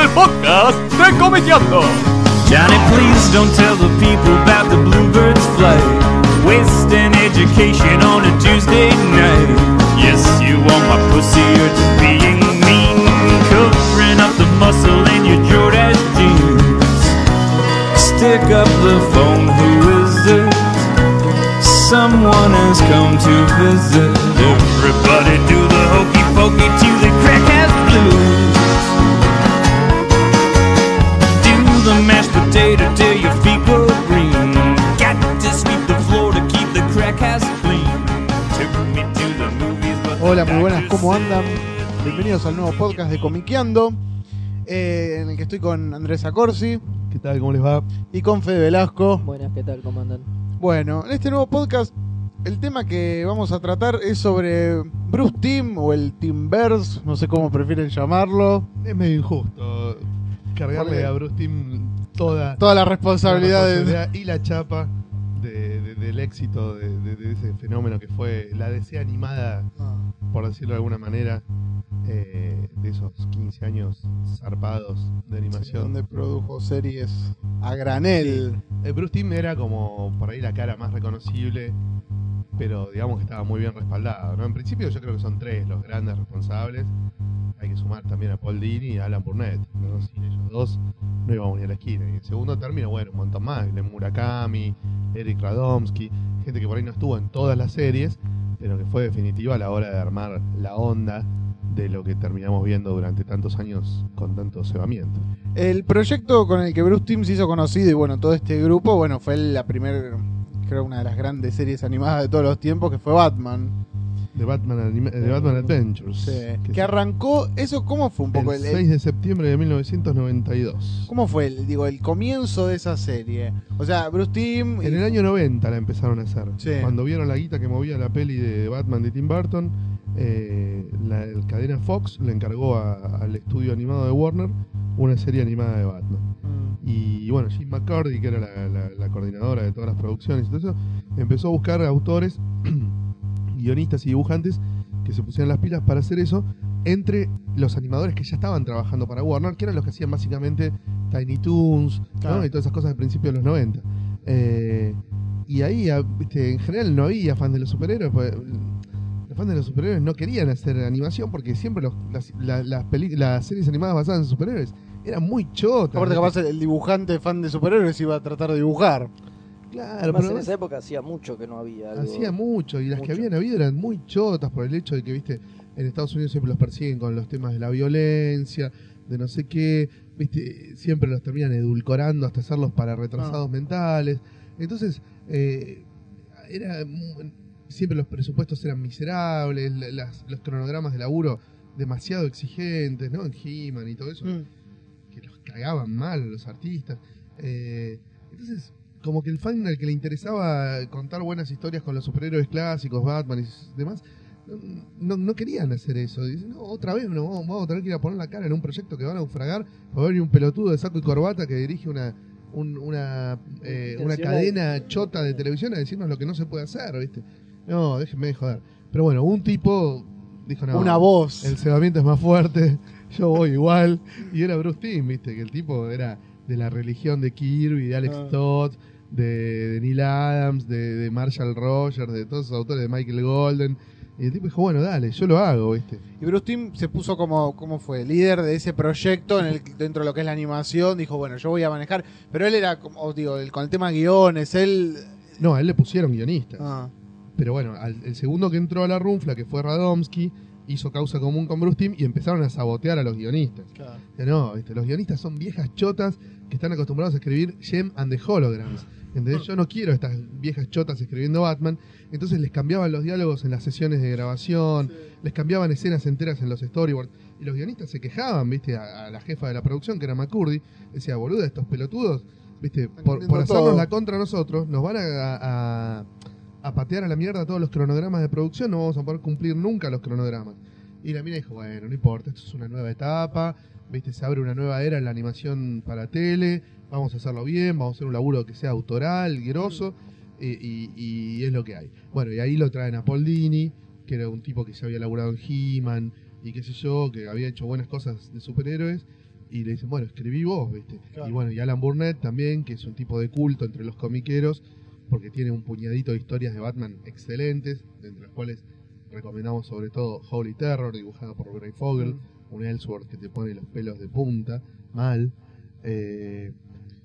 el podcast de Comiqueando. Johnny, please don't tell the people about the bluebirds flight. Wasting education on a Tuesday night. Yes, you want my pussy, you're just being mean. Covering up the muscle in your Jordache jeans. Stick up the phone, who is it? Someone has come to visit. Everybody do the hokey pokey to the Hola, muy buenas, ¿cómo andan? Bienvenidos al nuevo podcast de Comiqueando, eh, en el que estoy con Andrés Acorsi ¿Qué tal? ¿Cómo les va? y con Fede Velasco. Buenas, ¿qué tal? ¿Cómo andan? Bueno, en este nuevo podcast, el tema que vamos a tratar es sobre Bruce Team o el Teamverse, no sé cómo prefieren llamarlo. Es medio injusto cargarle a Bruce Team toda, Toda la la responsabilidad de... responsabilidad y la chapa de- de- del éxito de, ese fenómeno que fue la DC animada, Ah, por decirlo de alguna manera, eh, de esos 15 años zarpados de animación. donde produjo series a granel. Eh, Bruce Team era como por ahí la cara más reconocible, pero digamos que estaba muy bien respaldado. ¿no? En principio yo creo que son tres los grandes responsables. Hay que sumar también a Paul Dini y a Alan Burnett. Sin ellos dos no íbamos ni a la esquina. Y en segundo término, bueno, un montón más. Glenn Murakami, Eric Radomski, gente que por ahí no estuvo en todas las series, pero que fue definitiva a la hora de armar la onda de lo que terminamos viendo durante tantos años con tanto cebamiento. El proyecto con el que Bruce Timm se hizo conocido y bueno, todo este grupo, bueno, fue la primera, creo una de las grandes series animadas de todos los tiempos, que fue Batman. De Batman, Anima- de Batman Adventures. Sí, que arrancó, eso cómo fue un poco el el, 6 de septiembre de 1992. cómo fue el, digo, el comienzo de esa serie. O sea, Bruce Timm En el año 90 la empezaron a hacer. Sí. Cuando vieron la guita que movía la peli de Batman de Tim Burton, eh, la, el cadena Fox le encargó a- al estudio animado de Warner una serie animada de Batman. Mm, Y bueno, Jim McCurdy, que era la, la- la coordinadora de todas las producciones y todo eso, empezó a buscar autores, guionistas y dibujantes que se pusieran las pilas para hacer eso entre los animadores que ya estaban trabajando para Warner, que eran los que hacían básicamente Tiny Toons y todas esas cosas al principio de los 90. Eh, y ahí, ah, en general no había fans de los superhéroes, pues, los fans de los superhéroes no querían hacer animación porque siempre los- las, la- las las series animadas basadas en superhéroes eran muy chotas. Aparte, capaz el, el dibujante fan de superhéroes iba a tratar de dibujar. Claro, Además, pero en esa época hacía mucho que no había algo. hacía mucho y las que habían habido eran muy chotas por el hecho de que, viste, en Estados Unidos siempre los persiguen con los temas de la violencia, de no sé qué, viste, siempre los terminan edulcorando hasta hacerlos para retrasados Ah. mentales. Entonces, eh, era mu- siempre los presupuestos eran miserables, la- las- los cronogramas de laburo demasiado exigentes, ¿no? En He-Man y todo eso Mm. Cagaban mal los artistas. Eh, entonces, como que el fan al que le interesaba contar buenas historias con los superhéroes clásicos, Batman y demás, no, no- no querían hacer eso. Dicen, no, otra vez no, vamos, vamos a tener que ir a poner la cara en un proyecto que van a naufragar. Va a haber un pelotudo de saco y corbata que dirige una un- una, eh, una cadena chota de televisión a decirnos lo que no se puede hacer, ¿viste? No, déjenme de joder. Pero bueno, un tipo dijo, no, Una voz. el cebamiento es más fuerte, yo voy igual. Y era Bruce Timm, viste, que el tipo era de la religión de Kirby, de Alex Ah. Todd, de, de Neil Adams, de, de Marshall Rogers, de todos esos autores, de Michael Golden. Y el tipo dijo, bueno, dale, yo lo hago, viste. Y Bruce Timm se puso como, ¿cómo fue? Líder de ese proyecto en el, dentro de lo que es la animación. Dijo, bueno, yo voy a manejar. Pero él era, como os digo, el- con el tema guiones, él... No, a él le pusieron guionista. Ah, Pero bueno, al- el segundo que entró a la runfla, que fue Radomski, hizo causa común con Bruce Timm y empezaron a sabotear a los guionistas. claro. No, los guionistas son viejas chotas que están acostumbrados a escribir Gem and the Holograms. ¿Entendés? Yo no quiero estas viejas chotas escribiendo Batman. Entonces les cambiaban los diálogos en las sesiones de grabación, les cambiaban escenas enteras en los storyboards. Y los guionistas se quejaban, ¿viste? A, a la jefa de la producción, que era McCurdy. Decía, boluda, estos pelotudos, ¿viste? Por, hacernos todo. la contra a nosotros, nos van a, a, a patear a la mierda todos los cronogramas de producción, no vamos a poder cumplir nunca los cronogramas. Y la mina dijo, bueno, no importa, esto es una nueva etapa, viste, se abre una nueva era en la animación para tele, vamos a hacerlo bien, vamos a hacer un laburo que sea autoral, grosso, y, y- y es lo que hay. Bueno, y ahí lo traen a Paul Dini, que era un tipo que se había laburado en He-Man, y qué sé yo, que había hecho buenas cosas de superhéroes, y le dicen, bueno, escribí vos, ¿viste? Claro. Y bueno, y Alan Burnett también, que es un tipo de culto entre los comiqueros, porque tiene un puñadito de historias de Batman excelentes, entre las cuales recomendamos sobre todo Holy Terror, dibujada por Grey Fogel, un Ellsworth que te pone los pelos de punta, mal. Eh,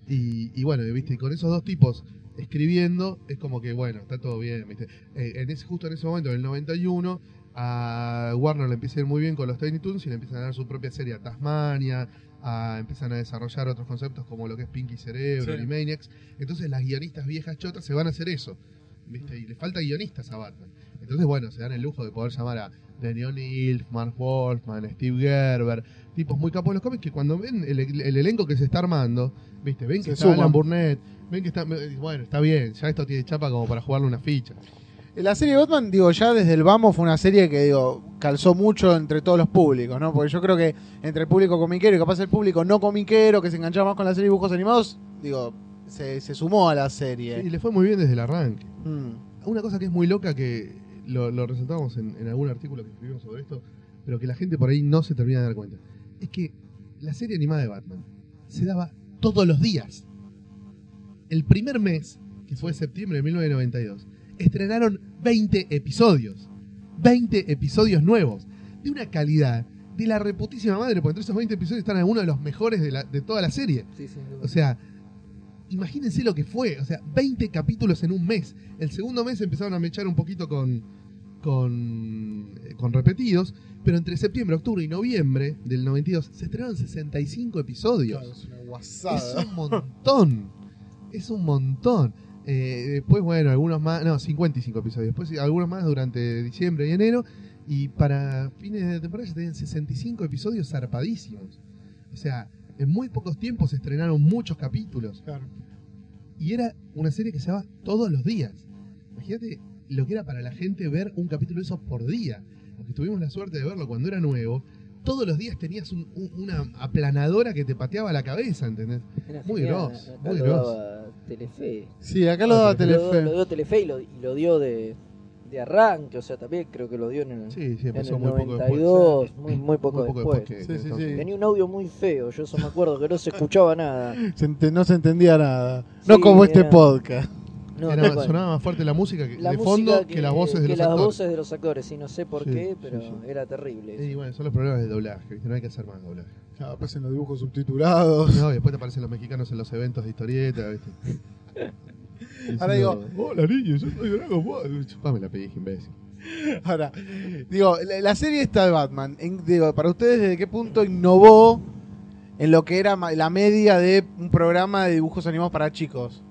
y, y bueno, viste, y con esos dos tipos escribiendo, es como que, bueno, está todo bien, viste. Eh, en ese, justo en ese momento, en el 91, a Warner le empieza a ir muy bien con los Tiny Toons y le empiezan a dar su propia serie a Tasmania, a, empiezan a desarrollar otros conceptos como lo que es Pinky Cerebro, Sí. Animaniacs. Entonces las guionistas viejas chotas se van a hacer eso, ¿viste? Y le falta guionistas a Batman. Entonces, bueno, se dan el lujo de poder llamar a Danny O'Neill, Mark Wolfman, Steve Gerber, tipos muy capos de los cómics que cuando ven el, el elenco que se está armando, ¿viste? Ven que Se está suman. Alan Burnett, ven que está. Bueno, está bien, ya esto tiene chapa como para jugarle una ficha. La serie Batman, digo, ya desde el vamos fue una serie que, digo, calzó mucho entre todos los públicos, ¿no? Porque yo creo que entre el público comiquero y capaz el público no comiquero, que se enganchaba más con la serie de dibujos animados, digo, se, se sumó a la serie. Y le fue muy bien desde el arranque. Mm. Una cosa que es muy loca que lo, lo resaltamos en, en algún artículo que escribimos sobre esto, pero que la gente por ahí no se termina de dar cuenta, es que la serie animada de Batman se daba todos los días. El primer mes, que fue septiembre de 1992, estrenaron 20 episodios. 20 episodios nuevos. De una calidad de la reputísima madre, porque entre esos 20 episodios están algunos de los mejores de, la- de toda la serie. Sí. O sea, imagínense lo que fue. O sea, 20 capítulos en un mes. El segundo mes empezaron a mechar un poquito con, con, eh, con repetidos. Pero entre septiembre, octubre y noviembre del 92 se estrenaron 65 episodios. Claro, es una Es un montón. es un montón. Eh, después, bueno, algunos más, no, 55 episodios. Después algunos más durante diciembre y enero. Y para fines de temporada ya tenían 65 episodios zarpadísimos. O sea, en muy pocos tiempos se estrenaron muchos capítulos. Claro. Y era una serie que se daba todos los días. Imagínate lo que era para la gente ver un capítulo de esos por día. Los que tuvimos la suerte de verlo cuando era nuevo, todos los días tenías un- un- una aplanadora que te pateaba la cabeza, ¿entendés? Era muy genial, grosso, acá muy daba Telefe. Sí, acá lo daba Ah, Lo, dio- Telefe. lo dio Telefe y lo, y lo dio de, de arranque, o sea, también creo que lo dio en el, Sí, sí, en empezó el muy poco después. 92, muy, muy poco Muy poco después. después que- Sí, que sí, entonces- sí. Tenía un audio muy feo, yo eso me acuerdo, que no se escuchaba nada. Se ente- no se entendía nada. No como este era- podcast. No, Era- sonaba más fuerte la música que- La de música fondo que, las voces de que los las actores. voces de los actores, y no sé por Sí, qué, pero sí. era terrible. Y bueno, son los problemas del doblaje, ¿viste? No hay que hacer más doblaje. Claro, aparecen los dibujos subtitulados. No, y después te aparecen los mexicanos en los eventos de historieta, ¿viste? Ahora Diciendo, Hola niños, yo soy Dragon Ball. Chupame la pedija, imbécil. Ahora, digo, la, la serie esta de Batman, en- digo, para ustedes, ¿desde qué punto innovó en lo que era la media de un programa de dibujos animados para chicos?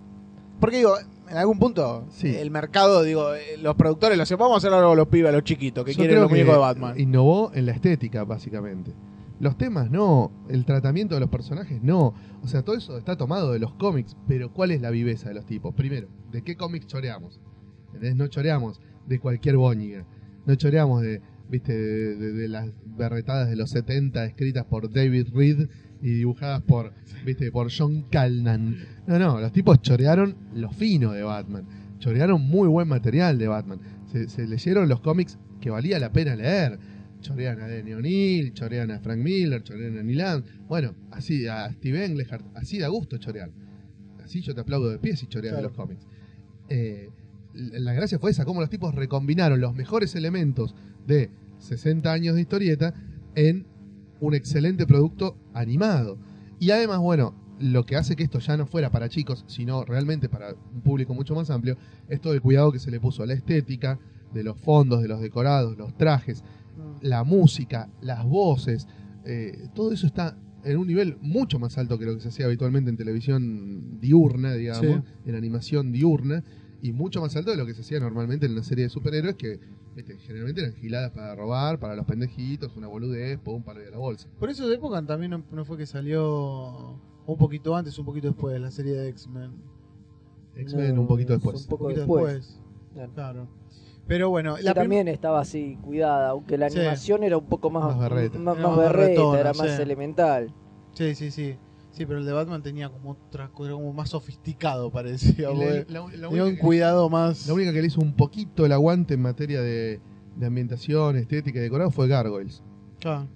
Porque digo, en algún punto, Sí. el mercado, digo, eh, los productores lo a hacer algo a los pibes, a los chiquitos, que Yo quieren los muñecos de Batman. Innovó en la estética, básicamente. Los temas no, el tratamiento de los personajes no. O sea, todo eso está tomado de los cómics, pero ¿cuál es la viveza de los tipos? Primero, ¿de qué cómics choreamos? ¿Entendés? No choreamos de cualquier boñiga. No choreamos de, viste, de, de- de las berretadas de los 70 escritas por David Reed y dibujadas por, viste, por John Calnan. No, no, los tipos chorearon lo fino de Batman. Chorearon muy buen material de Batman. Se, se leyeron los cómics que valía la pena leer. Chorean a Denny O'Neill, chorean a Frank Miller, chorean a Adams. Bueno, así a Steve Englehart, así da gusto chorear. Así yo te aplaudo de pie si choreas de Claro. los cómics. Eh, la gracia fue esa, cómo los tipos recombinaron los mejores elementos de 60 años de historieta en un excelente producto animado. Y además, bueno, lo que hace que esto ya no fuera para chicos, sino realmente para un público mucho más amplio, es todo el cuidado que se le puso a la estética, de los fondos, de los decorados, los trajes, la música, las voces, eh, todo eso está en un nivel mucho más alto que lo que se hacía habitualmente en televisión diurna, digamos, Sí. en animación diurna, y mucho más alto de lo que se hacía normalmente en una serie de superhéroes que viste, generalmente eran giladas para robar, para los pendejitos, una boludez, pum, palo de la bolsa. Por eso de época también no, no fue que salió un poquito antes, un poquito después, la serie de X-Men. X-Men No, un poquito es después. Un poco poquito después. después. Claro. Claro. Pero bueno, la prim- también estaba así cuidada, aunque la Sí. animación era un poco más, Más berreta. más, Era más más berreta, berretona, era más sí. elemental. Sí, sí, sí. Sí, pero el de Batman tenía como otra cosa, como más sofisticado, parecía. La- la- la tenía única un que- cuidado más. La única que le hizo un poquito el aguante en materia de, de ambientación, estética y decorado fue Gargoyles. Claro.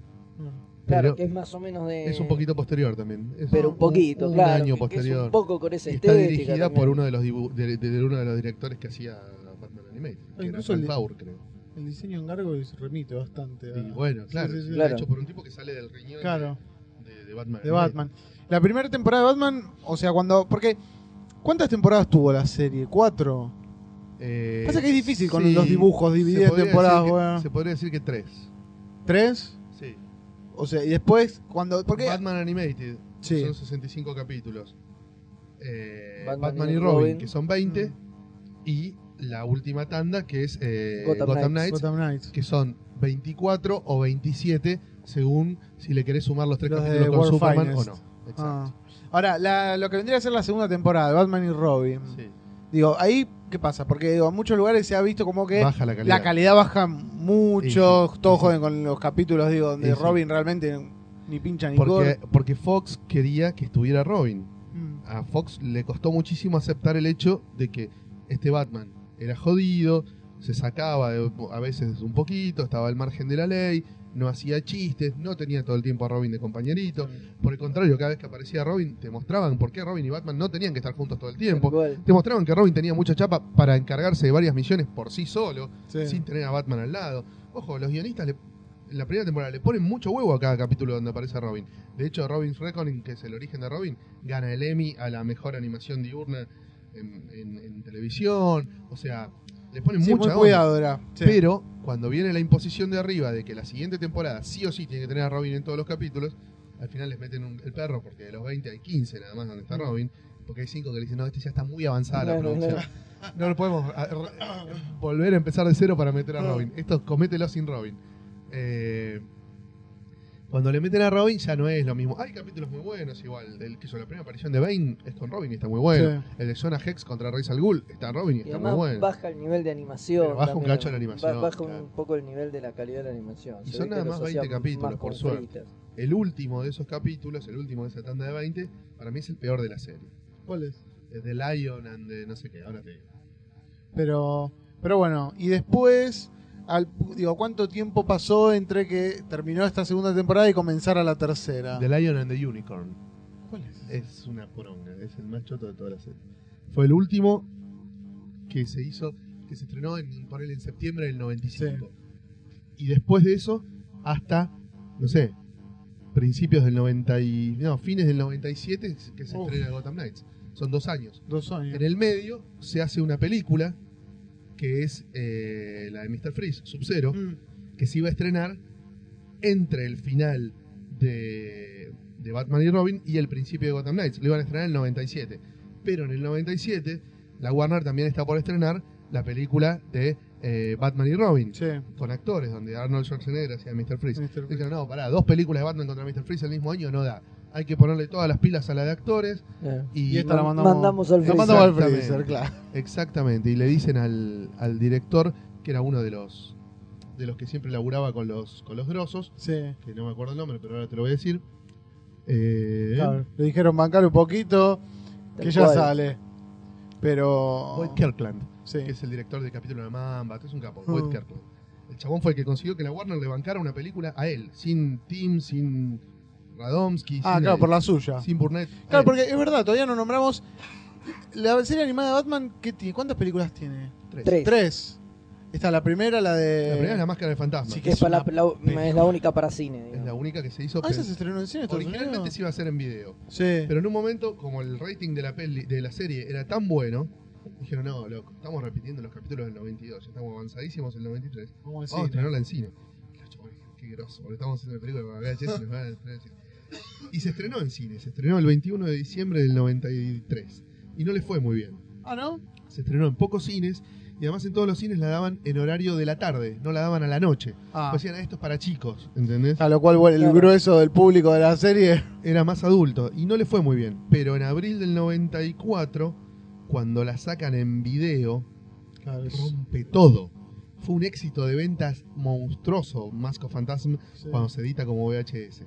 Claro, Pero que es más o menos de. es un poquito posterior también. Es Pero un poquito, un claro. año que- que es posterior. un poco con esa Y está estética. dirigida también. por uno de los dibu- de, de- de uno de los directores que hacía Batman Animated, que era incluso el Baur, creo. El diseño en Gargoyle se remite bastante a... Y bueno, claro, sí, sí. está Claro. hecho por un tipo que sale del riñón Claro, de, de Batman. de Animated. La primera temporada de Batman, o sea, cuando... Porque, ¿cuántas temporadas tuvo la serie? ¿Cuatro? Eh, Pasa que es difícil con sí, los dibujos, se dividir temporadas, decir que- bueno. Se podría decir que tres. ¿Tres? Sí. O sea, y después, cuando... Porque... Batman Animated Sí. son 65 capítulos. Eh, Batman Batman, y y Robin, Robin. que son 20. Mm. Y la última tanda, que es eh, Gotham Gotham, Knights. Knights, Gotham Knights. que son 24 o 27, según si le querés sumar los tres Los capítulos con World Superman Finest. o no. Exacto. Ah. Ahora, la- lo que vendría a ser la segunda temporada Batman y Robin. Sí. Digo, ahí, ¿qué pasa? Porque digo, en muchos lugares se ha visto como que Baja la calidad. la calidad baja mucho. Sí, todos sí, joden con los capítulos, digo, donde. Robin realmente ni pincha ni porque, porque Fox quería que estuviera Robin. Mm. a Fox le costó muchísimo aceptar el hecho de que este Batman era jodido, se sacaba de- a veces un poquito, estaba al margen de la ley, no hacía chistes, no tenía todo el tiempo a Robin de compañerito. Por el contrario, cada vez que aparecía Robin, te mostraban por qué Robin y Batman no tenían que estar juntos todo el tiempo. Te mostraban que Robin tenía mucha chapa para encargarse de varias misiones por sí solo, Sí. sin tener a Batman al lado. Ojo, los guionistas le- en la primera temporada le ponen mucho huevo a cada capítulo donde aparece Robin. De hecho, Robin's Reckoning, que es el origen de Robin, gana el Emmy a la mejor animación diurna en, en- en televisión. O sea, le ponen Sí, mucha muy cuidado era. Sí. Pero cuando viene la imposición de arriba de que la siguiente temporada sí o sí tiene que tener a Robin en todos los capítulos, al final les meten un- el perro porque de los 20 hay 15 nada más donde está Robin. Porque hay 5 que le dicen, no, este ya está muy avanzada la producción. No lo podemos a- a- volver a empezar de cero para meter a Robin. Esto comételo sin Robin. Eh, cuando le meten a Robin ya no es lo mismo. Hay capítulos muy buenos igual. El que hizo la primera aparición de Bane es con Robin y está muy bueno. El de Jonah Hex contra Ra's al Ghul está Robin y Y está muy bueno. baja el nivel de animación. Pero baja un cacho la animación, Ba- Baja claro. un poco el nivel de la calidad de la animación. Y Se son nada más los 20 hacían capítulos, más por suerte. El último de esos capítulos, el último de esa tanda de 20, para mí es el peor de la serie. ¿Cuál es? Es The Lion and the no sé qué, ahora te digo. Pero, pero bueno, y después, al, digo, ¿cuánto tiempo pasó entre que terminó esta segunda temporada y comenzara la tercera? The Lion and the Unicorn. ¿Cuál es? Es una poronga, es el más choto de toda la serie. Fue el último que se hizo, que se estrenó en, por él en septiembre del 95. Y después de eso, hasta, no sé, principios del 90 y, no, fines del 97 que se Uf. estrena Gotham Knights. Son dos años. Dos años. En el medio se hace una película que es eh, la de Mr. Freeze, Sub-Zero, Mm. que se iba a estrenar entre el final de, de Batman y Robin y el principio de Gotham Knights. Lo iban a estrenar en el 97. Pero en el 97, la Warner también está por estrenar la película de eh, Batman y Robin, Sí. con actores, donde Arnold Schwarzenegger hacía Mr. Freeze. Mr. Freeze. Dijeron, no, pará, dos películas de Batman contra Mr. Freeze el mismo año no da. Hay que ponerle todas las pilas a la de actores Eh. y, Y esta la mandamos, mandamos al la freezer. mandamos al freezer, claro. Exactamente, y le dicen al, al director, que era uno de los de los que siempre laburaba con los con los grosos, Sí. que no me acuerdo el nombre, pero ahora te lo voy a decir. Eh, Claro. Le dijeron bancar un poquito, que ya cual. sale. Pero. Boyd Kirkland, Sí. que es el director del capítulo de Mamba, que es un capo, Mm. Boyd Kirkland. El chabón fue el que consiguió que la Warner le bancara una película a él, sin Tim, sin Radomski, Ah, sin, claro, por la suya. sin Burnett. Claro, Él. porque es verdad, todavía no nombramos. La serie animada de Batman, ¿qué tiene? ¿cuántas películas tiene? Tres. Tres. Tres. Está la primera, la de. La primera es la máscara del fantasma. Sí, Que es, es la, la- es la única para cine. es la única que se hizo. Ah, esa se estrenó en cine. Estados originalmente Unidos? se iba a hacer en video. Sí. Pero en un momento, como el rating de la peli, de la serie era tan bueno, dijeron, no, loco, estamos repitiendo los capítulos del 92, ya estamos avanzadísimos en el 93, Vamos a vamos a decir. estrenarla en cine. Qué grosso, porque estamos haciendo la película para VHS y nos van a estrenar en cine. Y se estrenó en cine, se estrenó el 21 de diciembre del 93. Y no le fue muy bien. Ah, ¿no? Se estrenó en pocos cines y además en todos los cines la daban en horario de la tarde, no la daban a la noche. Ah. Pues decían, "Ah, esto es para chicos, ¿entendés? A lo cual bueno, el Claro. grueso del público de la serie. era más adulto y no le fue muy bien. Pero en abril del 94, cuando la sacan en video, rompe todo. Fue un éxito de ventas monstruoso, Mask of Phantasm, Sí. cuando se edita como VHS.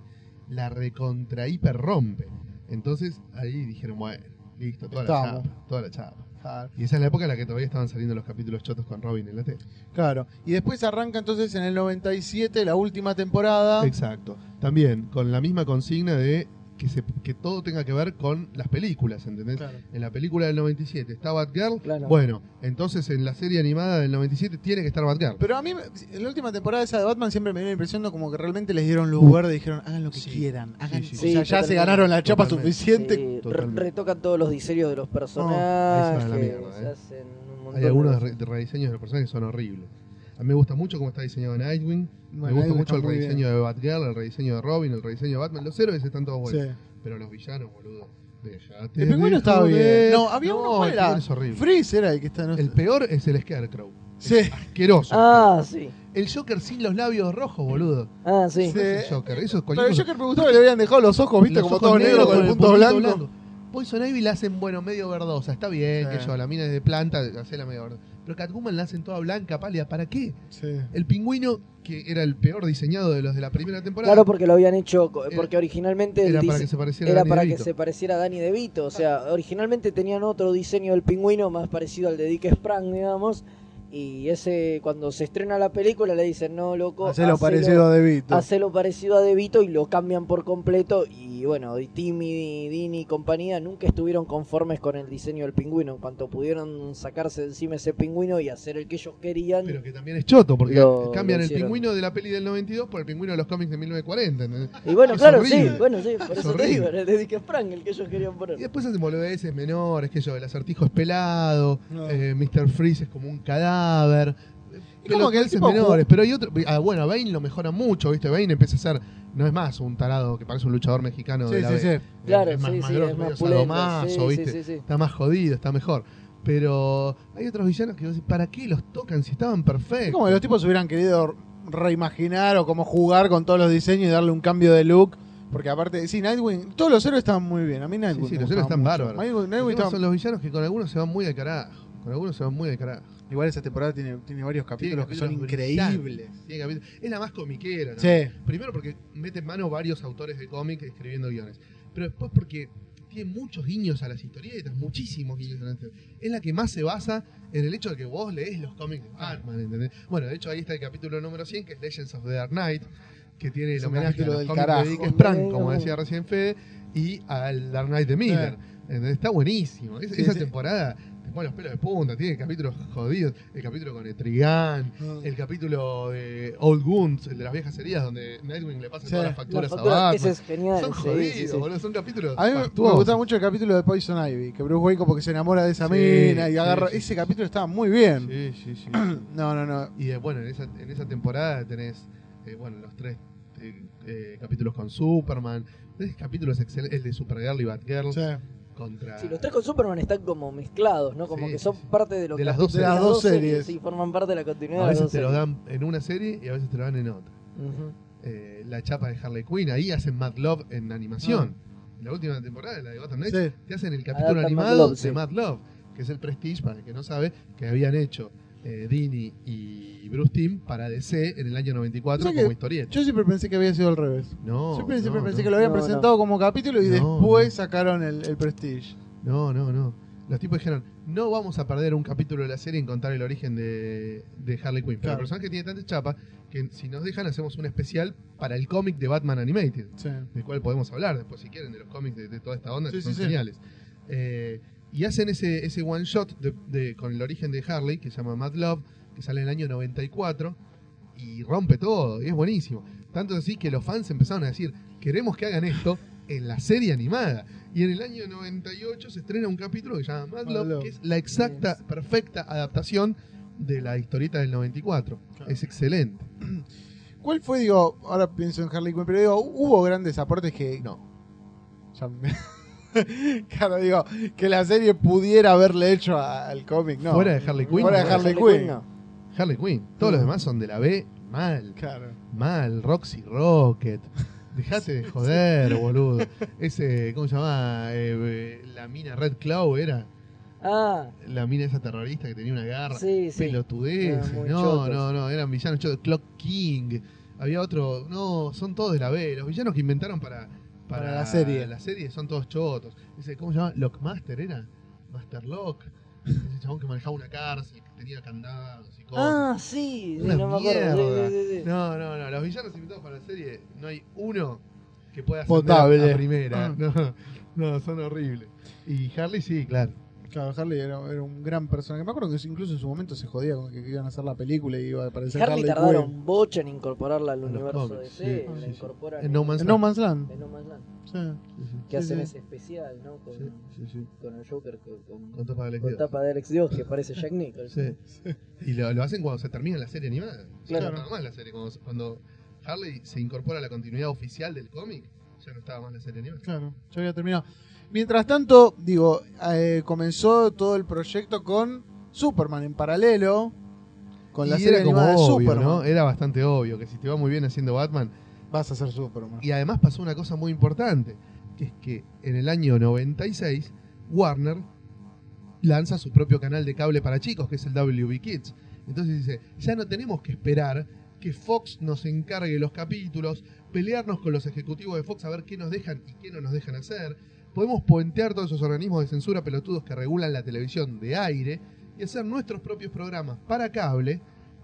La recontra hiper rompe. Entonces ahí dijeron, bueno, listo, toda la chapa, toda la chapa. Claro. Y esa es la época en la que todavía estaban saliendo los capítulos chotos con Robin en la tele. Claro. Y después arranca entonces en el 97 la última temporada. Exacto. También con la misma consigna de que, se, que todo tenga que ver con las películas, ¿entendés? Claro. En la película del 97 está Batgirl. Claro. Bueno, entonces en la serie animada del 97 tiene que estar Batgirl. Pero a mí, en la última temporada esa de Batman siempre me dio la impresión de como que realmente les dieron luz verde y dijeron, hagan lo que Sí. quieran. Hagan, Sí, sí, o sea, Sí, ya se ganaron la chapa Totalmente. suficiente. Retocan todos los diseños de los esa personajes. es la mierda, se eh. hacen un montón Hay algunos de- re- de rediseños de los personajes que son horribles. A mí me gusta mucho cómo está diseñado Nightwing. Bueno, me gusta Nightwing mucho el rediseño bien. de Batgirl, el rediseño de Robin, el rediseño de Batman. Los héroes están todos buenos. Sí. Pero los villanos, boludo. El pingüino estaba bien. No, había uno, ¿cuál el era? es horrible. Freeze era el que está. No El peor es el Scarecrow. Sí. Asqueroso. Ah, sí. El Joker sin los labios rojos, boludo. Ah, sí. Sí. No es el Joker, eso es Pero el. Joker me gustó que le habían dejado los ojos, viste, Los como ojos todo negro con el punto blanco. Poison Ivy la hacen, bueno, medio verdosa. Está bien, Sí. que yo, la mina es de planta, hacela medio verdosa. Pero Catwoman la hacen toda blanca, pálida. ¿Para qué? Sí. El pingüino, que era el peor diseñado de los de la primera temporada, Claro, porque lo habían hecho, Era- porque originalmente era para que se pareciera era a Danny para DeVito. que se pareciera a Danny DeVito. O sea, originalmente tenían otro diseño del pingüino más parecido al de Dick Sprang, digamos. Y ese, cuando se estrena la película, le dicen, no, loco, Hacelo parecido a DeVito. hacelo parecido a DeVito y lo cambian por completo. Y bueno, Timmy, Dini y compañía nunca estuvieron conformes con el diseño del pingüino. En cuanto pudieron sacarse de encima ese pingüino y hacer el que ellos querían. Pero que también es choto, porque Lo- cambian lo el pingüino de la peli del 92 por el pingüino de los cómics de 1940. ¿entendés? Y bueno, Es claro, horrible. sí, bueno, sí, por Es eso te horrible. digo, era el de Dick Sprang el que ellos querían Y poner. después hacen boludeces menores, que yo, el acertijo es pelado, No. eh, Mr. Freeze es como un cadáver. Es como que tipo menores, pero hay otro. Ah, bueno, Bane lo mejora mucho, ¿viste? Bane empieza a ser. No es más un tarado que parece un luchador mexicano Sí, de la sí, B. sí. Claro, es más, sí, más sí, es medio más pulento, ¿viste? sí, sí, sí. Está más jodido, está mejor. Pero hay otros villanos que ¿para qué los tocan si estaban Es perfectos? como que los tipos hubieran querido reimaginar o como jugar con todos los diseños y darle un cambio de look. Porque aparte, sí, Nightwing, todos los héroes estaban muy bien. A mí Nightwing. sí, los héroes están mucho. bárbaros. Nightwing, estaba- son los villanos que con algunos se van muy de carajo. Con algunos se van muy de carajo. Igual esa temporada tiene, tiene varios capítulos que son increíbles. tiene capítulos- Es la más comiquera. ¿no? Sí. Primero porque mete en mano varios autores de cómics escribiendo guiones. Pero después porque tiene muchos guiños a las historietas, muchísimos guiños a las historietas. Es la que más se basa en el hecho de que vos lees los cómics de Batman, ¿entendés? Bueno, de hecho ahí está el capítulo número 100, que es Legends of the Dark Knight, que tiene el homenaje a los del cómics carajo. de Dick Sprang, como decía recién Fede, y al Dark Knight de Miller. Está buenísimo. Es- Sí, esa sí. temporada pone los pelos de punta, tiene capítulos jodidos. El capítulo con Etrigan, Ah. el capítulo de Old Wounds, el de las viejas heridas, donde Nightwing le pasa Sí. todas las La facturas factura- a Batman. ese es genial. Son jodidos, sí, sí. boludo, son capítulos. A mí me- gustaba mucho el capítulo de Poison Ivy, que Bruce Wayne como que se enamora de esa mina y agarra. Ese capítulo estaba muy bien. Sí, sí, sí. No, no, no. y eh, bueno, en esa, en esa temporada tenés eh, bueno, los tres eh, eh, capítulos con Superman. Tenés capítulos excelentes, el de Supergirl y Batgirl Sí. Contra. Sí, los tres con Superman están como mezclados, ¿no? Como Sí, que son sí, parte de lo De que las dos De las dos series. Sí, forman parte de la continuidad a de las veces dos te lo dan en una serie y a veces te lo dan en otra. Eh, la chapa de Harley Quinn, ahí hacen Mad Love en animación. En la última temporada, la de Gotham Knights, te hacen el capítulo Adaptan Mad animado Love, de Mad Love, que es el Prestige, para el que no sabe, que habían hecho eh, Dini y Bruce Timm para DC en el año 94 O sea que como historieta. Yo siempre pensé que había sido al revés. No, siempre siempre no, pensé no. que lo habían No, no. presentado como capítulo y No, después sacaron el, el Prestige. No, no, no. Los tipos dijeron, no vamos a perder un capítulo de la serie en contar el origen de, de Harley Quinn. Pero Claro. el personaje tiene tanta chapa que si nos dejan hacemos un especial para el cómic de Batman Animated. Sí. del cual podemos hablar después si quieren de los cómics de, de toda esta onda Sí, que sí, son sí. geniales Eh, y hacen ese, ese one shot de, de- con el origen de Harley que se llama Mad Love que sale en el año 94 y rompe todo y es buenísimo tanto así que los fans empezaron a decir queremos que hagan esto en la serie animada y en el año 98 se estrena un capítulo que se llama Mad Mad Love, Love. que es la exacta, perfecta adaptación de la historieta del 94 Claro. es excelente ¿Cuál fue, digo, ahora pienso en Harley Quinn, pero digo, hubo grandes aportes que. no ya me- claro, digo, que la serie pudiera haberle hecho al cómic, ¿no? fuera de Harley Quinn Fuera de. Harley Quinn. no. Harley Quinn todos los No. demás son de la B mal Claro. Mal, Roxy Rocket. Dejate de joder, boludo. Ese, ¿cómo se llama? Eh, eh, la mina Red Claw era. Ah, La mina esa terrorista que tenía una garra. sí, sí. Muy No, chotos. no, no, eran villanos chotos. Clock King. Había otro. No, son todos de la B. Los villanos que inventaron para. Para la serie. La serie son todos chotos. Ese, ¿Cómo se llama? Lockmaster era. Master Lock. Ese chabón que manejaba una cárcel, que tenía candados y cosas. Ah, sí, Una no me acuerdo. mierda. Sí, sí, sí. No, no, no. Los villanos invitados para la serie, no hay uno que pueda ser Potable. a primera. Ah. No, no, son horribles. Y Harley sí, claro. Claro, Harley era, era un gran personaje. Me acuerdo que incluso en su momento se jodía con que iban a hacer la película y iba a aparecer Harley Harley, tardaron Quinn. bocha en incorporarla al universo de DC, sí, la sí, sí. incorporan En No Man's Land. No Man's Land. en No Man's Land. Sí. Que Sí, hacen sí. ese especial, ¿no? Con, Sí, sí, sí. con el Joker, con, con- Con tapa de con tapa de Alex Dios, que parece Jack Nicholson. Sí. Y lo, lo hacen cuando se termina la serie animada. Claro. Ya no estaba más la serie. Cuando, cuando Harley se incorpora a la continuidad oficial del cómic, ya no estaba más la serie animada. Claro, ya había terminado. Mientras tanto, digo, eh, comenzó todo el proyecto con Superman en paralelo. Con la serie era como animada de Superman. ¿no? Era bastante obvio que si te va muy bien haciendo Batman. Vas a ser Superman. Y además pasó una cosa muy importante, que es que en el año 96 Warner lanza su propio canal de cable para chicos, que es el WB Kids. Entonces dice, ya no tenemos que esperar que Fox nos encargue los capítulos, pelearnos con los ejecutivos de Fox a ver qué nos dejan y qué no nos dejan hacer. Podemos puentear todos esos organismos de censura pelotudos que regulan la televisión de aire y hacer nuestros propios programas para cable,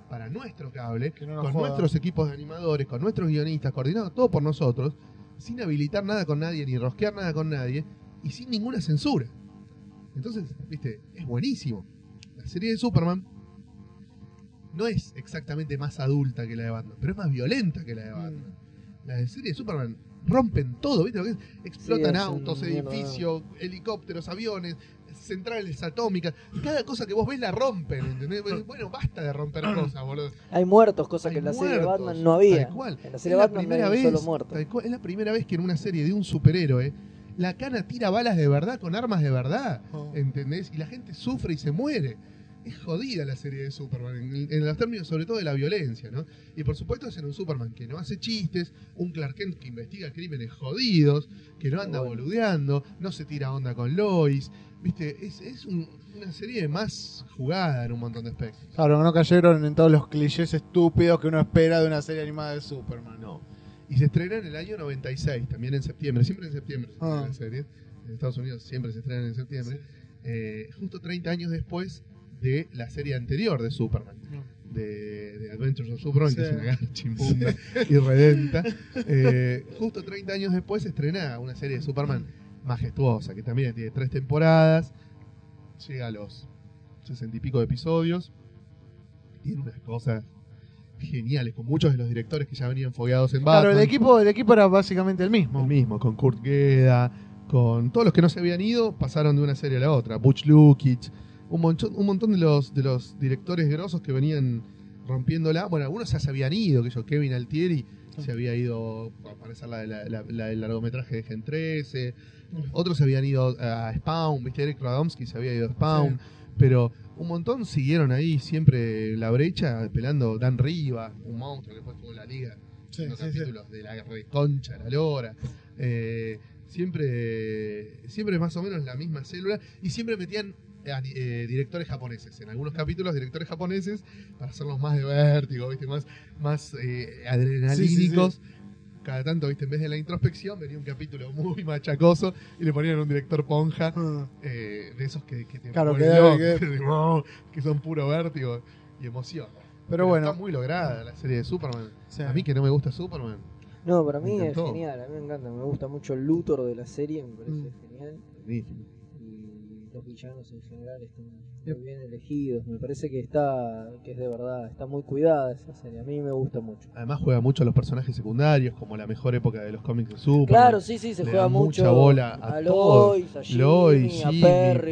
para nuestro cable, no con nuestros equipos de animadores, con nuestros guionistas, coordinados todo por nosotros, sin habilitar nada con nadie, ni rosquear nada con nadie, y sin ninguna censura. Entonces, viste, es buenísimo. La serie de Superman no es exactamente más adulta que la de Batman, pero es más violenta que la de Batman. La de serie de Superman rompen todo, ¿viste? Lo que es? Explotan Sí, es autos, mierda. edificios, helicópteros, aviones, centrales atómicas. Cada cosa que vos ves la rompen, ¿entendés? Bueno, basta de romper cosas, boludo. Hay muertos, cosa que en la serie de Batman no había. tal cual. En la serie Es de Batman no hay un solo muerto. tal cual, es la primera vez que en una serie de un superhéroe la cana tira balas de verdad con armas de verdad, Oh. ¿entendés? Y la gente sufre y se muere. Es jodida la serie de Superman, en, en los términos sobre todo de la violencia, ¿no? Y por supuesto es en un Superman que no hace chistes, un Clark Kent que investiga crímenes jodidos, que no anda Bueno. boludeando, no se tira onda con Lois, ¿viste? Es, es un- una serie más jugada en un montón de aspectos. Claro, no cayeron en todos los clichés estúpidos que uno espera de una serie animada de Superman. No. Y se estrena en el año 96, también en septiembre. Siempre en septiembre se estrena Ah. la serie. En Estados Unidos siempre se estrena en septiembre. Eh, justo 30 años después de la serie anterior de Superman. De, de Adventures of Superman, Sí. que es una gran chimbunda y redenta. Eh, justo 30 años después se estrena una serie de Superman majestuosa, que también tiene tres temporadas. Llega a los 60 y pico de episodios. Tiene unas cosas geniales, con muchos de los directores que ya venían fogueados en Batman. Claro, el equipo, el equipo era básicamente el mismo. El mismo, con Kurt Gueda, con todos los que no se habían ido, pasaron de una serie a la otra. Butch Lukic, un montón, un montón de los de los directores grosos que venían rompiéndola. Bueno, algunos ya se habían ido, que yo, Kevin Altieri se había ido a aparecer la, la- la- la- el largometraje de Gen 13. Otros se habían ido a Spawn, viste, Eric Radomski se había ido a Spawn. Pero un montón siguieron ahí siempre la brecha, pelando Dan Riva, un monstruo que después tuvo la liga los capítulos de la reconcha, la lora. Eh, siempre, siempre más o menos la misma célula. Y siempre metían eh, eh, directores japoneses. En algunos capítulos, directores japoneses para hacerlos más de vértigo, ¿viste? más, más eh, adrenalínicos. Cada tanto, ¿viste? en vez de la introspección, venía un capítulo muy machacoso y le ponían un director ponja. Ah. eh, de esos que, que te Claro, ponen que que, que son puro vértigo y emoción. Pero bueno, está muy lograda la serie de Superman. sí. A mí que no me gusta Superman. No, para mí es genial, a mí me encanta, me gusta mucho el Luthor de la serie, me parece Mm. genial. Buenísimo. Los villanos en general están. Muy bien elegidos, me parece que está, que es de verdad, está muy cuidada esa serie, a mí me gusta mucho. Además juega mucho a los personajes secundarios, como la mejor época de los cómics de Superman. Claro, sí, sí, se Le juega mucho mucha bola a. Lois, a Jimmy, Lois, a Perry,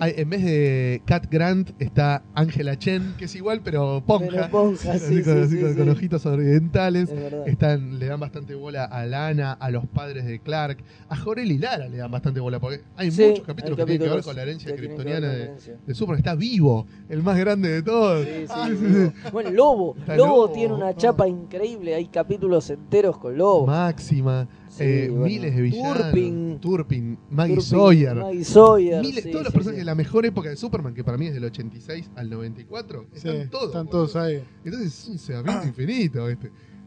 en vez de Cat Grant está Angela Chen, que es igual, pero ponja. pero Ponja, sí, con, sí, así sí, con- sí. con ojitos orientales. Es. Están, le dan bastante bola a Lana, a los padres de Clark, a Jorel y Lara le dan bastante bola, porque hay muchos capítulos hay que tienen que ver con la herencia kryptoniana de. De Superman. Está vivo, el más grande de todos. Sí, sí, Ah, Lobo. Bueno, Lobo. Lobo, Lobo. tiene una Ah. chapa increíble. Hay capítulos enteros con Lobo. Máxima, Sí, eh, bueno. miles de villanos. Turpin. Turpin, Maggie Turpin, Sawyer. Maggie Sawyer. Miles, sí, todos los sí, personajes sí. de la mejor época de Superman, que para mí es del 86 al 94, Sí, están todos. están todos ahí. Entonces es un cebamiento infinito.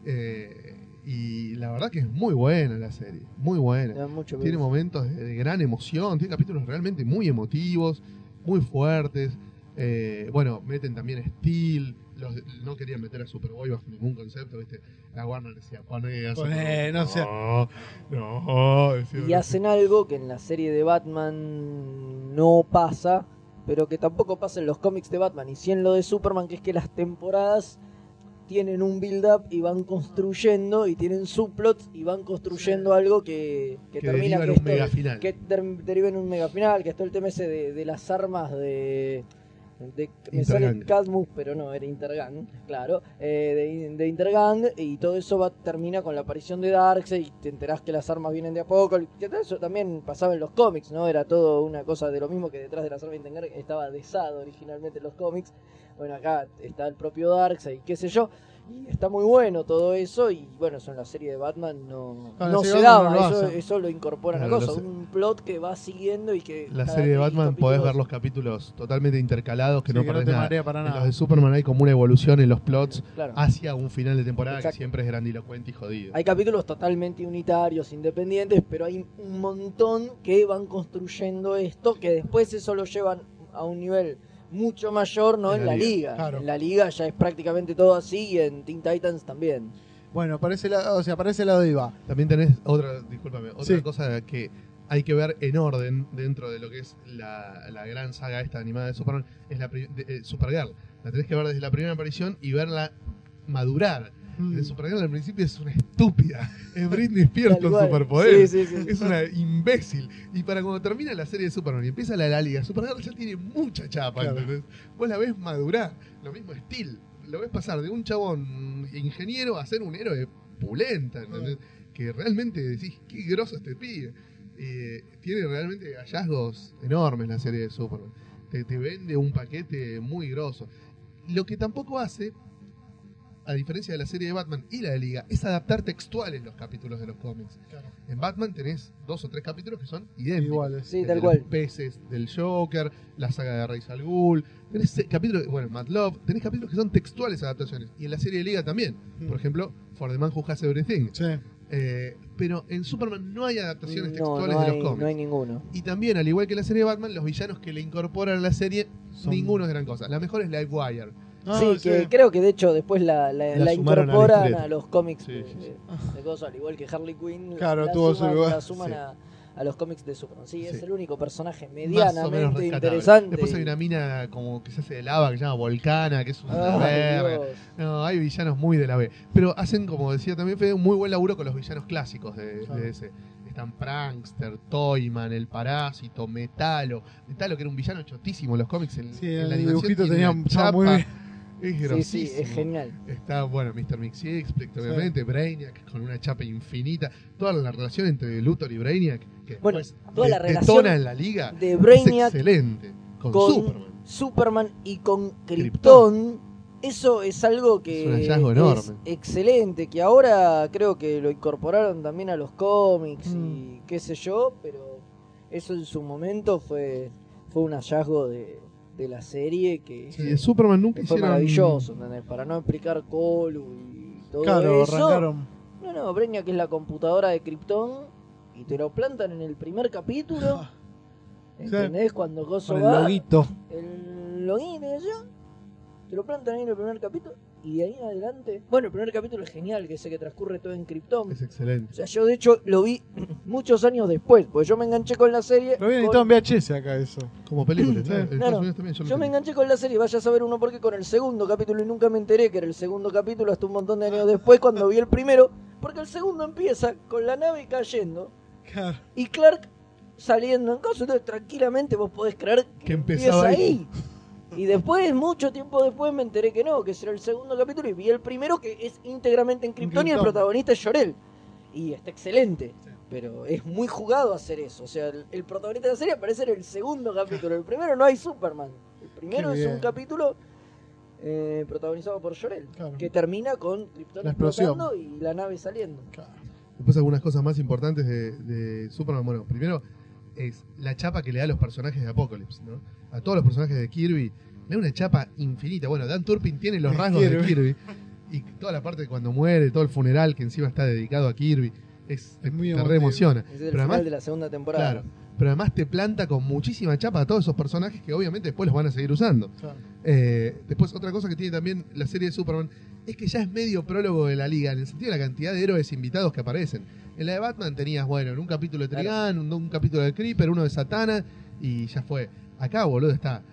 Eh, y la verdad que es muy buena la serie, muy buena. Tiene momentos de, de gran emoción, tiene capítulos realmente muy emotivos. Muy fuertes. Eh, bueno, meten también Steel. Los, no querían meter a Superboy bajo ningún concepto, ¿viste? La Warner decía, poné a Poné, Superboy". no sea- No, no, decía, Y hacen algo que en la serie de Batman no pasa, pero que tampoco pasa en los cómics de Batman. Y sí en lo de Superman, que es que las temporadas tienen un build-up y van construyendo, y tienen subplots y van construyendo algo que, que, que termina que un mega final. que ter- deriva en un mega final, que es todo el tema ese de, de las armas de... de me sale. Cadmus, pero no, era Intergang, claro, eh, de, de Intergang, y todo eso va termina con la aparición de Darkseid, y te enterás que las armas vienen de Apocalypse, que eso también pasaba en los cómics, ¿no? Era todo una cosa de lo mismo que detrás de las armas de Intergang estaba desado originalmente en los cómics, bueno, acá está el propio Darkseid, qué sé yo, y está muy bueno todo eso, y bueno, eso en la serie de Batman no, no la se daba, no lo eso, lo incorporan Claro, a cosa, lo sé. un plot que va siguiendo y que... La serie de Batman podés ver los capítulos totalmente intercalados que Sí, no que no perdés te nada. marea para En nada. los de Superman hay como una evolución en los plots Claro. hacia un final de temporada Exacto. que siempre es grandilocuente y jodido. Hay capítulos totalmente unitarios, independientes, pero hay un montón que van construyendo esto, que después eso lo llevan a un nivel mucho mayor, ¿no? En, la liga. claro. En la liga ya es prácticamente todo así y en Teen Titans también. Bueno, para ese lado, o sea, para ese lado iba. También tenés otra, discúlpame, otra Sí. cosa que hay que ver en orden dentro de lo que es la, la gran saga esta animada de Superman, es la de- eh, Supergirl. La tenés que ver desde la primera aparición y verla madurar. De Supergirl al principio es una estúpida. Es Britney Spears con superpoderes. Sí, sí, sí. Es una imbécil. Y para cuando termina la serie de Superman y empieza la, la liga, Supergirl ya tiene mucha chapa. Claro. ¿entendés? Vos la ves madurar. Lo mismo Steel. Lo ves pasar de un chabón ingeniero a ser un héroe pulenta. ¿entendés? Que realmente decís, qué groso este pibe. Eh, tiene realmente hallazgos enormes la serie de Superman. Te, te vende un paquete muy grosso. Lo que tampoco hace, a diferencia de la serie de Batman y la de Liga, es adaptar textuales los capítulos de los cómics. En Batman tenés dos o tres capítulos que son idénticos. Iguales. Sí, tal cual. Los peces del Joker, la saga de Ra's al Ghul. Tenés eh, capítulos, bueno, Mad Love, tenés capítulos que son textuales adaptaciones. Y en la serie de Liga también. Mm. Por ejemplo, For the Man Who Has Everything. Sí. Eh, pero en Superman no hay adaptaciones No, textuales no de hay, los cómics. no hay ninguno. Y también, al igual que la serie de Batman, los villanos que le incorporan a la serie, Son- ninguno es gran cosa. La mejor es Livewire. Ah, sí, que creo que de hecho después la, la, La la sumaron a la incorporan a, los cómics Sí, de, sí, de- de cosas, al igual que Harley Quinn. Claro, la tuvo su suman, lugar. la suman Sí. a, a los cómics de Superman. Sí, es el único personaje medianamente interesante. Después hay una mina como que se hace de lava que se llama Volcana, que es una Ay, verga. Dios. No, hay villanos muy de la B. Pero hacen, como decía también Fede, un muy buen laburo con los villanos clásicos de, Claro. de ese. Están Prankster, Toyman, El Parásito, Metalo. Metalo, que era un villano chotísimo en los cómics. En, Sí, en el la dibujito tenía- muy bien. Es Sí, sí, es genial. Está, bueno, Mr. Mixix, obviamente, Brainiac con una chapa infinita. Toda la relación entre Luthor y Brainiac, que Bueno, después toda la relación en la liga, de Brainiac es excelente. Con, con Superman. Superman y con Krypton. Krypton. Eso es algo que Es un hallazgo enorme. es excelente, que ahora creo que lo incorporaron también a los cómics Mm. y qué sé yo, pero eso en su momento fue, fue un hallazgo de, de la serie que, Sí, de Superman nunca que fue hicieron... maravilloso, ¿entendés? Para no explicar Colu y todo Claro, eso. arrancaron. No, no, Breña que es la computadora de Krypton y te lo plantan en el primer capítulo. ¿Entendés? Cuando Gozo Con va, el loguito. el login y eso, te lo plantan ahí en el primer capítulo y de ahí en adelante. Bueno, el primer capítulo es genial, que sé que transcurre todo en Krypton. Es excelente. O sea, yo de hecho lo vi muchos años después, porque yo me enganché con la serie. Lo habían con- editado en VHS acá eso. Como película, Sí. ¿no? En Claro. También yo me enganché con la serie, vaya a saber uno porque con el segundo capítulo y nunca me enteré que era el segundo capítulo hasta un montón de años después cuando vi el primero, porque el segundo empieza con la nave cayendo Claro. y Clark saliendo en cosas, entonces tranquilamente vos podés creer que, Que empezaba empieza ahí. Y después, mucho tiempo después, me enteré que no, que ese era el segundo capítulo y vi el primero que es íntegramente en Krypton y el protagonista es Jorel. Y está excelente. Pero es muy jugado hacer eso. O sea, el, el protagonista de la serie aparece en el segundo capítulo. El primero no hay Superman. El primero es un capítulo eh, protagonizado por. Claro. Que termina con Krypton La explosión. explotando y la nave saliendo. Después algunas cosas más importantes de, de Superman. Bueno, primero es la chapa que le da a los personajes de Apocalypse, ¿no? A todos los personajes de Kirby le da una chapa infinita. Bueno, Dan Turpin tiene los rasgos de Kirby. Kirby. Y toda la parte de cuando muere, todo el funeral que encima está dedicado a Kirby, es, Es muy te emotivo. reemociona. Es el Pero final además, de la segunda temporada. claro, pero además te planta con muchísima chapa a todos esos personajes que obviamente después los van a seguir usando. Claro. Eh, después, otra cosa que tiene también la serie de Superman es que ya es medio prólogo de la liga, en el sentido de la cantidad de héroes invitados que aparecen. En la de Batman tenías, bueno, en un capítulo de Trigan, un, un capítulo de Creeper, uno de Satana, y ya fue. Acá, boludo, está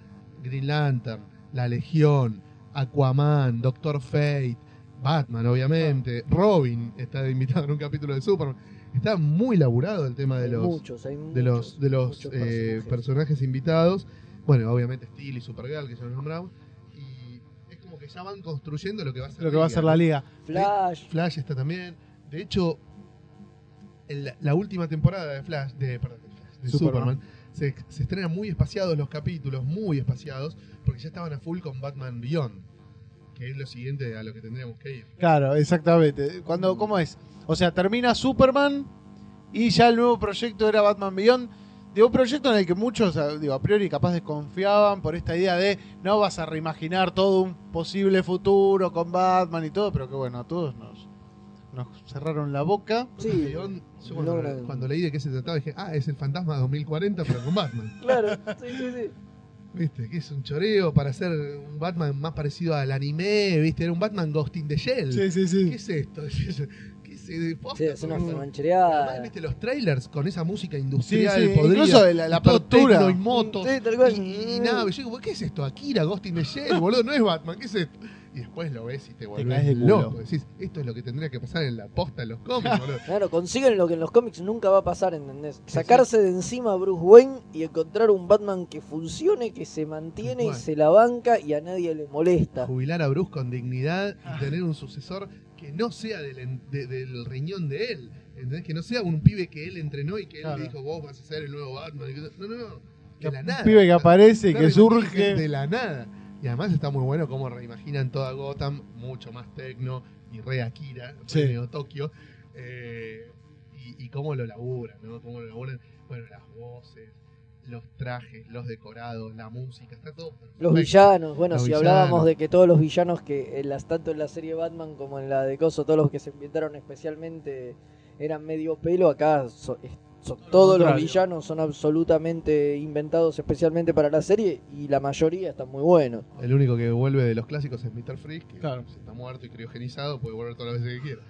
Green Lantern, La Legión, Aquaman, Doctor Fate, Batman, obviamente, Robin está invitado en un capítulo de Superman. Está muy laburado el tema de Hay los, muchos, hay de los, de los eh, personajes. personajes invitados. Bueno, obviamente Steel y Supergirl, que ya los nombramos. Y es como que ya van construyendo lo que va a ser Lo que va a ser la liga. Flash, Flash está también. De hecho, en la, la última temporada de Flash, de, perdón, de, Flash, de Superman. Superman, se, se estrenan muy espaciados los capítulos, muy espaciados, porque ya estaban a full con Batman Beyond, que es lo siguiente a lo que tendríamos que ir. Claro, exactamente. Cuando, ¿Cómo es? O sea, termina Superman y ya el nuevo proyecto era Batman Beyond. De un proyecto en el que muchos, a- digo, a priori capaz desconfiaban por esta idea de no vas a reimaginar todo un posible futuro con Batman y todo, pero que bueno, a todos nos, nos cerraron la boca. sí, Beyond, yo cuando, cuando leí de qué se trataba dije, ah, es el fantasma 2040, pero con Batman. claro, sí, sí, sí. ¿Viste? Que es un choreo para hacer un Batman más parecido al anime, ¿viste? Era un Batman Ghost in the Shell. Sí, sí, ¿Qué sí. es esto? ¿Qué es de posta, Sí, es una manchereada. Además, ¿viste? Los trailers con esa música industrial, Sí, sí, podrida, incluso la- la apertura. y motos Sí, tal cual. y, y naves. Yo digo, ¿qué es esto? Akira, Ghost in the Shell, boludo, no es Batman, ¿qué es esto? Y después lo ves y te de culo. loco. Decís, esto es lo que tendría que pasar en la posta en los cómics, boludo. Claro, consiguen lo que en los cómics nunca va a pasar, ¿entendés? Sacarse de encima a Bruce Wayne y encontrar un Batman que funcione, que se mantiene y se la banca y a nadie le molesta. Jubilar a Bruce con dignidad y tener un sucesor que no sea del, de- del riñón de él. ¿Entendés? Que no sea un pibe que él entrenó y que él Claro. le dijo, vos vas a ser el nuevo Batman. No, no, no. De Un la nada. pibe que aparece y que surge. De la nada. Y además está muy bueno cómo reimaginan toda Gotham, mucho más tecno y re Akira, Sí. re Neo Tokio. eh, y, y cómo lo laburan, ¿no? Cómo lo laburan. Bueno, las voces, los trajes, los decorados, la música, está todo perfecto. Los villanos, bueno, Los si hablábamos de que todos los villanos que en las, tanto en la serie Batman como en la de Coso, todos los que se inventaron especialmente eran medio pelo, acá so- es- son- todos los villanos son absolutamente inventados especialmente para la serie y la mayoría están muy buenos. El único que vuelve de los clásicos es Mr. Freeze, que Claro. si está muerto y criogenizado, puede volver todas las veces que quiera.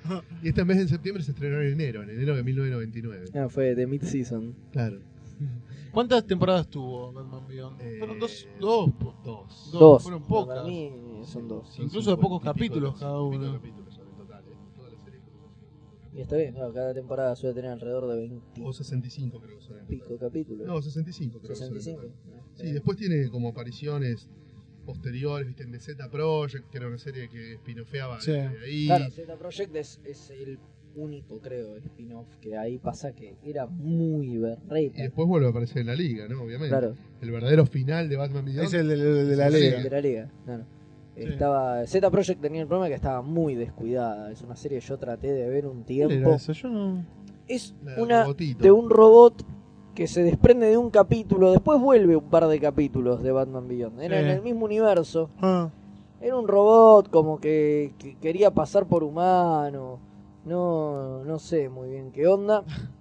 y esta en vez de en septiembre se estrenó en enero, en enero de 1999. Ah, fue de mid-season. Claro. ¿Cuántas temporadas tuvo Batman Beyond? Eh, Fueron dos, dos, Dos. Dos. Fueron Para pocas. mí son dos. Son Incluso de pocos 50 y pico capítulos cada uno. Y está bien, claro, cada temporada suele tener alrededor de 20 O 65 creo que son pico capítulos. No, 65 creo que son en 65. total. Ah, Sí, después tiene como apariciones posteriores, viste, en The Z Project, que era una serie que spinofeaba Sí. ahí. Claro, Z Project es, es el único, creo, spin-off que ahí pasa que era muy Y berreta. después vuelve a aparecer en la liga, ¿no? Obviamente. Claro, El verdadero final de Batman Beyond. Es el de, de la Sí, liga. de la liga. claro. Sí. Estaba, Z Project tenía el problema que estaba muy descuidada. Es una serie que yo traté de ver un ¿Cuál era tiempo. eso? Yo no. Es una robotito. de un robot que se desprende de un capítulo. Después vuelve un par de capítulos de Batman Beyond. Era en el mismo universo. Ah, Era un robot como que, que quería pasar por humano. No, no sé muy bien qué onda.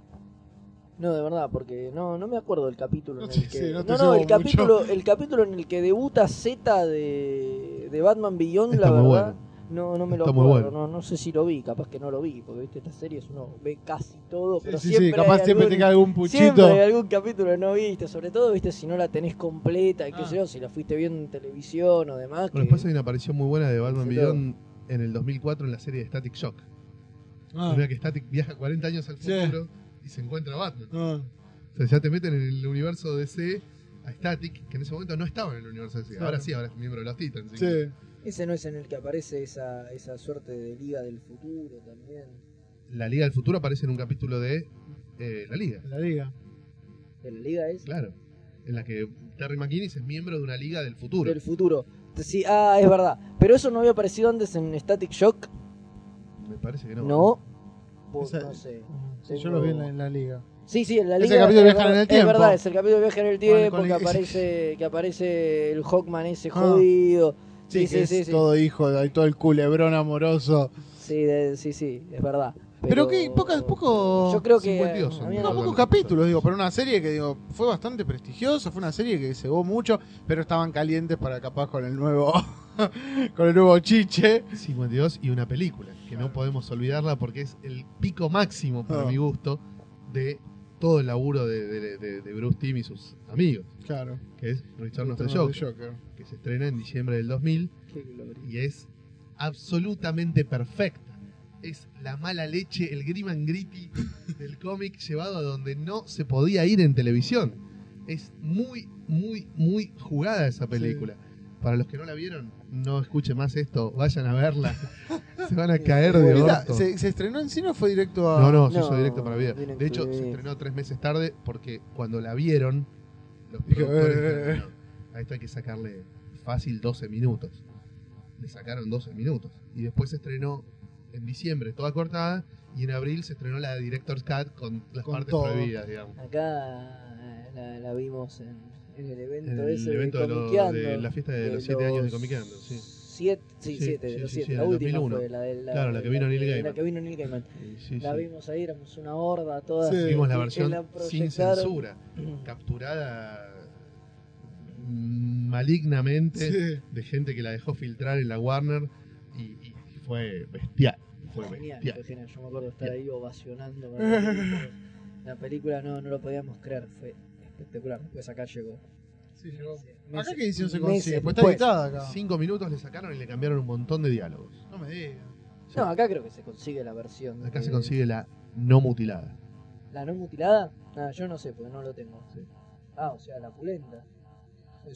No, de verdad, porque no, no me acuerdo del capítulo en No el que. sí, no no, te no, llevo el mucho. capítulo, el capítulo en el que debuta Z de, de Batman Beyond, Está la verdad. bueno. No, no me lo Está acuerdo, bueno. no, no sé si lo vi, capaz que no lo vi, porque viste estas series uno ve casi todo, sí, pero sí, siempre sí, capaz hay siempre algún- te cae algún Siempre puchito. hay algún capítulo que no viste, sobre todo, viste, si no la tenés completa, y qué Ah. sé yo, si la fuiste viendo en televisión o demás. Bueno, que- después hay una aparición muy buena de Batman Beyond en el 2004 en la serie de Static Shock. Ah, que Static viaja 40 años al Sí. futuro y se encuentra Batman. ah. O sea, ya te meten en el universo DC a Static, que en ese momento no estaba en el universo DC. Ahora Claro. sí, ahora es miembro de los Titans. Sí. Ese no es en el que aparece esa, esa suerte de Liga del Futuro también. La Liga del Futuro aparece en un capítulo de eh, La Liga. La liga. ¿De la Liga es? Claro. En la que Terry McGinnis es miembro de una Liga del Futuro. Del futuro. Sí, ah, es verdad. Pero eso no había aparecido antes en Static Shock. Me parece que no. No. Pues, Esa- no sé. Sí, yo lo vi en la, en la liga. Sí, sí, en la liga. capítulo de es Viajar en el Tiempo. Es verdad, es el capítulo de viaje en el tiempo que el- aparece, que aparece el Hawkman ese Ah. jodido. Sí, Sí, que sí, es sí, todo hijo, hay todo el culebrón amoroso. Sí, de- sí, sí, es verdad. Pero que pocas, poco. Yo creo que. 52 son, a mí ¿no? pocos capítulos, digo, para una serie que digo, fue bastante prestigiosa, fue una serie que cegó mucho, pero estaban calientes para capaz con el nuevo con el nuevo chiche. 52 y una película, que no podemos olvidarla porque es el pico máximo, para Ah. mi gusto, de todo el laburo de, de- de- de Bruce Timm y sus amigos, Claro. que es Return of the Joker, que se estrena en diciembre del 2000 y es absolutamente perfecta. Es la mala leche, el grim and gritty del cómic llevado a donde no se podía ir en televisión. Es muy, muy, muy jugada esa película. Para los que no la vieron, no escuchen más esto, vayan a verla. Se van a caer de Mira, orto. ¿se, se estrenó en cine o fue directo a.? No, no, se No, hizo directo para ver. De hecho, de se estrenó tres meses tarde porque cuando la vieron, los productores eh, eh, "No, a esto hay que sacarle fácil 12 minutos. Le sacaron 12 minutos. Y después se estrenó en diciembre, toda cortada, y en abril se estrenó la Director's Cut con las Con partes todo. prohibidas, digamos. Acá eh, la, la vimos en, en el evento En el ese evento de, de, de la fiesta de, los 7 años de Comiqueando, sí. Siete, sí, Sí, siete, de sí, los sí, siete. sí, la del última 2001. fue la de la, Claro, la que vino Neil La Gaiman. que vino Neil Gaiman. Sí, La sí. vimos ahí, éramos una horda toda. Sí. Vimos la versión la sin censura, capturada mm, malignamente Sí. de gente que la dejó filtrar en la Warner y, y fue bestial. Fue Fue genial, bestial. fue genial. Yo me acuerdo estar ahí ovacionando. con la película. La película no, no lo podíamos creer, fue espectacular. Después acá llegó. Sí, llegó. Meses- ¿Acá qué edición se consigue? Pues está después. editada acá. Cinco minutos le sacaron y le cambiaron un montón de diálogos. No me digas. No, acá creo que se consigue la versión. Acá de- se consigue la no mutilada. ¿La no mutilada? Ah, yo no sé, porque no lo tengo. Ah, o sea, la pulenta.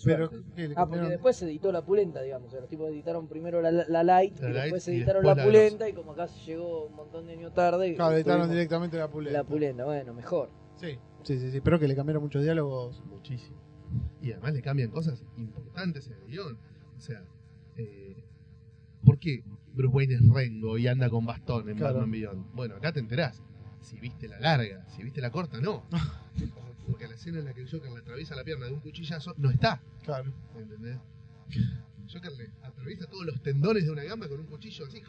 Pero, suerte. ¿qué, le Ah, porque después se editó la pulenta, digamos. O sea, los tipos editaron primero la, la light La y light después y editaron después la, la pulenta y como acá llegó un montón de años tarde. Claro, editaron tuvimos directamente la pulenta. La pulenta, bueno, mejor. Sí. Sí, sí, sí. Pero que le cambiaron muchos diálogos. Muchísimo. Y además le cambian cosas importantes en el guion. O sea, eh, ¿por qué Bruce Wayne es Rengo y anda con bastón en Claro. Batman Beyond? Bueno, acá te enterás. Si viste la larga, si viste la corta, no. Porque la escena en la que el Joker le atraviesa la pierna de un cuchillazo no está. Claro. ¿Entendés? Joker le atraviesa todos los tendones de una gamba con un cuchillo así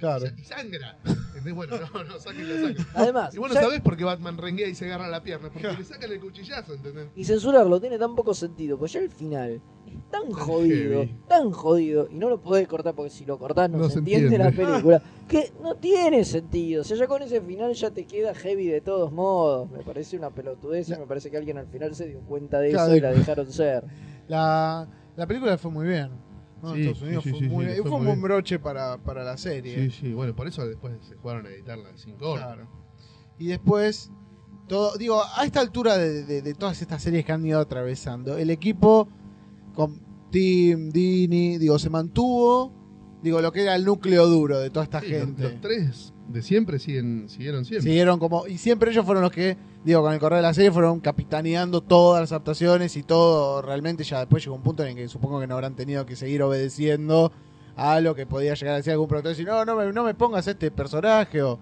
Claro. y sangra. ¿Entendés? Bueno, no, no, saquen la sangre. Además, Y bueno, ya- ¿sabés por qué Batman renguea y se agarra la pierna? Porque Claro. le sacan el cuchillazo, ¿entendés? Y censurarlo tiene tan poco sentido, pues ya el final es tan jodido, heavy. tan jodido, y no lo podés cortar porque si lo cortás no, No se se entiende, la película, que no tiene sentido. O sea, ya con ese final ya te queda heavy de todos modos. Me parece una pelotudez y me parece que alguien al final se dio cuenta de Claro, eso y y- la dejaron ser. La, la película fue muy bien. ¿No? Sí, en Estados Unidos sí, fue, sí, muy sí, bien. le fue fue un buen broche para, para la serie. Sí, sí, bueno, por eso después se jugaron a editarla sin. Claro. Y después, todo, digo, a esta altura de, de- de todas estas series que han ido atravesando, el equipo con Tim, Dini, digo, se mantuvo, digo, lo que era el núcleo duro de toda esta Sí, gente. Los, tres de siempre siguen, siguieron siempre. Siguieron como, y siempre ellos fueron los que, digo, con el correr de la serie fueron capitaneando todas las adaptaciones y todo, realmente ya después llegó un punto en el que supongo que no habrán tenido que seguir obedeciendo a lo que podía llegar a decir algún productor y decir, no, no me, no me pongas este personaje o...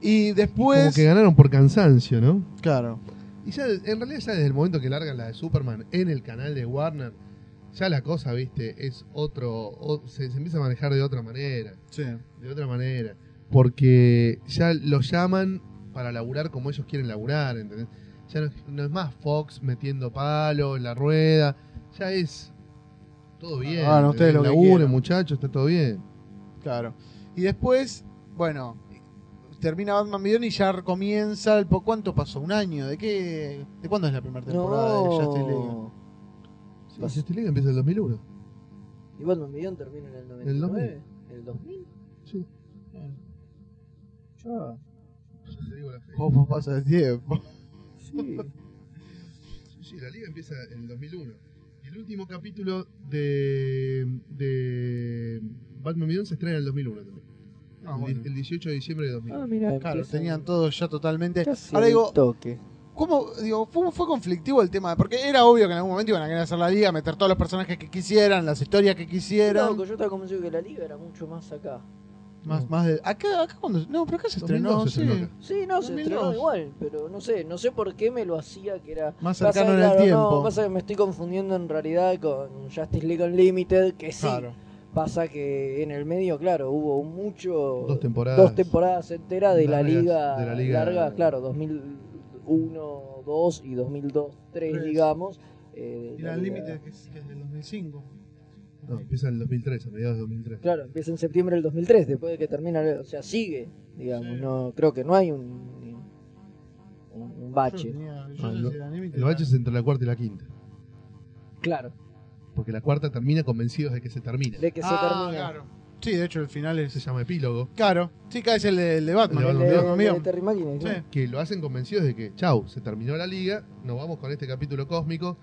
Y después... Como que ganaron por cansancio, ¿no? Claro. Y ya, en realidad ya desde el momento que largan la de Superman en el canal de Warner, ya la cosa, viste, es otro, o- se, se empieza a manejar de otra manera, Sí. de otra manera, porque ya lo llaman para laburar como ellos quieren laburar, ¿entendés? Ya no, es- no es más Fox metiendo palo en la rueda, ya es todo bien. Hagan ustedes lo que Laburen, muchachos, está todo bien. Claro. Y después, bueno, termina Batman Beyond y ya comienza el po- ¿Cuánto pasó? ¿Un año? ¿De qué? ¿De cuándo es la primera temporada de Justice League? Sí, Justice League empieza en el 2001. Y Batman Beyond termina en el 99. ¿En el 2000? Sí. Ya. Ya te digo la fecha. ¿Cómo pasa el tiempo? Sí. Sí, la liga empieza en el 2001. Y el último capítulo de, de Batman Beyond se estrena en el 2001 también. Ah, el, bueno. el 18 de diciembre de Ah, 2001. mira, Claro, empieza tenían todo ya totalmente. casi Ahora digo, toque. ¿Cómo, digo, fue, fue conflictivo el tema? Porque era obvio que en algún momento iban a querer hacer la liga, meter todos los personajes que quisieran, las historias que quisieran. Loco, yo estaba convencido que la liga era mucho más acá. Más, más de. Acá, acá cuando. No, pero acá se estrenó. 2002 se sí. estrenó acá. Sí, no, se 2002. estrenó igual, pero no sé, no sé por qué me lo hacía que era... Más cercano en el claro, tiempo. No, pasa que me estoy confundiendo en realidad con Justice League Unlimited, que sí, Claro. Pasa que en el medio, claro, hubo mucho. Dos temporadas. dos temporadas enteras de la, liga, de la liga- larga, claro, 2001, 2 y 2002, 3, Tres. digamos. eh, Y la límite que es, que es del 2005. No, empieza en el 2003, a mediados de 2003. Claro, empieza en septiembre del 2003, después de que termina, o sea, sigue, digamos, Sí. no creo que no hay un, un, un bache. Yo tenía- yo Ah, no límite El bache es entre la cuarta y la quinta. Claro, Porque la cuarta termina convencidos de que se termina. de que se Ah, termina. claro. Sí, de hecho el final Se es... llama epílogo. Claro. Sí, cada es el de, el de Batman. El El de Batman el de Terry Sí. claro. Que lo hacen convencidos de que, chau, se terminó la liga, nos vamos con este capítulo cósmico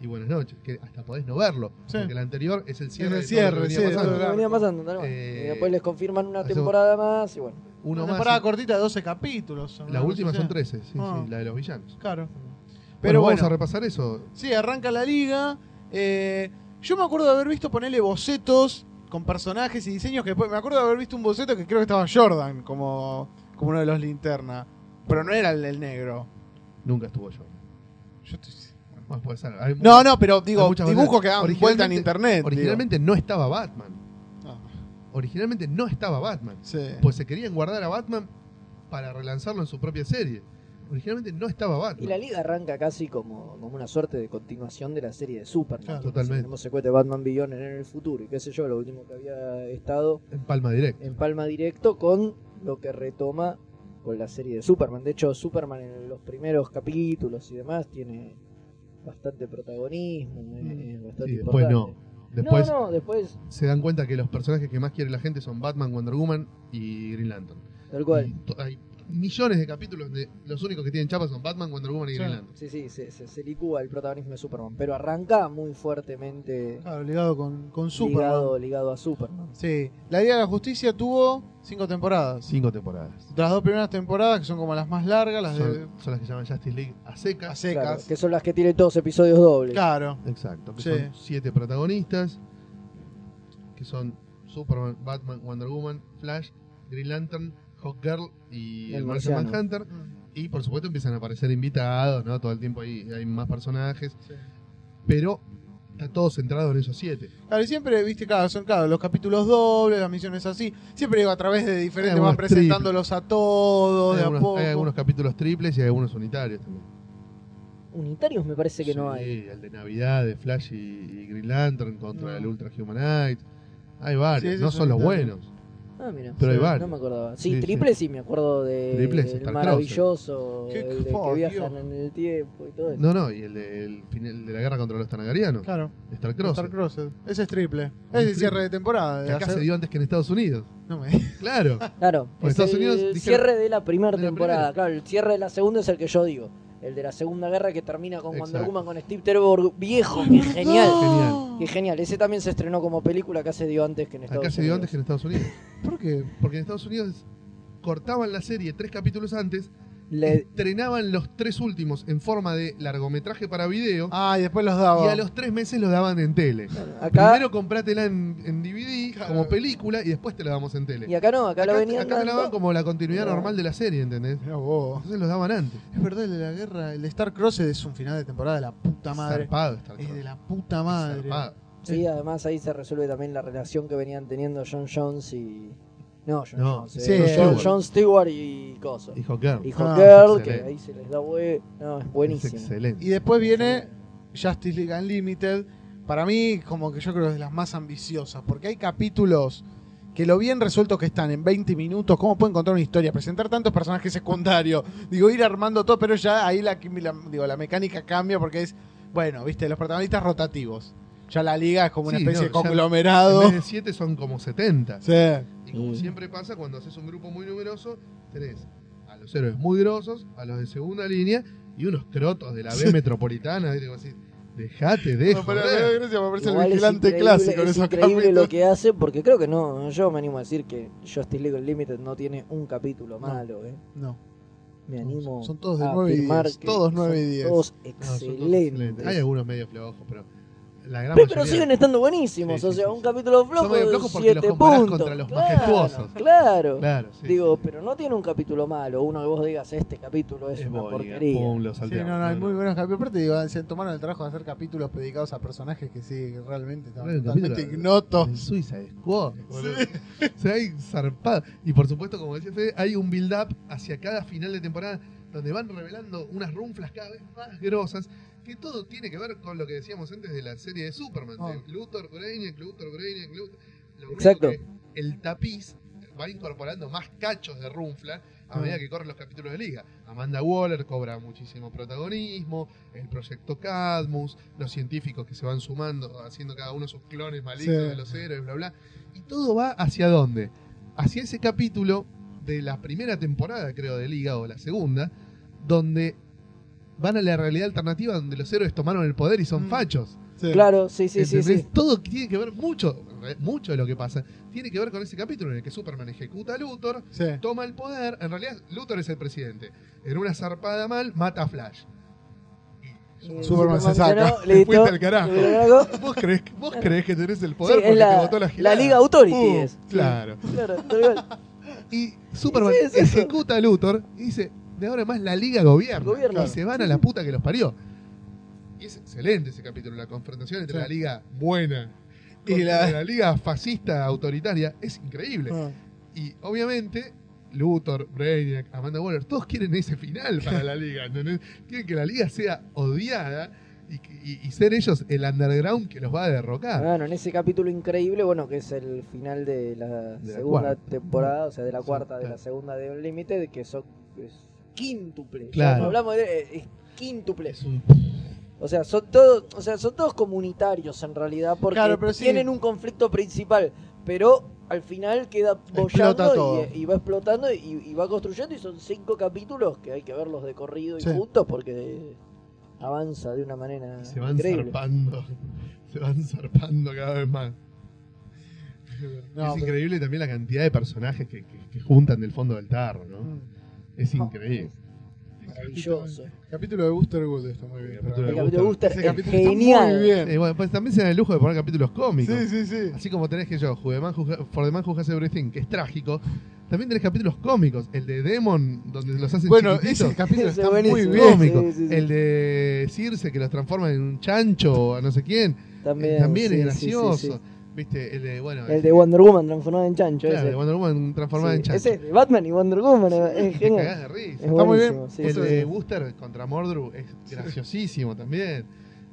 y buenas noches. Que hasta podés no verlo. Sí. Porque el anterior es el cierre. Es el de todo lo cierre, que venía sí, Lo pasando. que venía pasando, tal. Eh, y después les confirman una temporada más y bueno. Uno Una más. temporada y- cortita de 12 capítulos. La última son así. 13, sí, Ah. sí, la de los villanos. Claro. Pero Pero vamos bueno, a repasar eso. sí, arranca la liga. eh, yo me acuerdo de haber visto ponerle bocetos con personajes y diseños que después me acuerdo de haber visto un boceto que creo que estaba Jordan como, como uno de los linterna. Pero no era el, el negro. Nunca estuvo yo. Yo estoy- Bueno, puede ser. Hay No, no, pero digo, dibujos que dan vuelta en Originalmente- internet. digo. Originalmente no estaba Batman. Ah, Originalmente no estaba Batman. sí. Pues se querían guardar a Batman para relanzarlo en su propia serie. Originalmente no estaba Y Batman. la liga arranca casi como, como una suerte de continuación de la serie de Superman. Claro. Totalmente. Tenemos secuete Batman Beyond en el futuro y qué sé yo, lo último que había estado En Palma Direct. en palma directo con lo que retoma con la serie de Superman. De hecho, Superman en los primeros capítulos y demás tiene bastante protagonismo, es- es bastante Sí, después no. Después no, no, después, se dan cuenta que los personajes que más quiere la gente son Batman, Wonder Woman y Green Lantern. tal cual. Y hay millones de capítulos de los únicos que tienen chapas son Batman, Wonder Woman y Sí. Green Lantern. Sí, sí, se, se, se licúa el protagonismo de Superman, pero arranca muy fuertemente Claro, ligado con, con Superman. ligado, ligado a Superman. Sí. La Liga de la Justicia tuvo cinco temporadas. Cinco temporadas. Las dos primeras temporadas, que son como las más largas, las de Son, son las que llaman Justice League a a secas. secas. Claro, que son las que tienen todos episodios dobles. Claro. Exacto. Que Sí. son siete protagonistas. Que son Superman, Batman, Wonder Woman, Flash, Green Lantern, Hawkgirl y El el Martian. Manhunter. Y por supuesto empiezan a aparecer invitados, ¿no? Todo el tiempo ahí hay más personajes. Sí. Pero está todo centrado en esos siete. Claro, y siempre, viste, claro, son claro, los capítulos dobles, las misiones así. Siempre digo, a través de diferentes Hay van presentándolos a todos, Hay de a algunos, poco. hay algunos capítulos triples y hay algunos unitarios también. Unitarios me parece que Sí, no hay. el de Navidad de Flash y, y Green Lantern contra No. el Ultra Humanite. Hay varios, Sí, no son los buenos. Ah, mira. Pero hay no varios. me acordaba. Sí, Sí, triple sí. me acuerdo de Triple es el Star maravilloso, Qué el de fuck, que viajan Dios. en el tiempo y todo eso. No, no, y el de, el final de la guerra contra los Tanagarianos. Claro, Star Cross. Star Crossed. Ese es triple. Es Ese es triple. cierre de temporada. Que de acá hacer- se dio antes que en Estados Unidos. No me Claro. Claro, Porque es Estados el Unidos dijeron- cierre de la primera de la temporada. primera. Claro, el cierre de la segunda es el que yo digo. El de la segunda guerra que termina con Wonder Exacto. Woman con Steve Trevor viejo, que genial. Genial. Que genial. Ese también se estrenó como película, acá se dio antes que en Estados Acá se dio antes que en Estados Unidos. ¿Por qué? Porque en Estados Unidos cortaban la serie tres capítulos antes, Le- estrenaban los tres últimos en forma de largometraje para video Ah, y después los daba. y a los tres meses los daban en tele. acá, Primero comprátela en, en DVD Claro. como película y después te la damos en tele. y acá no, acá, lo venían acá te la dando. daban como la continuidad normal de la serie, ¿entendés? Vos. Entonces los daban antes. Es verdad, el de la guerra, el de Star Crossed es un final de temporada de la puta madre. Zarpado Star Es de la puta madre. Zarpado. Sí, además ahí se resuelve también la relación que venían teniendo John Jones y. No, John No, Jones. sí, John, Stewart. John Stewart y Coso. Y Hawkgirl. Y Ah, Hawkgirl, que ahí se les da hue... No, es Es buenísimo. excelente. Y después viene Justice League Unlimited. Para mí, como que yo creo que es de las más ambiciosas. Porque hay capítulos que lo bien resuelto que están en 20 minutos. ¿Cómo pueden contar una historia? Presentar tantos personajes secundarios. Digo, ir armando todo, pero ya ahí la, la- digo, la mecánica cambia porque es, bueno, viste, los protagonistas rotativos. Ya la liga es como una Sí, especie no, de conglomerado. En vez de 7 son como 70. Sí. Y como Mm. siempre pasa, cuando haces un grupo muy numeroso, tenés a los héroes muy grosos, a los de segunda línea y unos crotos de la B metropolitana. ¿viste? Como así, dejate de No, joder. gracia, me parece el Igual es vigilante increíble- clásico en es esos increíble capítulos. lo que hace, porque creo que no, yo me animo a decir que Justice League Unlimited no tiene un capítulo malo, ¿eh? No. Me animo Son todos de a 9 y afirmar 10, que todos son 9 y 10. Todos No, son todos excelentes. Hay algunos medio flojos, pero la gran Pero mayoría- siguen estando buenísimos. Sí, o sí, sea, sí, un sí. capítulo flojo medio de flojos porque los 7 comparás puntos. contra los claro, majestuosos. Claro. Claro, sí, Digo, sí. pero no tiene un capítulo malo. Uno que vos digas, este capítulo es, Es una Boiga, porquería. pum, lo Sí, no, no, hay muy buenos capítulos. Aparte, digo, se tomaron el trabajo de hacer capítulos dedicados a personajes que sí, que realmente estaban totalmente ignotos. Suicide Squad. boludo. O sea, hay zarpado. Y por supuesto, como decía Fede, hay un build-up hacia cada final de temporada donde van revelando unas runflas cada vez más grosas. Que todo tiene que ver con lo que decíamos antes de la serie de Superman. De Luthor, Brainiac, Luthor, Brainiac, Luthor. Lo Exacto. que el tapiz va incorporando más cachos de runfla a Ah. medida que corren los capítulos de Liga. Amanda Waller cobra muchísimo protagonismo, el proyecto Cadmus, los científicos que se van sumando, haciendo cada uno sus clones malignos Sí. de los héroes, bla, bla. Y todo va hacia dónde? Hacia ese capítulo de la primera temporada, creo, de Liga, o la segunda, donde van a la realidad alternativa donde los héroes tomaron el poder y son Mm. fachos. Sí. Claro, sí, sí, sí, sí. Todo tiene que ver mucho, mucho de lo que pasa, tiene que ver con ese capítulo en el que Superman ejecuta a Luthor, Sí. toma el poder, en realidad Luthor es el presidente, en una zarpada mal mata a Flash. Superman se saca. listo. fuiste al carajo. ¿Vos crees, vos creés que tenés el Sí, poder es porque la, te votó la la gilada? Liga Authority. Uh, es. Claro. Claro. Y Superman Sí, ejecuta a Luthor y dice, de ahora en más la Liga gobierna. Gobierna. Y se van a la puta que los parió. Y es excelente ese capítulo, la confrontación entre Sí. la Liga buena Y la- la... Liga fascista autoritaria. Es increíble. Ah. Y obviamente, Luthor, Brainiac, Amanda Waller, todos quieren ese final para la Liga. ¿entendés? Quieren que la Liga sea odiada y, que- y- y ser ellos el underground que los va a derrocar. Bueno, en ese capítulo increíble, bueno, que es el final de la De la segunda cuarta. temporada, o sea, de la Sí, cuarta, de la segunda de Unlimited, que son es quíntuple. Claro. hablamos de es quíntuple. Es un- O sea, son todos, o sea, son todos comunitarios en realidad, porque Claro, pero sí. tienen un conflicto principal, pero al final queda bollando y, y va explotando y, y va construyendo y son cinco capítulos que hay que verlos de corrido y juntos porque avanza de una manera se van increíble. zarpando. Se van zarpando cada vez más. No, es pero- increíble también la cantidad de personajes que, que- que juntan del fondo del tarro, ¿no? Mm. Es increíble. Maravilloso. Capítulo de Booster Gold está muy bien. Capítulo El de capítulo de Booster Ese es capítulo está genial. muy bien. Eh, bueno, pues también se dan el lujo de poner capítulos cómicos. Sí, sí, sí. Así como tenés que yo, Who the Man Who- For the Man Who Has Everything, que es trágico, también tenés capítulos cómicos. El de Demon, donde los hacen Bueno, ese capítulo está muy bien. cómico. Sí, sí, sí. El de Circe, que los transforma en un chancho o a no sé quién, También, eh, también sí, es sí, gracioso. Sí, sí. ¿Viste? El de, bueno, El de Wonder Woman transformado en chancho. claro, ese. de Wonder Woman transformada Sí, en chancho. Ese es de Batman y Wonder Woman. Es Te genial. de risa. Es Está muy bien. sí, el sí, de sí. Booster contra Mordru es graciosísimo también.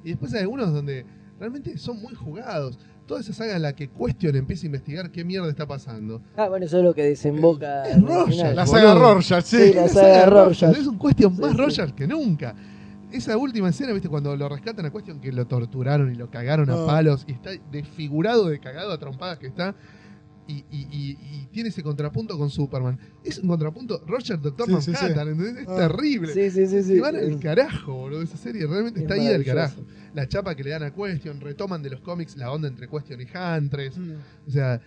Y después hay algunos donde realmente son muy jugados. Toda esa saga en la que Question empieza a investigar qué mierda está pasando. Ah, bueno, eso es lo que desemboca. Es Rorschach. final. La saga Rorschach, sí. Sí, la saga de Rorschach. Es un Question Sí, más sí. Rorschach que nunca. Esa última escena, ¿viste? Cuando lo rescatan a Question, que lo torturaron y lo cagaron a palos y está desfigurado de cagado a trompadas que está. Y, y- y- y tiene ese contrapunto con Superman. Es un contrapunto Rorschach Doctor Sí, sí, sí. Manhattan, ¿entendés? Es Ah. terrible. Sí, sí, sí. sí. Se van al carajo, boludo. Esa serie realmente Es está ahí del carajo. La chapa que le dan a Question, retoman de los cómics la onda entre Question y Huntress. Mm. O sea,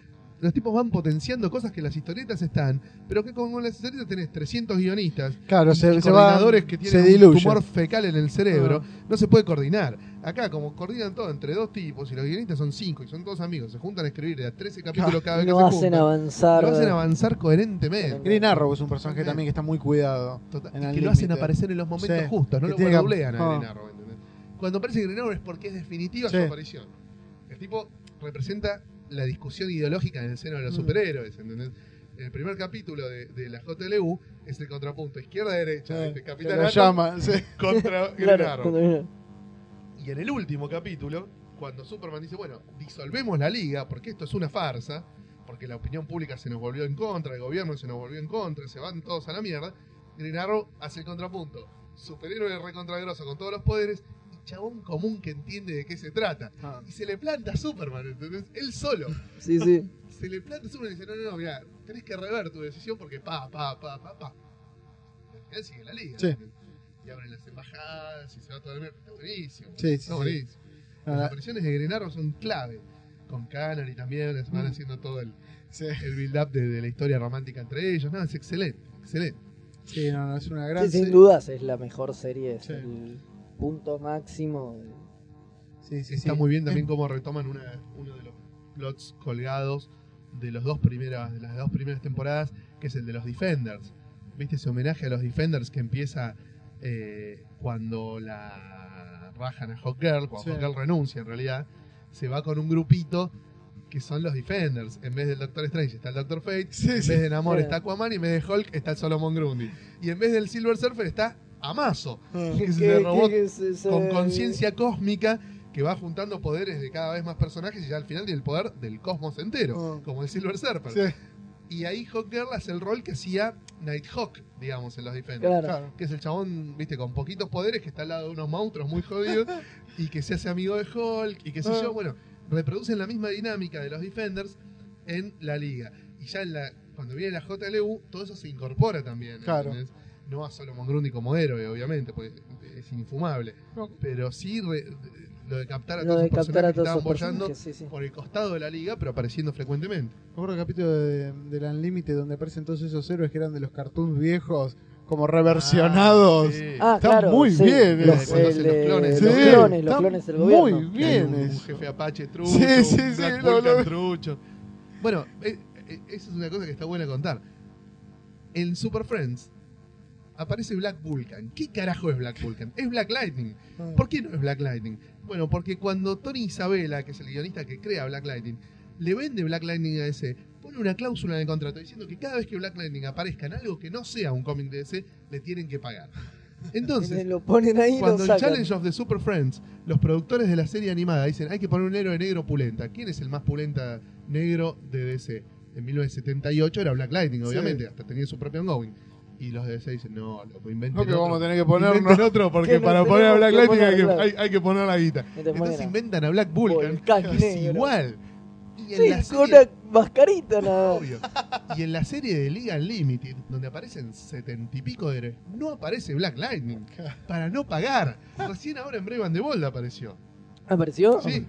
los tipos van potenciando cosas que las historietas están, pero que como en las historietas tenés 300 guionistas Claro, se, se va. coordinadores que Se tienen un tumor fecal en el cerebro, Ah. no se puede coordinar. Acá, como coordinan todo entre dos tipos y los guionistas son cinco y son todos amigos, se juntan a escribir de a 13 capítulos cada vez que No se hacen juntan, avanzar. lo hacen avanzar coherentemente. Green Arrow es un personaje También. también que está muy cuidado. Total, en y el que lo hacen aparecer en los momentos Sí, justos, no que lo que- googlean a ah. Green Arrow, ¿entendés? Cuando aparece Green Arrow es porque es definitiva Sí. su aparición. El tipo representa la discusión ideológica en el seno de los Mm. superhéroes, ¿entendés? El primer capítulo de, de la JLU es el contrapunto izquierda-derecha, Sí, este que Capitán lo Atom llaman, sí. contra Claro, Y en el último capítulo, cuando Superman dice, bueno, disolvemos la liga porque esto es una farsa, porque la opinión pública se nos volvió en contra, el gobierno se nos volvió en contra, se van todos a la mierda, Green Arrow hace el contrapunto. Superhéroe recontragroso con todos los poderes chabón común que entiende de qué se trata. Ah. Y se le planta a Superman, ¿entendés? Él solo. Sí, sí. Se le planta a Superman y dice, no, no, no, mira, tenés que rever tu decisión porque pa, pa, pa, pa, pa. Final sigue la liga. Y abren las embajadas y se va todo el mierda. Está buenísimo. Sí, sí, Está buenísimo. Las la- apariciones de Green Arrow son clave. Con Canary también, les van Mm. haciendo todo el, Sí, el build-up de, de la historia romántica entre ellos. No, es excelente, excelente. sí, no, no, es una gran. Sí, sin dudas es la mejor serie, Sí. el punto máximo. de- Sí, sí, Está muy bien también cómo retoman una- uno de los plots colgados de, los dos primeras, de las dos primeras temporadas, que es el de los Defenders. ¿Viste ese homenaje a los Defenders que empieza eh, cuando la rajan a Hawkgirl, cuando Sí. Hawkgirl renuncia en realidad, se va con un grupito que son los Defenders. En vez del Doctor Strange está el Doctor Fate, Sí, en sí. vez de Namor Sí. está Aquaman y en vez de Hulk está el Solomon Grundy. Y en vez del Silver Surfer está Amazo, que es Que- el robot que con conciencia cósmica que va juntando poderes de cada vez más personajes y ya al final tiene el poder del cosmos entero, Ah. como el Silver Surfer. Sí, Y ahí Hawkgirl hace el rol que hacía Nighthawk, digamos, en los Defenders. Claro. claro. Que es el chabón, viste, con poquitos poderes, que está al lado de unos monstruos muy jodidos y que se hace amigo de Hulk y qué sé Ah. yo. Bueno, reproducen la misma dinámica de los Defenders en la liga. Y ya en la, cuando viene la JLU, todo eso se incorpora también. Claro. ¿entendés? No a Solomon Grundy como héroe, obviamente, porque es infumable. No. Pero sí re- lo de captar a Lo todos de a personajes todos que estaban bollando personajes, sí, sí. por el costado de la liga, pero apareciendo frecuentemente. Me acuerdo el capítulo de, del Unlimited donde aparecen todos esos héroes que eran de los cartoons viejos, como reversionados. Ah, sí. Ah, claro. muy sí, bien Los, ese. Cuando hacen el los de- clones. los clones, los clones del muy gobierno. Hay bien un, jefe Apache trucho, Sí, sí, un sí, lo- lo- trucho. Bueno, eh, eh, eso es una cosa que está buena contar. En Super Friends aparece Black Vulcan. ¿Qué carajo es Black Vulcan? Es Black Lightning. ¿Por qué no es Black Lightning? Bueno, porque cuando Tony Isabella, que es el guionista que crea Black Lightning, le vende Black Lightning a DC, pone una cláusula en el contrato diciendo que cada vez que Black Lightning aparezca en algo que no sea un cómic de DC, le tienen que pagar. Entonces, lo ponen ahí cuando en sacan. Challenge of the Super Friends, los productores de la serie animada dicen hay que poner un héroe negro pulenta. ¿Quién es el más pulenta negro de DC? En 1978 era Black Lightning, Sí. obviamente, hasta tenía su propio ongoing. Y los de DC dicen, no, loco, inventen No que otro. vamos a tener que ponernos. Otro porque no para poner a Black Lightning hay que, claro. hay, hay que poner la guita. Entonces inventan a Black Vulcan, Volcán que es igual. Y en Sí, la con serie, una mascarita nada obvio. Y en la serie de Liga Unlimited, donde aparecen setenta y pico de héroes, no aparece Black Lightning. Para no pagar. Recién ahora en Brave and the Bold apareció. ¿Apareció? Sí,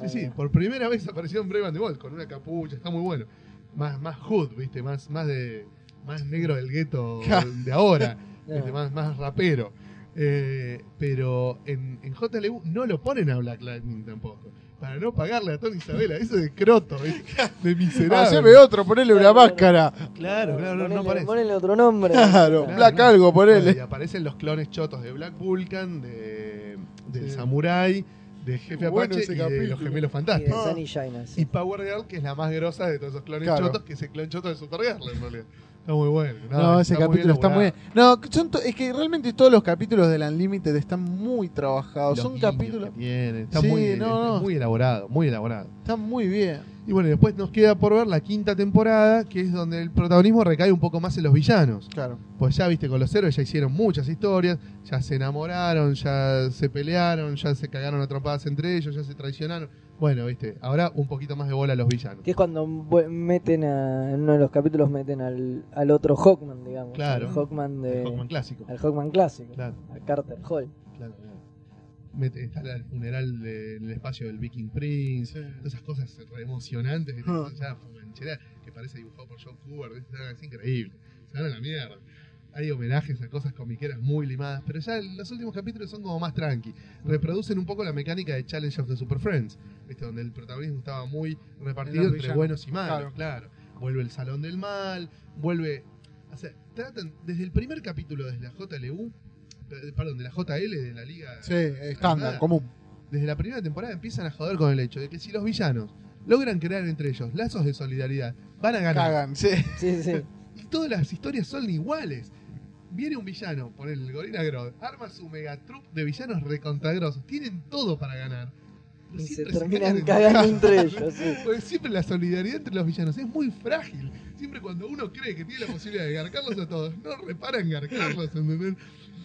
sí, sí. Por primera vez apareció en Brave and the Bold con una capucha, está muy bueno. Más, más hood, viste, más, más de. Más negro del gueto de ahora. viste, más, más rapero. Eh, pero en, en JLU no lo ponen a Black Lightning tampoco. Para no pagarle a Tony Isabela, eso de croto, de miserable. Haceme otro, ponele una Claro, máscara. Claro, claro, no, no Ponele- aparece. Ponele otro nombre. Claro, Claro, Black no. algo, Bueno, y ponele. aparecen los clones chotos de Black Vulcan, de, del Sí. Samurai, de Jefe bueno Apache y de los gemelos Y de fantásticos. Sunny China, sí. Y Power Girl, que es la más grosa de todos esos clones Claro. chotos, que es el clon choto de Supergirl en realidad. Está muy bueno. No, ese está muy capítulo está muy bien. No, son es que realmente todos los capítulos del Unlimited están muy trabajados. Los son capítulos. tienen, está Sí, muy, no, no. muy elaborado, muy elaborado. Están muy bien. Y bueno, después nos queda por ver la quinta temporada, que es donde el protagonismo recae un poco más en los villanos. Claro. Pues ya viste, con los héroes ya hicieron muchas historias, ya se enamoraron, ya se pelearon, ya se cagaron a trompadas entre ellos, ya se traicionaron. Bueno, viste, ahora un poquito más de bola a los villanos. Que es cuando meten a, en uno de los capítulos meten al, al otro Hawkman, digamos. Claro. Al Hawkman de. El Hawkman clásico. Al Hawkman clásico. Claro, A Carter Hall. claro, claro. Mete- está el funeral de- en el espacio del Viking Prince, todas esas cosas re emocionantes. Ah. ya que parece dibujado por John Cooper, es increíble. Se van a la mierda. Hay homenajes a cosas comiqueras muy limadas, pero ya los últimos capítulos son como más tranqui. Reproducen un poco la mecánica de Challenge of the Super Friends, ¿viste? donde el protagonismo estaba muy repartido entre villanos. buenos y malos. Claro. Claro. Vuelve el Salón del Mal, vuelve. O sea, tratan desde el primer capítulo, desde la JLU, eh, perdón, de la JL, de la Liga. Sí, estándar, común. desde la primera temporada empiezan a joder con el hecho de que si los villanos logran crear entre ellos lazos de solidaridad, van a ganar. Cagan, sí. Sí, sí. Y todas las historias son iguales. Viene un villano, por el Gorilla Grodd, arma su mega troupe de villanos recontragrosos. Tienen todo para ganar. Y se terminan cagando entre ellos, sí. Porque siempre la solidaridad entre los villanos es muy frágil. Siempre cuando uno cree que tiene la posibilidad de garcarlos a todos, no repara en garcarlos, ¿entendés?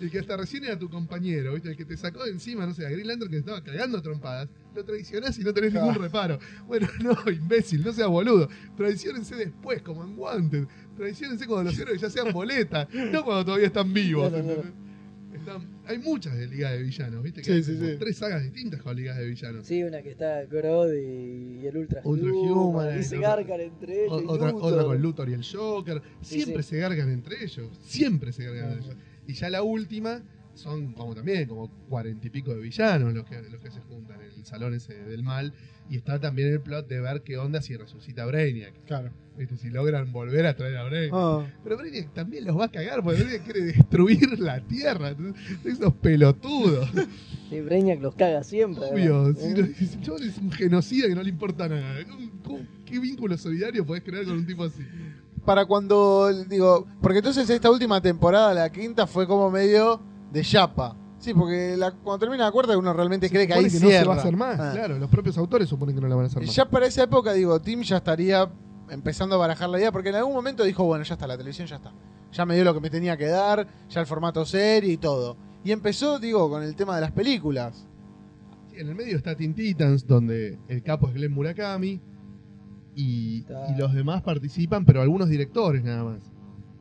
El que hasta recién era tu compañero, ¿viste? El que te sacó de encima, no sé, a Green Lantern que estaba cagando a trompadas, lo traicionás y no tenés ningún reparo. Bueno, no, imbécil, no seas boludo. Traiciónense después, como en Wanted. Traiciónense cuando los héroes ya sean boletas, no cuando todavía están vivos. Claro, claro. ¿entendés? Están- hay muchas de Liga de Villanos, ¿viste? Que Sí, hay sí, sí. tres sagas distintas con Ligas de Villanos. Sí, una que está Grodd y, y el Ultra, Ultra Human, Human, Y se otra- garcan entre ellos. O- y otra, Luthor. otra con Luthor y el Joker. Sí, Siempre sí. se gargan entre ellos. Siempre se gargan entre ellos. Y ya la última son como también como cuarenta y pico de villanos los que, los que se juntan en el salón ese del mal. Y está también el plot de ver qué onda si resucita Brainiac. Claro. ¿Viste? Si logran volver a traer a Brainiac. Ah. Pero Brainiac también los va a cagar porque Brainiac quiere destruir la Tierra. Entonces, Esos pelotudos. Sí, Brainiac los caga siempre. Obvio. Si no- si chabón es un genocida que no le importa nada. ¿Cómo- cómo- ¿Qué vínculo solidario podés crear con un tipo así? Para cuando, digo, porque entonces esta última temporada, la quinta, fue como medio de chapa. Sí, porque la- cuando termina la cuarta uno realmente Se cree que ahí que cierra. no se va a hacer más. Ah. Claro, los propios autores suponen que no la van a hacer más. Ya para esa época, digo, Tim ya estaría empezando a barajar la idea, porque en algún momento dijo, bueno, ya está, la televisión ya está. Ya me dio lo que me tenía que dar, ya el formato serie y todo. Y empezó, digo, con el tema de las películas. Sí, en el medio está Teen Titans, donde el capo es Glenn Murakami y, los demás participan, pero algunos directores nada más.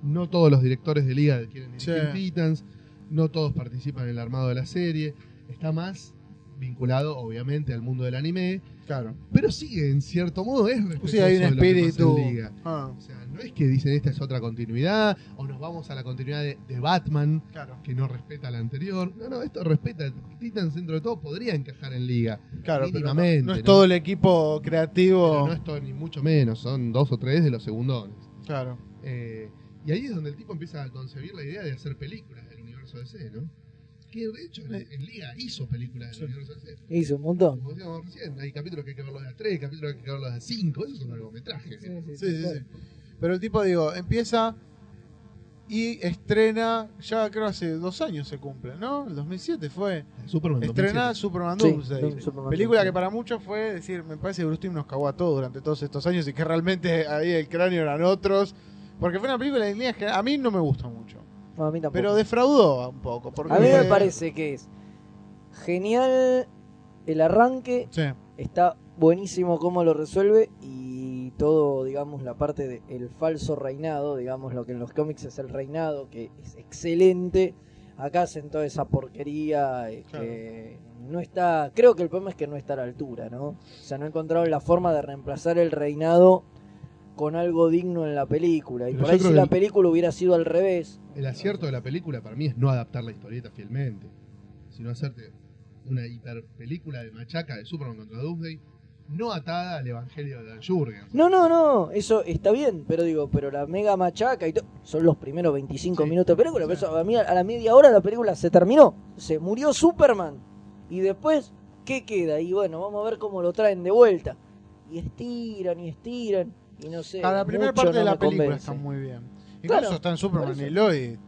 No todos los directores de liga quieren dirigir Sí. Titans, no todos participan en el armado de la serie. Está más vinculado, obviamente, al mundo del anime, Claro. pero sigue, en cierto modo, es respetuoso Sí, hay un espíritu. Liga. Ah, O sea, no es que dicen esta es otra continuidad, o nos vamos a la continuidad de, de Batman, claro. que no respeta la anterior. No, no, esto respeta. Titans, dentro de todo, podría encajar en liga. Claro, pero no, es ¿no? todo el equipo creativo. Pero no es todo, ni mucho menos, son dos o tres de los segundones. Claro. Eh, y ahí es donde el tipo empieza a concebir la idea de hacer películas universo DC, ¿no? Que de hecho en, en Liga hizo películas del universo DC. Hizo un montón. Como decíamos recién, hay capítulos que hay que verlos de a 3, capítulos que hay que verlos de a 5, esos son largometrajes. Sí, sí, Sí, sí, sí. Pero el tipo, digo, empieza y estrena, ya creo hace dos años se cumple, ¿no? El 2007 fue. Superman Estrena 2007. Superman Doomsday. Superman película Doomsday. que para muchos fue decir, me parece que Bruce Timm nos cagó a todos durante todos estos años y que realmente ahí el cráneo eran otros. Porque fue una película en líneas que a mí no me gustó mucho. No, a mí tampoco. Pero defraudó un poco. Porque A mí me parece que es genial el arranque, Sí, está buenísimo cómo lo resuelve y todo, digamos, la parte del falso reinado, digamos, lo que en los cómics es el reinado, que es excelente. Acá hacen toda esa porquería eh, Claro. que no está. Creo que el problema es que no está a la altura, ¿no? O sea, no encontraron la forma de reemplazar el reinado con algo digno en la película. Y Pero por ahí si la el- película hubiera sido al revés. El acierto de la película para mí es no adaptar la historieta fielmente, sino hacerte una hiper película de machaca de Superman contra Doomsday, no atada al evangelio de Dan Jurgens. No, no, no, eso está bien, pero digo, pero la mega machaca y todo, son los primeros 25 Sí. minutos de película, pero eso, a, mí, a la media hora la película se terminó, se murió Superman, y después, ¿qué queda? Y bueno, vamos a ver cómo lo traen de vuelta, y estiran y estiran, y no sé. primera parte de no la me película convence. está muy bien. Incluso Claro, está en Superman y Lois.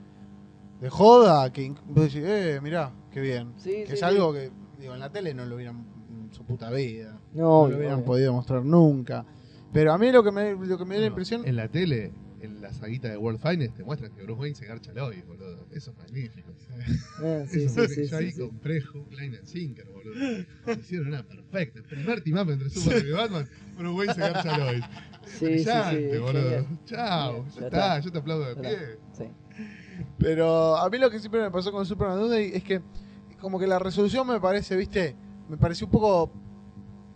De joda, que vos decís, eh, mirá, qué bien. Sí, que sí, es sí. algo que, digo, en la tele no lo hubieran en su puta vida. No, No, lo hubieran obvio. podido mostrar nunca. Pero a mí lo que me, lo que me dio la impresión. En la tele, en la saguita de World Finest, te muestran que Bruce Wayne se garcha a Lois, boludo. Eso es magnífico. Ah, sí, Eso sí, que sí, yo ahí sí, sí. compré and Sinker, boludo. Hicieron una perfecta. El primer team up entre Superman y Batman, Bruce Wayne se garcha a Lois. Sí, sí, sí, boludo. Chao, ya ya está, está. yo te aplaudo de pie. Sí. Pero a mí lo que siempre me pasó con Superman Doomsday es que como que la resolución me parece, viste, me pareció un poco,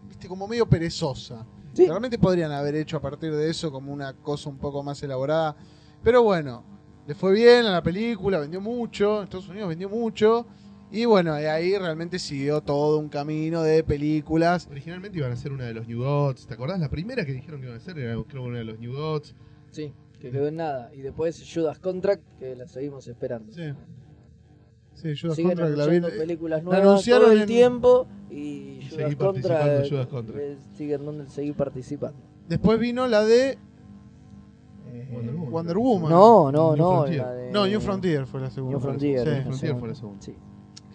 viste, como medio perezosa. Sí. Realmente podrían haber hecho a partir de eso como una cosa un poco más elaborada. Pero bueno, le fue bien a la película, vendió mucho, en Estados Unidos vendió mucho. Y bueno, de ahí realmente siguió todo un camino de películas. Originalmente iban a ser una de los New Gods, ¿te acordás? La primera que dijeron que iban a hacer era creo una de los New Gods. Sí, que quedó en nada. Y después Judas Contract, que la seguimos esperando. Sí. Sí, Judas Siguen Contract la vi- películas la nuevas anunciaron todo el en- tiempo y seguí Judas Contra, Contract. eh, siguen donde seguir participando. Después vino la de eh, Wonder Woman. Wonder Woman. No, no, New no. Frontier. la de- No, New Frontier fue la segunda. New Frontier. Sí, fue la segunda. Sí,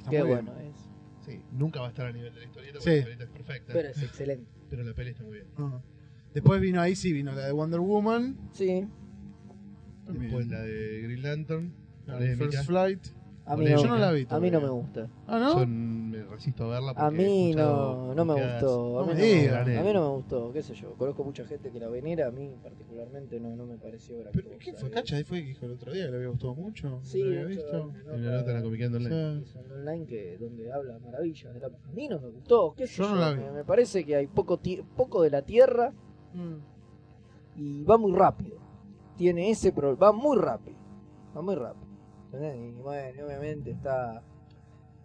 está qué muy bien. bueno es. Sí, nunca va a estar a nivel de la historieta Sí. porque la historieta es perfecta. Pero es excelente. pero la peli está muy bien. Ajá. Después vino ahí sí, vino la de Wonder Woman. Sí, Después la de Green Lantern. La de. First Flight. A mí, Yo no, no la vi a mí no me gusta. Ah, ¿no? Yo me resisto a verla porque A mí no, no me gustó. A No mí no, digas. a mí no me gustó, qué sé yo. Conozco mucha gente que la venera, a mí particularmente no, no me pareció gran ¿Pero cosa. qué fue? ¿Cacha? Ahí fue que dijo el otro día que le había gustado mucho. Sí, ¿Lo había visto? En la nota en la Comiqueando Online. Sí. online que donde habla maravillas de la a mí no me gustó qué sé Yo no la vi. Me, me parece que hay poco poco de la tierra y va muy rápido tiene ese problema va muy rápido va muy rápido ¿entendés? Y bueno, y obviamente está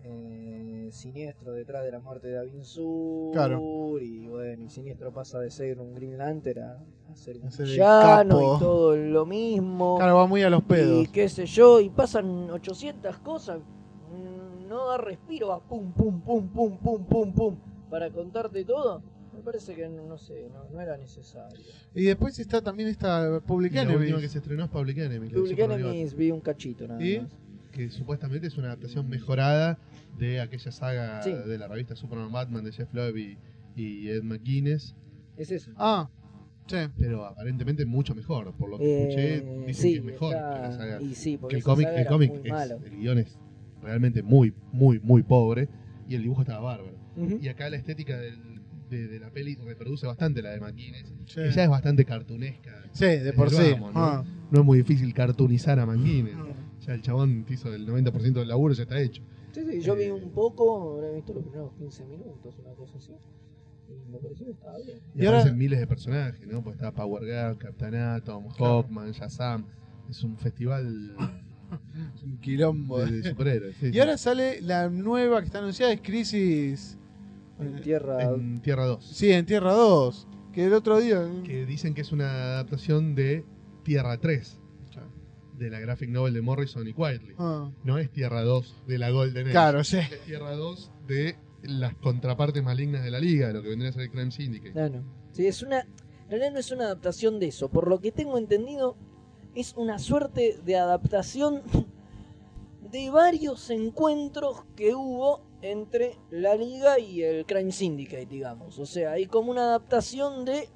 eh, Siniestro detrás de la muerte de Davin Sur. Claro. Y bueno, y Siniestro pasa de ser un Green Lantern a, a ser un capo. y todo lo mismo. Claro, va muy a los y pedos. qué sé yo, y pasan 800 cosas. mm, No da respiro, va pum, pum, pum, pum, pum, pum, pum. Para contarte todo. Parece que no, no sé, no, no era necesario. Y después está también esta Public Y la Enemy. última que se estrenó es Public de Public Enemies vi un cachito nada ¿Y? más. que supuestamente es una adaptación mejorada de aquella saga Sí. de la revista Superman Batman de Jeff Loeb y, y Ed McGuinness, Es eso. Ah, sí. pero aparentemente mucho mejor. Por lo que Eh, escuché, dicen sí, que es mejor está- que la saga. Y sí, Que el cómic, el cómic es, malo. el guion es realmente muy, muy, muy pobre y el dibujo estaba bárbaro. Y acá la estética del- de, de la peli reproduce bastante la de McGuinness, Sí. que ya es bastante cartunesca. Sí, de por sí. vamos, ¿no? Ah. No es muy difícil cartoonizar a McGuinness. Ya el chabón te hizo el 90% del laburo, ya está hecho. Sí, sí, yo vi un poco, habré visto los primeros 15 minutos, una cosa así. Y me pareció que estaba bien. Y, Y ahora- aparecen miles de personajes, ¿no? Pues está Power Girl, Captain Atom, Hawkman, Shazam. Es un festival Un quilombo. de, de superhéroes. sí, Y sí. ahora sale la nueva que está anunciada, es Crisis. En tierra. en Tierra 2. Sí, en Tierra 2. Que el otro día. Que dicen que es una adaptación de Tierra 3. De la graphic novel de Morrison y Quietly. Ah, No es Tierra 2 de la Golden Age. claro, sí. Es Tierra 2 de las contrapartes malignas de la liga, lo que vendría a ser el Crime Syndicate. Claro. Sí, es una. En realidad no es una adaptación de eso. Por lo que tengo entendido, es una suerte de adaptación de varios encuentros que hubo entre la liga y el Crime Syndicate, digamos. O sea, hay como una adaptación de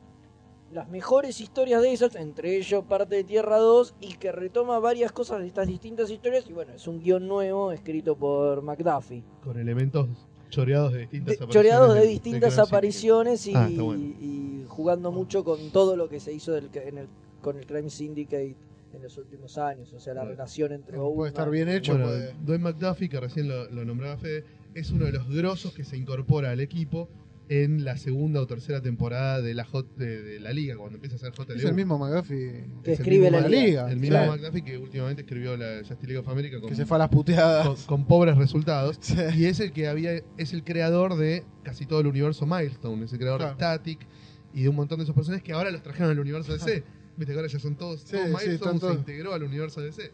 las mejores historias de esas, entre ellos parte de Tierra 2, y que retoma varias cosas de estas distintas historias. Y bueno, es un guion nuevo escrito por McDuffie. Con elementos choreados de distintas De- apariciones. choreados de distintas Syndicate. apariciones y, Ah, bueno. y jugando mucho con todo lo que se hizo del- en el, con el Crime Syndicate en los últimos años. O sea, la Claro. relación entre Puede estar bien hecho. Bueno, puede- Dwayne McDuffie, que recién lo, lo nombraba Fede, es uno de los grosos que se incorpora al equipo en la segunda o tercera temporada de la J, de, de la liga, cuando empieza a ser JLU. Es el mismo McGuffie. Que Es el escribe mismo la liga. El mismo Sí. McDuffie que últimamente escribió la Justice League of America con, Que se fue a las puteadas. con, con pobres resultados. Sí. Y es el que había, es el creador de casi todo el universo Milestone, es el creador Claro. de Static y de un montón de esos personajes que ahora los trajeron al universo DC. Viste que ahora ya son todos, Sí, todos Milestone se todos. integró al universo DC.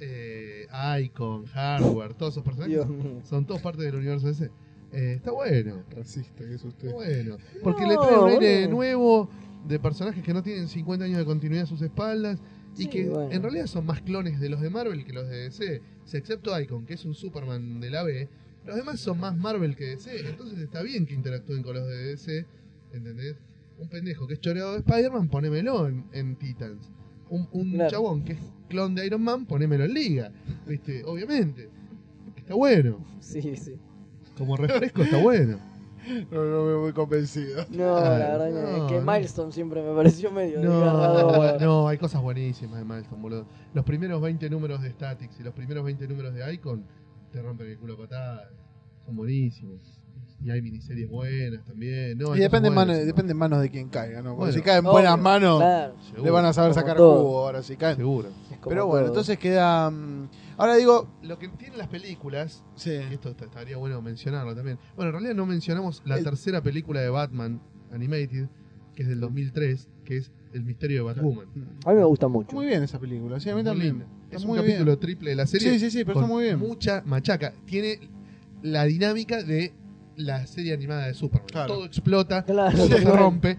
Eh, Icon, Hardware, todos esos personajes son todos parte del universo DC. Eh, está bueno, Racista que es usted. está bueno. Porque No, le trae un aire bueno. nuevo de personajes que no tienen 50 años de continuidad a sus espaldas y Sí, que bueno. en realidad son más clones de los de Marvel que los de DC. Si excepto Icon, que es un Superman de la B, los demás son más Marvel que DC. Entonces está bien que interactúen con los de DC, ¿entendés? Un pendejo que es choreado de Spider-Man, ponémelo en, en Titans. Un, un Claro. chabón que es clon de Iron Man, ponémelo en Liga. ¿Viste? Obviamente. Está bueno. Sí, sí. Como refresco está bueno. No, no me voy convencido. No, Ah, la verdad que- no, que no. Milestone siempre me pareció medio No, desgarrador. no, hay cosas buenísimas de Milestone, boludo. Los primeros 20 números de Statics y los primeros 20 números de Icon te rompen el culo a patadas. Son buenísimos. Y hay miniseries buenas también. No, Y depende manos, depende en manos de quien caiga, ¿no? Bueno, si cae en Obvio, buenas manos, Claro, seguro, le van a saber sacar todo. jugo ahora si caen. Seguro. Pero bueno, todo. entonces queda. mm, Ahora digo. Lo que tienen las películas, Sí. y esto est- estaría bueno mencionarlo también. Bueno, en realidad no mencionamos la El- tercera película de Batman Animated, que es del 2003, que es El misterio de Batwoman. A mí me gusta mucho. Muy bien esa película, sí, a mí Muy también. Es un muy capítulo bien. triple de la serie. Sí, sí, sí, pero está muy bien. Mucha machaca. Tiene la dinámica de la serie animada de Superman. Claro. Todo explota, Claro, todo se rompe,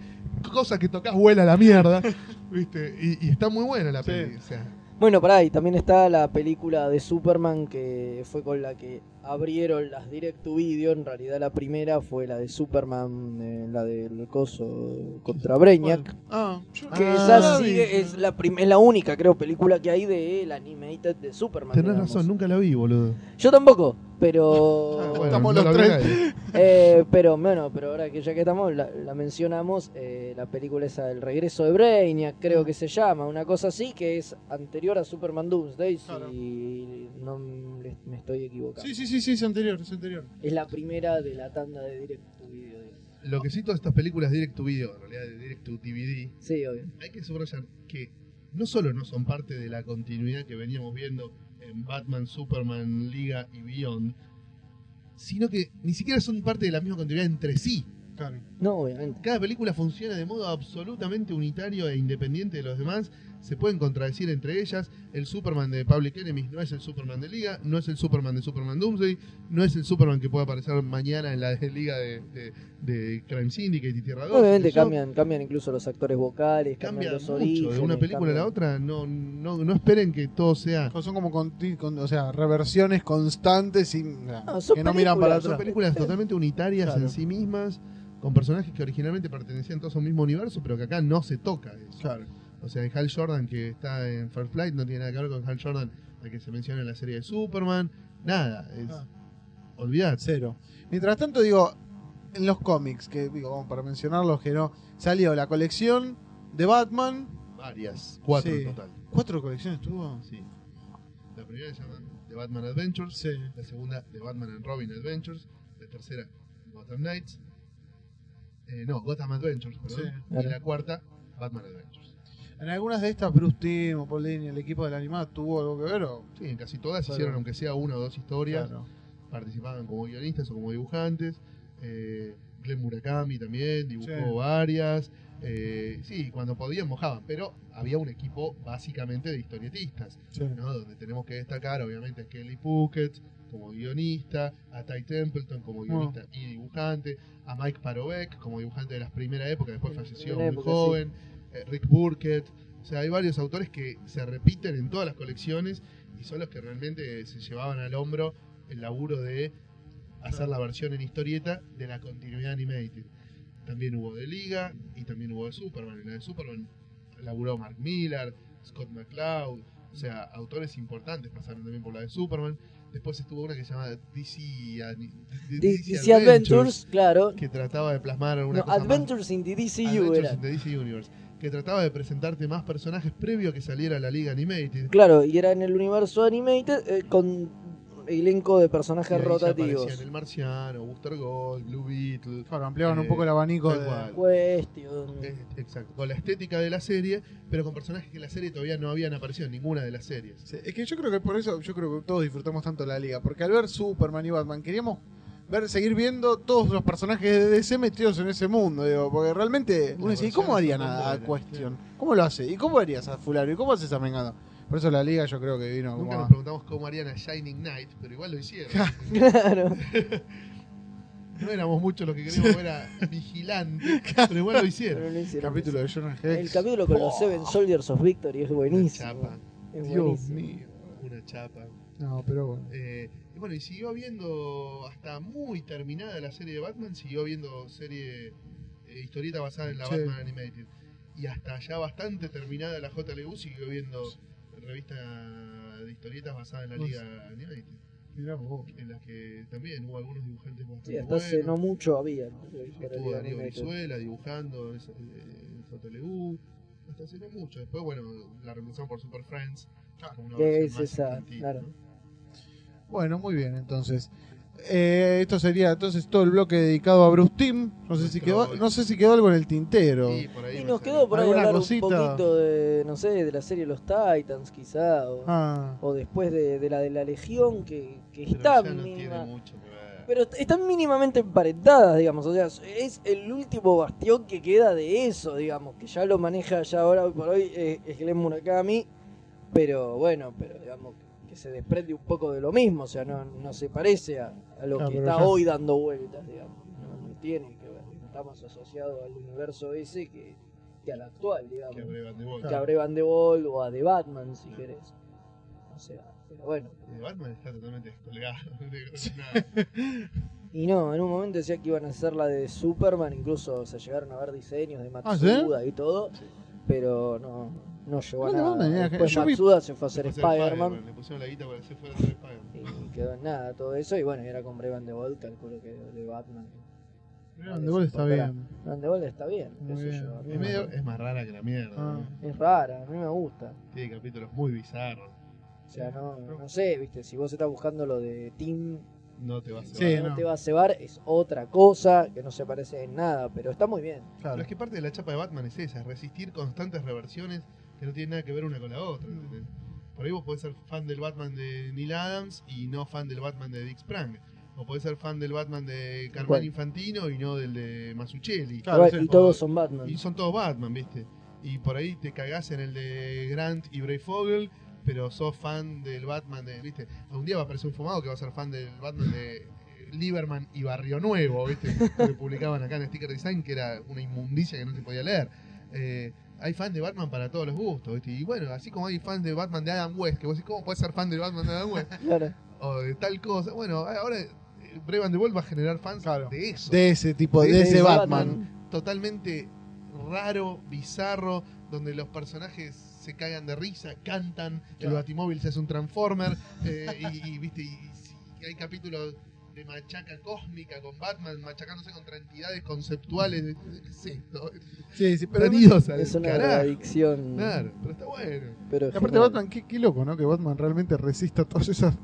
cosa que tocas vuela a la mierda. ¿Viste? Y, y está muy buena la Sí. peli. o sea, Bueno, pará, y también está la película de Superman que fue con la que abrieron las direct to video. En realidad la primera fue la de Superman, eh, la del coso contra Brainiac. Ah, yo Que Ah, esa la vi. sigue, es la, es la única, creo, película que hay de el animated de Superman. tenés digamos. razón, nunca la vi, boludo. Yo tampoco, pero... Ah, Bueno, estamos no los tres. Eh, pero bueno, pero ahora que ya que estamos, la, la mencionamos, eh, la película esa El regreso de Brainiac, creo que se llama, una cosa así, que es anterior a Superman Doomsday, Claro. si no me me estoy equivocando. Sí, sí, sí, sí, es anterior, es anterior. Es la primera de la tanda de Direct to Video. digamos. Lo que sí, todas estas películas direct to video, en realidad de direct to DVD, Sí, obvio. hay que subrayar que no solo no son parte de la continuidad que veníamos viendo en en Batman, Superman, Liga y Beyond, sino que ni siquiera son parte de la misma continuidad entre sí. Claro. No, obviamente. Cada película funciona de modo absolutamente unitario e independiente de los demás. Se pueden contradecir entre ellas. El Superman de Public Enemies no es el Superman de Liga, no es el Superman de Superman Doomsday, no es el Superman que puede aparecer mañana en la de Liga de, de- de Crime Syndicate y Tierra 2. Obviamente cambian, cambian incluso los actores vocales, cambia cambian los mucho orígenes. de una película a la otra. No, no, no esperen que todo sea. Son como con- o sea, reversiones constantes y, No, que no miran para películas, Son atrás. películas totalmente unitarias Claro. en sí mismas, con personajes que originalmente pertenecían todos a un mismo universo, pero que acá no se toca eso. Claro. O sea, Hal Jordan que está en First Flight no tiene nada que ver con Hal Jordan al que se menciona en la serie de Superman. Nada, es. Ah. Olvidate. Cero. Mientras tanto, digo, en los cómics, que digo, vamos, para mencionarlos que no, salió la colección de Batman. Varias, cuatro Sí. en total. ¿Cuatro colecciones tuvo? Sí. La primera se llama The Batman Adventures, Sí. la segunda The Batman and Robin Adventures, la tercera Gotham Knights, eh, no, Gotham Adventures, perdón, Sí. y la cuarta Batman Adventures. En algunas de estas, Bruce Timm o Paul Dini, el equipo de la animada, tuvo algo que ver o. Sí, en casi todas Claro. hicieron aunque sea una o dos historias, Claro. participaban como guionistas o como dibujantes. Eh, Glenn Murakami también dibujó Sí. varias. Eh, sí, cuando podían mojaban, pero había un equipo básicamente de historietistas, Sí. ¿no? donde tenemos que destacar obviamente a Kelly Puckett como guionista, a Ty Templeton como guionista y dibujante, a Mike Parobeck como dibujante de las primeras épocas, después falleció primera muy época, joven, eh, Rick Burkett, o sea, hay varios autores que se repiten en todas las colecciones y son los que realmente se llevaban al hombro el laburo de hacer la versión en historieta de la continuidad animated. También hubo de Liga y también hubo de Superman. En la de Superman laburó Mark Millar, Scott McCloud, o sea, autores importantes pasaron también por la de Superman. Después estuvo una que se llama DC, DC Adventures, claro. que trataba de plasmar una No, cosa más- Adventures in the DCU Adventures in the DC Universe, que trataba de presentarte más personajes previo a que saliera la Liga Animated. Claro, y era en el universo animated eh, con elenco de personajes rotativos. aparecían El Marciano, Booster Gold, Blue Beetle. Claro, ampliaban un Eh, poco el abanico de. Cuestión. Eh, Exacto, con la estética de la serie, pero con personajes que en la serie todavía no habían aparecido en ninguna de las series. Sí, es que yo creo que por eso yo creo que todos disfrutamos tanto la liga, porque al ver Superman y Batman queríamos ver seguir viendo todos los personajes de DC metidos en ese mundo, digo, porque realmente uno dice, ¿y cómo harían a, a Question? ¿Cómo lo hace? ¿Y cómo harías a fulano? ¿Y cómo haces a Mengano? Por eso la liga yo creo que vino Nunca como nos preguntamos cómo harían a Shining Knight, pero igual lo hicieron. Claro. no éramos muchos los que queríamos ver a Vigilante, pero igual lo hicieron. Pero no hicieron capítulo eso. de Jonah Hex. El capítulo con los Oh, Seven Soldiers of Victory es Una buenísimo. chapa, Es Dios buenísimo. mío. una chapa. No, pero bueno. Eh, y bueno, y siguió viendo hasta muy terminada la serie de Batman, siguió viendo serie eh, historieta basada en la Sí. Batman Animated. Y hasta ya bastante terminada la JLU siguió viendo revista de historietas basada en la Pues- Liga Animated. Mirá vos. En las que también hubo algunos dibujantes bastante Sí, hasta hace no buenos. mucho había. ¿no? Estuvo Darío Brizuela dibujando en JLU. Hasta hace no mucho. Después, bueno, la revolución por Super Friends. una versión es esa, infantil, claro. ¿no? Bueno, muy bien, entonces. Eh, esto sería entonces todo el bloque dedicado a Bruce Timm. No sé si quedó, no sé si quedó algo en el tintero. Y por ahí Y va nos quedó por ahí ¿Alguna hablar cosita? un poquito de, no sé, de la serie Los Titans, quizá, o, Ah, o después de, de la de la Legión, que, que está no mínima- mucho. Pero est- están mínimamente emparentadas, digamos. O sea, es el último bastión que queda de eso, digamos. Que ya lo maneja ya ahora hoy por hoy eh, es Glenn Murakami. Pero bueno, pero digamos que se desprende un poco de lo mismo. O sea, no, no se parece a, a lo Claro, que está ya- hoy dando vueltas, digamos. No, no tiene que ver. Está más asociado al universo ese que, que al actual, digamos. que a Brave de Ball o a The Batman, si querés. O sea, pero bueno. De Batman está totalmente descolgado. no nada. Y no, en un momento decía que iban a hacer la de Superman, incluso se llegaron a ver diseños de ¿Ah, sí? Matsuda y todo, pero no, no llegó a nada. no, Después yo vi- Matsuda se fue a hacer hacer Spider-Man Le pusieron la guita para se fuera a hacer Spider-Man. y quedó en nada todo eso, y bueno, y era con Brevan de Ball, calculo que de Batman. de gol está bien. Brevan de Ball está bien, yo, Es, me- medio, es más rara que la mierda. Ah. ¿no? es rara, a mí me gusta. Tiene capítulos muy bizarros. O sea, no, no sé, viste, si vos estás buscando lo de Team No te vas a Sí, no, no. te va a cebar, es otra cosa que no se parece en nada, pero está muy bien. Pero Claro. es que parte de la chapa de Batman es esa, es resistir constantes reversiones que no tienen nada que ver una con la otra. ¿entendés? por ahí vos podés ser fan del Batman de Neil Adams y no fan del Batman de Dick Sprang. O podés ser fan del Batman de Carmine Bueno. Infantino y no del de Mazzucchelli. Claro, y todos son Batman. Y son todos Batman, ¿viste? Y por ahí te cagás en el de Grant y Bray Fogel, pero sos fan del Batman de, ¿viste? Un día va a aparecer un fumado que va a ser fan del Batman de eh, Lieberman y Barrio Nuevo, ¿viste? Que publicaban acá en Sticker Design, que era una inmundicia que no se podía leer. Eh, hay fans de Batman para todos los gustos, ¿viste? Y bueno, así como hay fans de Batman de Adam West, que vos decís, ¿cómo puedes ser fan del Batman de Adam West? Claro. o de tal cosa. Bueno, ahora eh, Brave and the va a generar fans Claro. de eso De ese tipo, de, De ese ese Batman. totalmente raro, bizarro, donde los personajes se cagan de risa, cantan, el Claro. batimóvil se hace un transformer, eh, y, y, viste, y, y hay capítulos de machaca cósmica con Batman machacándose contra entidades conceptuales. de- de- ¿Qué es esto? Sí, sí, pero Es una adicción. Claro, pero está bueno. Pero Y aparte. Batman, qué, qué loco, ¿no? Que Batman realmente resista todas esas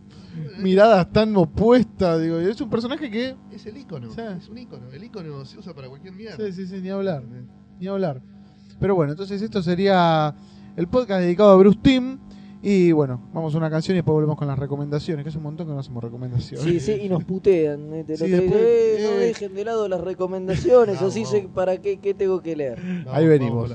miradas tan opuestas, digo. Es un personaje que... Es el icono, Sí. es un icono. El icono se usa para cualquier mierda. Sí, sí, sí, ni hablar. Ni hablar. Pero bueno, entonces esto sería el podcast dedicado a Bruce Timm. Y bueno, vamos a una canción y después volvemos con las recomendaciones, que es un montón que no hacemos recomendaciones. Sí, sí, y nos putean. ¿eh? Te lo Sí, crees, después, eh, no eh. dejen de lado las recomendaciones, Vamos, así sé para qué, qué tengo que leer. Ahí venimos.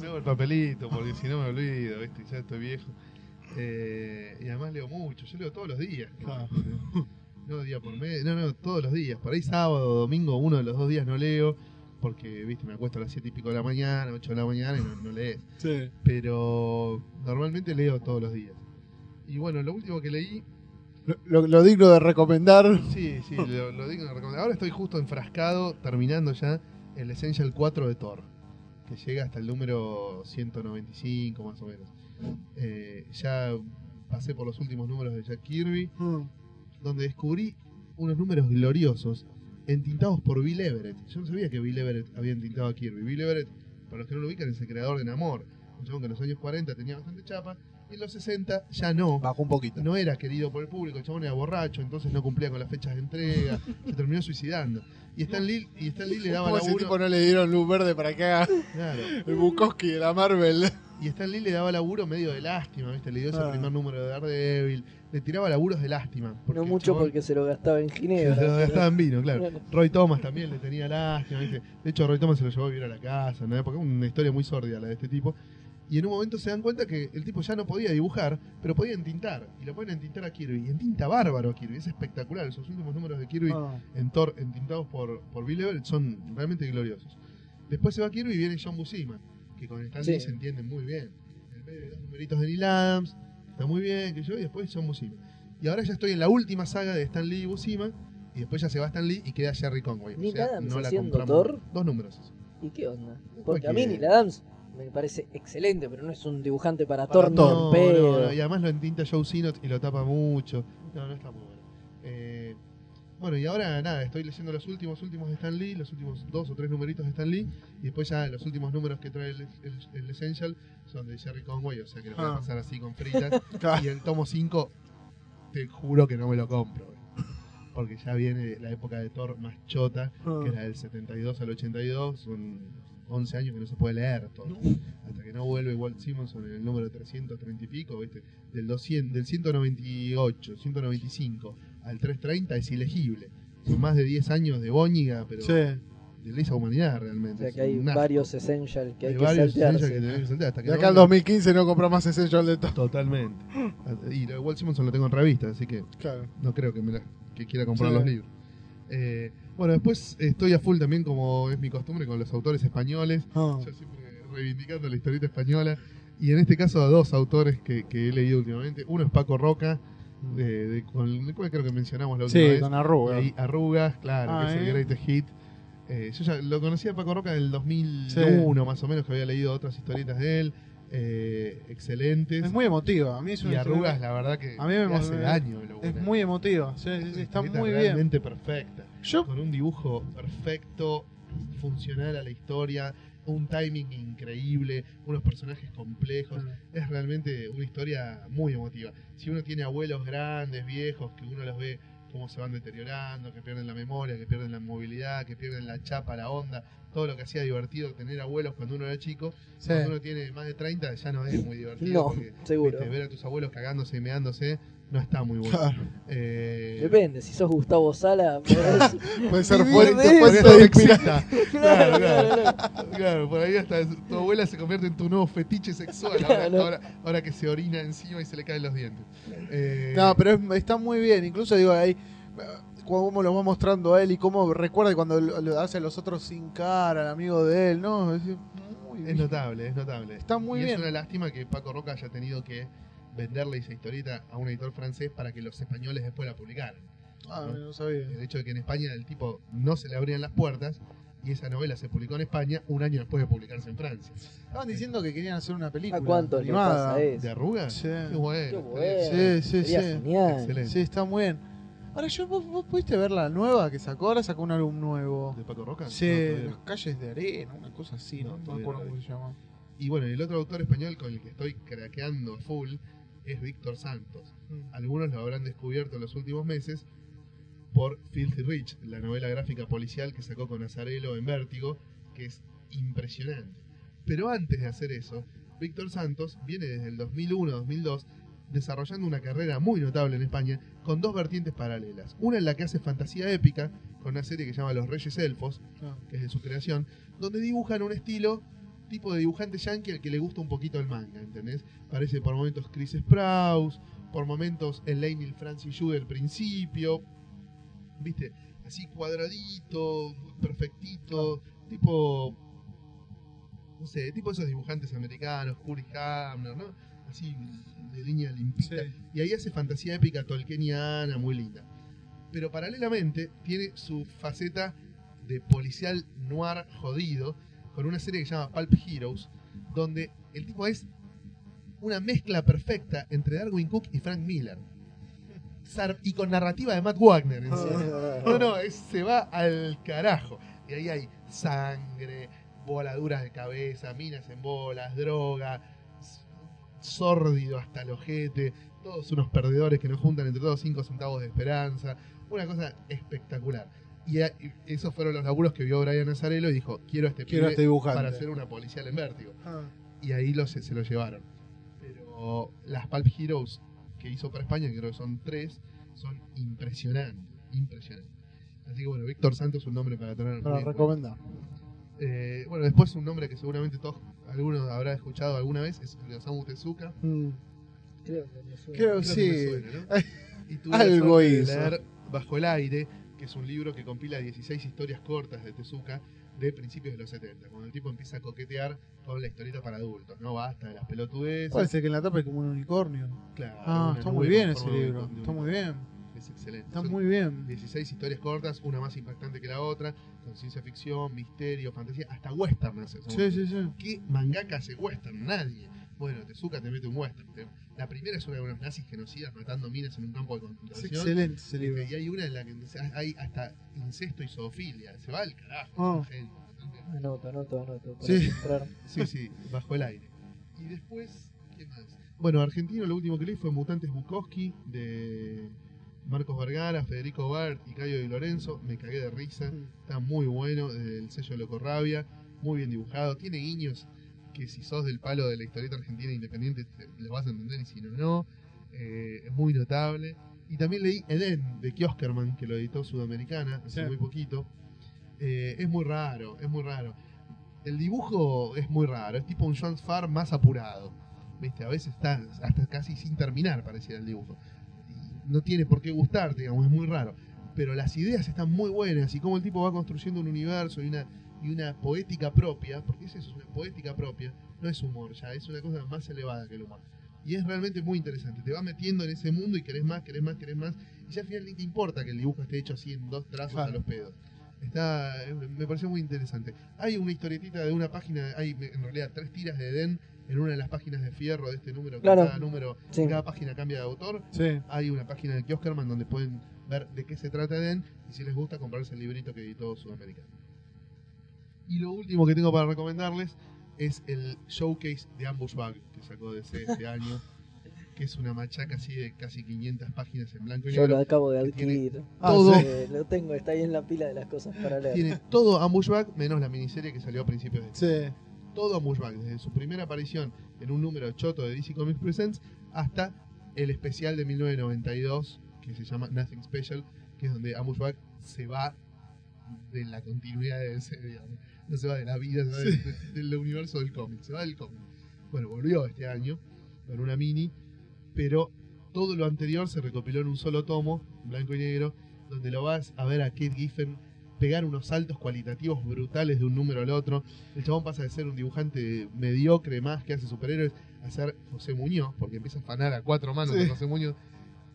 Me hago el papelito, porque si no me olvido, ¿viste? Ya estoy viejo. Eh, y además leo mucho, yo leo todos los días. No día por mes, no, no, todos los días. Por ahí sábado o domingo, uno de los dos días no leo, porque, viste, me acuesto a las 7 y pico de la mañana, 8 de la mañana y no, no lees. Sí. Pero normalmente leo todos los días. Y bueno, lo último que leí, Lo, lo- lo digno de recomendar. sí, sí, lo, lo digo en recomendar. Ahora estoy justo enfrascado, terminando ya el Essential 4 de Thor, que llega hasta el número 195 más o menos. Eh, ya pasé por los últimos números de Jack Kirby, donde descubrí unos números gloriosos entintados por Bill Everett. Yo no sabía que Bill Everett había entintado a Kirby. Bill Everett, para los que no lo ubican, es el creador de Namor. Un chabón que en los años 40 tenía bastante chapa. Y en los 60 ya no. Bajó un poquito. No era querido por el público, el chabón era borracho, entonces no cumplía con las fechas de entrega, se terminó suicidando. Y Stan Lee, y Stan Lee le daba ¿Cómo ese laburo. tipo no le dieron luz verde para que haga Claro. el Bukowski de la Marvel? Y Stan Lee le daba laburo medio de lástima, ¿viste? Le dio ese Ah. primer número de Daredevil, le tiraba laburos de lástima. No mucho chabón- porque se lo gastaba en Se Ginebra. lo gastaba en vino, claro. Claro. Roy Thomas también le tenía lástima, ¿viste? De hecho, Roy Thomas se lo llevó a vivir a la casa, ¿no? Porque es una historia muy sórdida la de este tipo. Y en un momento se dan cuenta que el tipo ya no podía dibujar, pero podía entintar. Y lo pueden entintar a Kirby. Y entinta bárbaro a Kirby. Es espectacular. Esos últimos números de Kirby Ah. en Thor, entintados por, por Bill Everett, son realmente gloriosos. Después se va Kirby y viene John Buscema, que con Stan Lee Sí. se entienden muy bien. En el medio de dos numeritos de Neil Adams, está muy bien, que yo, y después John Buscema. Y ahora ya estoy en la última saga de Stan Lee y Buscema, y después ya se va Stan Lee y queda Jerry Conway. Neil o sea, Adams no la compramos. Thor. Dos números. ¿Y qué onda? Porque a mí. Neil Adams me parece excelente, pero no es un dibujante para, Para Thor No, no, no, y además lo entinta Joe Sinot y lo tapa mucho. No, no está muy bueno. Eh, bueno, y ahora nada, estoy leyendo los últimos últimos de Stan Lee, los últimos dos o tres numeritos de Stan Lee, y después ya los últimos números que trae el, el- el Essential son de Jerry Conway, o sea que lo voy a Ah. pasar así con fritas. Y el tomo 5, te juro que no me lo compro. güey. Porque ya viene la época de Thor más chota, que era del 72 al 82, son 11 años que no se puede leer todo. Hasta que no vuelve Walt Simonson en el número 330 y pico, ¿viste? Del, 200, del 198, 195 al 330 es ilegible. Son más de 10 años de boñiga, pero Sí. de lesa humanidad O realmente. sea Es que hay varios essentials que hay, Hay que varios saltearse. essentials que tenés que saltear hasta que De no acá al venga- 2015 no compra más Essential de todo. Totalmente. Y lo de Walt Simonson lo tengo en revista, así que Claro. no creo que, me la- que quiera comprar Sí. los libros. Eh, bueno, después estoy a full también, como es mi costumbre, con los autores españoles. Ah. Yo siempre reivindicando la historieta española. Y en este caso a dos autores que, que he leído últimamente. Uno es Paco Roca, de, de- con el cual creo que mencionamos la última Sí, vez. con Y arrugas. Arrugas, claro, Ah, que es el ¿eh? Greatest Hit. Eh, yo ya lo conocía a Paco Roca del 2001, más o menos, que había leído otras historietas de él. eh, excelentes. Es muy emotiva. A mí es y Arrugas, la verdad que A mí me hace daño. Es muy emotiva. Sí, sí, sí, está muy bien. realmente perfecta. Yo Con un dibujo perfecto, funcional a la historia, un timing increíble, unos personajes complejos. Es realmente una historia muy emotiva. Si uno tiene abuelos grandes, viejos, que uno los ve cómo se van deteriorando, que pierden la memoria, que pierden la movilidad, que pierden la chapa, la onda, todo lo que hacía divertido tener abuelos cuando uno era chico, Sí. cuando uno tiene más de 30 ya no es muy divertido. No, porque, seguro. viste, ver a tus abuelos cagándose y meándose no está muy bueno. Claro. Eh, Depende, si sos Gustavo Sala, Puede ser fuerte, de puede ser sexista. Claro, Claro, claro. por ahí hasta tu abuela se convierte en tu nuevo fetiche sexual ahora, Claro. ahora, ahora que se orina encima y se le caen los dientes. Eh, No, pero es- está muy bien. Incluso digo, ahí, cómo lo va mostrando a él y cómo recuerda cuando lo, hace a los otros sin cara, al amigo de él, ¿no? Es, muy es bien. notable, es notable. Está muy y bien. es una lástima que Paco Roca haya tenido que venderle esa historieta a un editor francés para que los españoles después la publicaran. Ah, no sabía. El hecho de que en España el tipo no se le abrían las puertas y esa novela se publicó en España un año después de publicarse en Francia. Estaban diciendo que querían hacer una película. ¿A cuánto le animada. pasa eso? ¿De arrugas? Sí. Qué bueno. Qué bueno. Sí, sí, Sería sí. genial. Excelente. Sí, está muy bien. Ahora, yo, ¿vos, vos pudiste ver la nueva que sacó? Ahora sacó un álbum nuevo. ¿De Paco Roca? Sí, No, Las calles de arena, una cosa así, No, no, no me acuerdo cómo se llama. Y bueno, el otro autor español con el que estoy craqueando full es Víctor Santos. Mm. Algunos lo habrán descubierto en los últimos meses por Filthy Rich, la novela gráfica policial que sacó con Azarelo en Vértigo, que es impresionante. Pero antes de hacer eso, Víctor Santos viene desde el 2001-2002 desarrollando una carrera muy notable en España con dos vertientes paralelas. Una en la que hace fantasía épica, con una serie que se llama Los Reyes Elfos, Ah. que es de su creación, donde dibujan un estilo tipo de dibujante yankee al que le gusta un poquito el manga, ¿entendés? Parece por momentos Chris Sprouse, por momentos el Leinil Francis Yu del principio, ¿viste? Así cuadradito, perfectito, tipo, no sé, tipo esos dibujantes americanos, Curry Hamner, ¿no? Así de línea limpita. Sí. Y ahí hace fantasía épica tolkieniana, muy linda. Pero paralelamente tiene su faceta de policial noir jodido con una serie que se llama Pulp Heroes, donde el tipo es una mezcla perfecta entre Darwin Cook y Frank Miller. Y con narrativa de Matt Wagner. encima. No, no, es- se va al carajo. Y ahí hay sangre, voladuras de cabeza, minas en bolas, droga, sórdido hasta el ojete, todos unos perdedores que nos juntan entre todos 5 centavos de esperanza, una cosa espectacular. Y, a- y esos fueron los laburos que vio Brian Nazarello y dijo, quiero a este Quiero pibe este dibujante. para hacer una policial en vértigo. Ah. Y ahí lo, se, lo llevaron. Pero las Pulp Heroes que hizo para España, que creo que son tres, son impresionantes, impresionantes. Así que bueno, Víctor Santos es un nombre para tener Para recomendar. Eh, bueno, después un nombre que seguramente todos, algunos habrá escuchado alguna vez, es el de Osamu Tezuka. Mm. Creo que me suena. Creo Creo sí. que me suena, ¿no? Y tuve la Algo de hizo. leer Bajo el aire, que es un libro que compila 16 historias cortas de Tezuka de principios de los 70, cuando el tipo empieza a coquetear con la historieta para adultos, no basta de las pelotudeces. Parece que en la tapa es como un unicornio. Claro, Ah, está muy bien ese libro. Está muy bien. Es excelente. Está Son muy bien. 16 historias cortas, una más impactante que la otra, con ciencia ficción, misterio, fantasía, hasta western hace. Sí, sí, sí. ¿Qué mangaka hace western? Nadie. Bueno, Tezuka te mete un western. Te- La primera es una de unos nazis genocidas matando minas en un campo de Es concentración. excelente ese libro. Y hay una en la que hay hasta incesto y zoofilia. Se va al carajo. Es genio. Anoto, anoto, anoto. para Sí. Sí, sí, bajo el aire. Y después, ¿qué más? Bueno, argentino, lo último que leí fue Mutantes Bukowski de Marcos Vergara, Federico Bart y Cayo de Lorenzo. Me cagué de risa. Está muy bueno, el sello Locorrabia, muy bien dibujado. Tiene guiños que si sos del palo de la historieta argentina independiente te- lo vas a entender y si no, no. Eh, es muy notable. Y también leí Eden de Kioskerman, que lo editó Sudamericana hace Sí. muy poquito. Eh, es muy raro, es muy raro. El dibujo es muy raro, es tipo un Joan Farr más apurado. ¿Viste? A veces está hasta casi sin terminar, pareciera el dibujo. No tiene por qué gustarte, digamos, es muy raro. Pero las ideas están muy buenas y como el tipo va construyendo un universo y una, y una poética propia, porque es eso, es una poética propia, no es humor ya, es una cosa más elevada que el humor. Y es realmente muy interesante, te va metiendo en ese mundo y querés más, querés más, querés más, y ya al final ni te importa que el dibujo esté hecho así en dos trazos a los pedos. Está, eh, me pareció muy interesante. Hay una historietita de una página, hay en realidad tres tiras de Eden en una de las páginas de fierro de este número, que Claro. cada número, Sí. cada página cambia de autor. Sí. Hay una página de Kioskerman donde pueden ver de qué se trata Eden y si les gusta comprarse el librito que editó Sudamericano. Y lo último que tengo para recomendarles es el showcase de Ambush Bug que sacó DC este año, que es una machaca así de casi 500 páginas en blanco y Yo lo negro. acabo de adquirir. Ah, todo, sí. Lo tengo, está ahí en la pila de las cosas para leer. tiene todo Ambush Bug menos la miniserie que salió a principios de Sí. Todo Bug, desde su primera aparición en un número choto de DC Comics Presents hasta el especial de 1992 que se llama Nothing Special, que es donde Ambush Bug se va de la continuidad de DC, digamos. No se va de la vida, se va de- de- del universo del cómic, se va del cómic. Bueno, volvió este año con una mini, pero todo lo anterior se recopiló en un solo tomo, blanco y negro, donde lo vas a ver a Kate Giffen pegar unos saltos cualitativos brutales de un número al otro. El chabón pasa de ser un dibujante mediocre más que hace superhéroes a ser José Muñoz, porque empieza a fanar a cuatro manos Sí. de José Muñoz,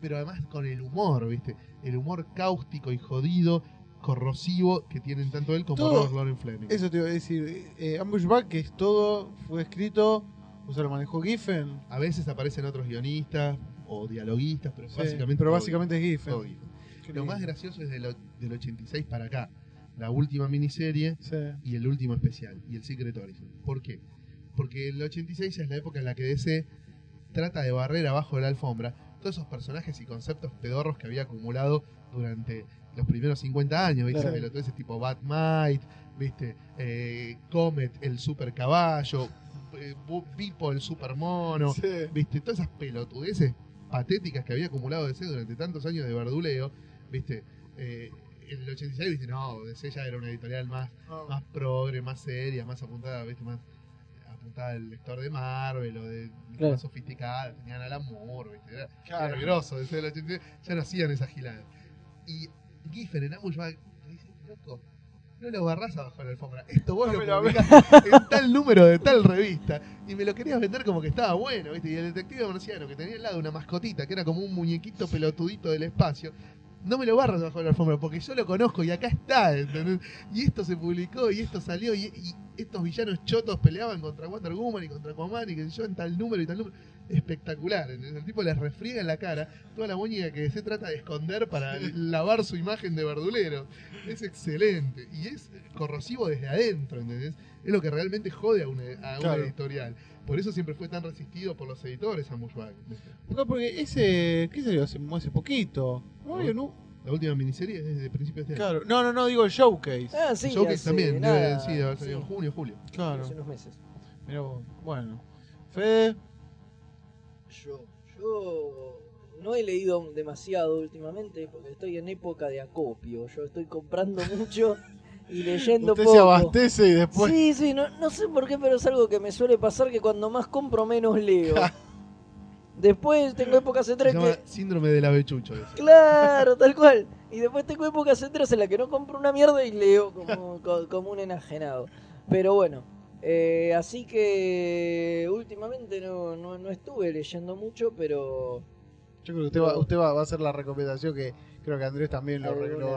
pero además con el humor, ¿viste? El humor cáustico y jodido, corrosivo que tienen tanto él como Todo- Robert Lauren Fleming. Eso te iba a decir. Eh, Ambush Bug, que es todo, fue escrito, o sea, lo manejó Giffen. A veces aparecen otros guionistas o dialoguistas, pero Sí, básicamente pero todo básicamente es Giffen. todo Lo más gracioso es de lo- del 86 para acá. La última miniserie Sí. y el último especial, y el Secret Origin. ¿Por qué? Porque el 86 es la época en la que DC trata de barrer abajo de la alfombra todos esos personajes y conceptos pedorros que había acumulado durante los primeros 50 años, ¿viste? Claro. Pelotudeces tipo Batmite, ¿viste? Eh, Comet, el super caballo, eh, Pipo, el super mono, Sí. ¿viste? Todas esas pelotudeces patéticas que había acumulado DC durante tantos años de verduleo, ¿viste? Eh, en el 86, ¿viste? No, DC ya era una editorial más, más progre, más seria, más apuntada, ¿viste? Más apuntada al lector de Marvel o de Claro. más sofisticada, tenían al amor, ¿viste? Era, Claro. era grosso, DC del 86, ya no hacían esas giladas. Y Giffen en Ambush te dice, loco, no lo barras abajo de la alfombra. Esto vos No lo publicás en tal número de tal revista. Y me lo querías vender como que estaba bueno, ¿viste? Y el detective marciano que tenía al lado una mascotita, que era como un muñequito pelotudito del espacio. No me lo barras abajo de la alfombra porque yo lo conozco y acá está, ¿entendés? Y esto se publicó y esto salió y, y estos villanos chotos peleaban contra Wonder Woman y contra Aquaman y que yo en tal número y tal número. espectacular. ¿entendés? El tipo les refriega en la cara toda la muñeca que se trata de esconder para lavar su imagen de verdulero. Es excelente y es corrosivo desde adentro, ¿entendés? Es lo que realmente jode a una, a una Claro. editorial. Por eso siempre fue tan resistido por los editores a Mushbag. No, porque ese. ¿Qué salió hace, hace poquito? La última miniserie es desde principios de este año. Claro. No, no, no, digo el showcase. Ah, sí, Showcase hace también, nada, debe, sí, debe haber sí, salido en junio, julio. Claro. hace unos meses. Mirá vos. Bueno. Fede. Yo, yo no he leído demasiado últimamente porque estoy en época de acopio. Yo estoy comprando mucho y leyendo Usted poco. se abastece y después. Sí, sí, no, no sé por qué, pero es algo que me suele pasar que cuando más compro menos leo. Después tengo épocas Se entre llama que... síndrome del avechucho. eso. Claro, tal cual. Y después tengo épocas enteras en las que no compro una mierda y leo como, co- como un enajenado. Pero bueno, eh, así que últimamente no, no, no estuve leyendo mucho, pero Yo creo que usted va, usted va, va a hacer la recomendación que creo que Andrés también lo,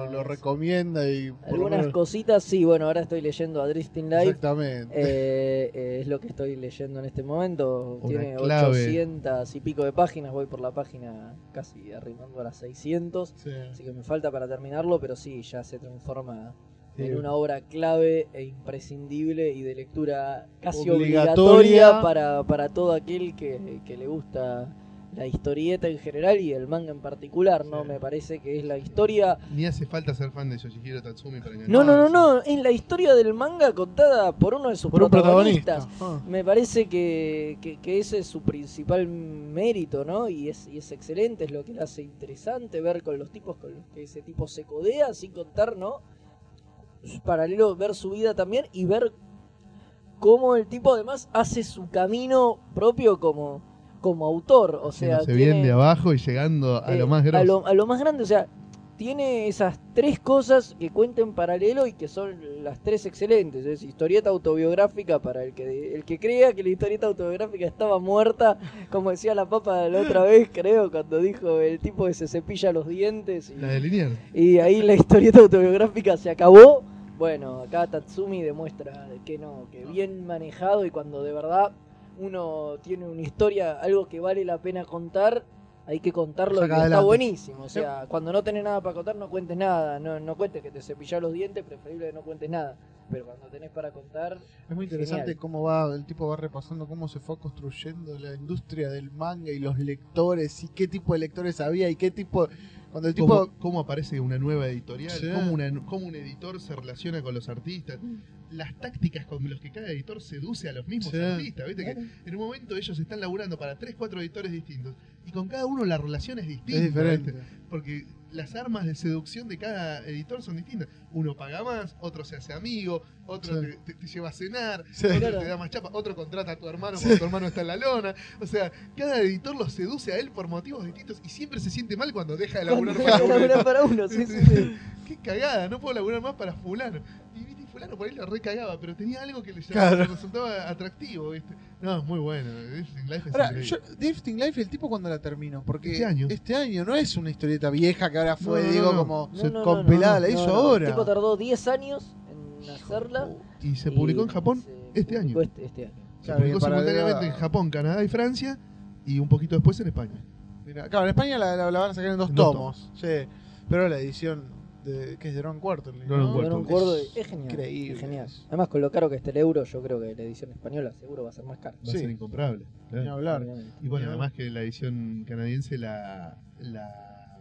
lo- recomienda y por algunas menos- cositas sí. Bueno, ahora estoy leyendo a Drifting Life. Exactamente. Eh, eh, es lo que estoy leyendo en este momento. Una Tiene clave. 800 y pico de páginas. Voy por la página casi arrimando a las 600. Sí. Así que me falta para terminarlo, pero sí, ya se transforma Sí. en una obra clave e imprescindible y de lectura casi Obligatoria. obligatoria para, para todo aquel que, que le gusta la historieta en general y el manga en particular, ¿no? Sí. Me parece que es la historia... Ni hace falta ser fan de Yoshihiro Tatsumi para engañar. No, no, no, no, es la historia del manga contada por uno de sus Por protagonistas. protagonista. Ah. Me parece que, que- que ese es su principal mérito, ¿no? Y es, y es excelente, es lo que le hace interesante ver con los tipos con los que ese tipo se codea, sin contar, ¿no? Paralelo, ver su vida también y ver cómo el tipo además hace su camino propio como, como autor. O sea, se tiene- bien de abajo y llegando a eh, lo más grosso. A lo, a lo más grande, o sea, tiene esas tres cosas que cuenta en paralelo y que son las tres excelentes. Es historieta autobiográfica para el que el que crea que la historieta autobiográfica estaba muerta, como decía la papa la otra vez, creo, cuando dijo el tipo que se cepilla los dientes y, La de Liniers. y ahí la historieta autobiográfica se acabó. Bueno, acá Tatsumi demuestra que no, que bien manejado y cuando de verdad uno tiene una historia, algo que vale la pena contar, hay que contarlo Saca y está buenísimo. O sea, cuando no tenés nada para contar, no cuentes nada. No, no cuentes que te cepillás los dientes, preferible que no cuentes nada. Pero cuando tenés para contar, Es muy interesante Genial. cómo va, el tipo va repasando cómo se fue construyendo la industria del manga y los lectores y qué tipo de lectores había y qué tipo... Cuando el tipo... ¿Cómo, cómo aparece una nueva editorial? Sí. ¿Cómo, una- cómo un editor se relaciona con los artistas? Las tácticas con las que cada editor seduce a los mismos Sí. artistas. ¿viste? Que en un momento ellos están laburando para 3, 4 editores distintos y con cada uno la relación es distinta. es diferente. ¿viste? Porque las armas de seducción de cada editor son distintas. Uno paga más, otro se hace amigo, otro Sí. te, lleva a cenar, Sí. otro Claro. te da más chapa, otro contrata a tu hermano Sí. porque tu hermano está en la lona. O sea, cada editor lo seduce a él por motivos distintos y siempre se siente mal cuando deja de laburar para uno. para uno, sí, sí, sí. Qué cagada, no puedo laburar más para fulano. Y fulano por ahí lo recagaba, pero tenía algo que le, llamaba- Claro. le resultaba atractivo, ¿viste? No, es muy bueno. Drifting Life es Ahora, yo, Drifting Life, el tipo cuando la terminó, porque Este año. este año no es una historieta vieja que ahora fue, No, digo, no. como No, no, con no, pelada, no, la hizo no. ahora. El tipo tardó 10 años en hacerla. Y se y publicó en Japón este año. Este, este año. Se Claro, publicó simultáneamente en Japón, Canadá y Francia y un poquito después en España. Mira, claro, en España la, la- la van a sacar en dos En dos tomos, sí. Pero la edición de, que es de Ron Quarterly. Ron ¿no? Quarterly. No es genial. Increíble. Es genial. Además, con lo caro que está el euro, yo creo que la edición española seguro va a ser más cara. Va Sí. a ser incomparable. Ni hablar. Y bueno, además que la edición canadiense la, la,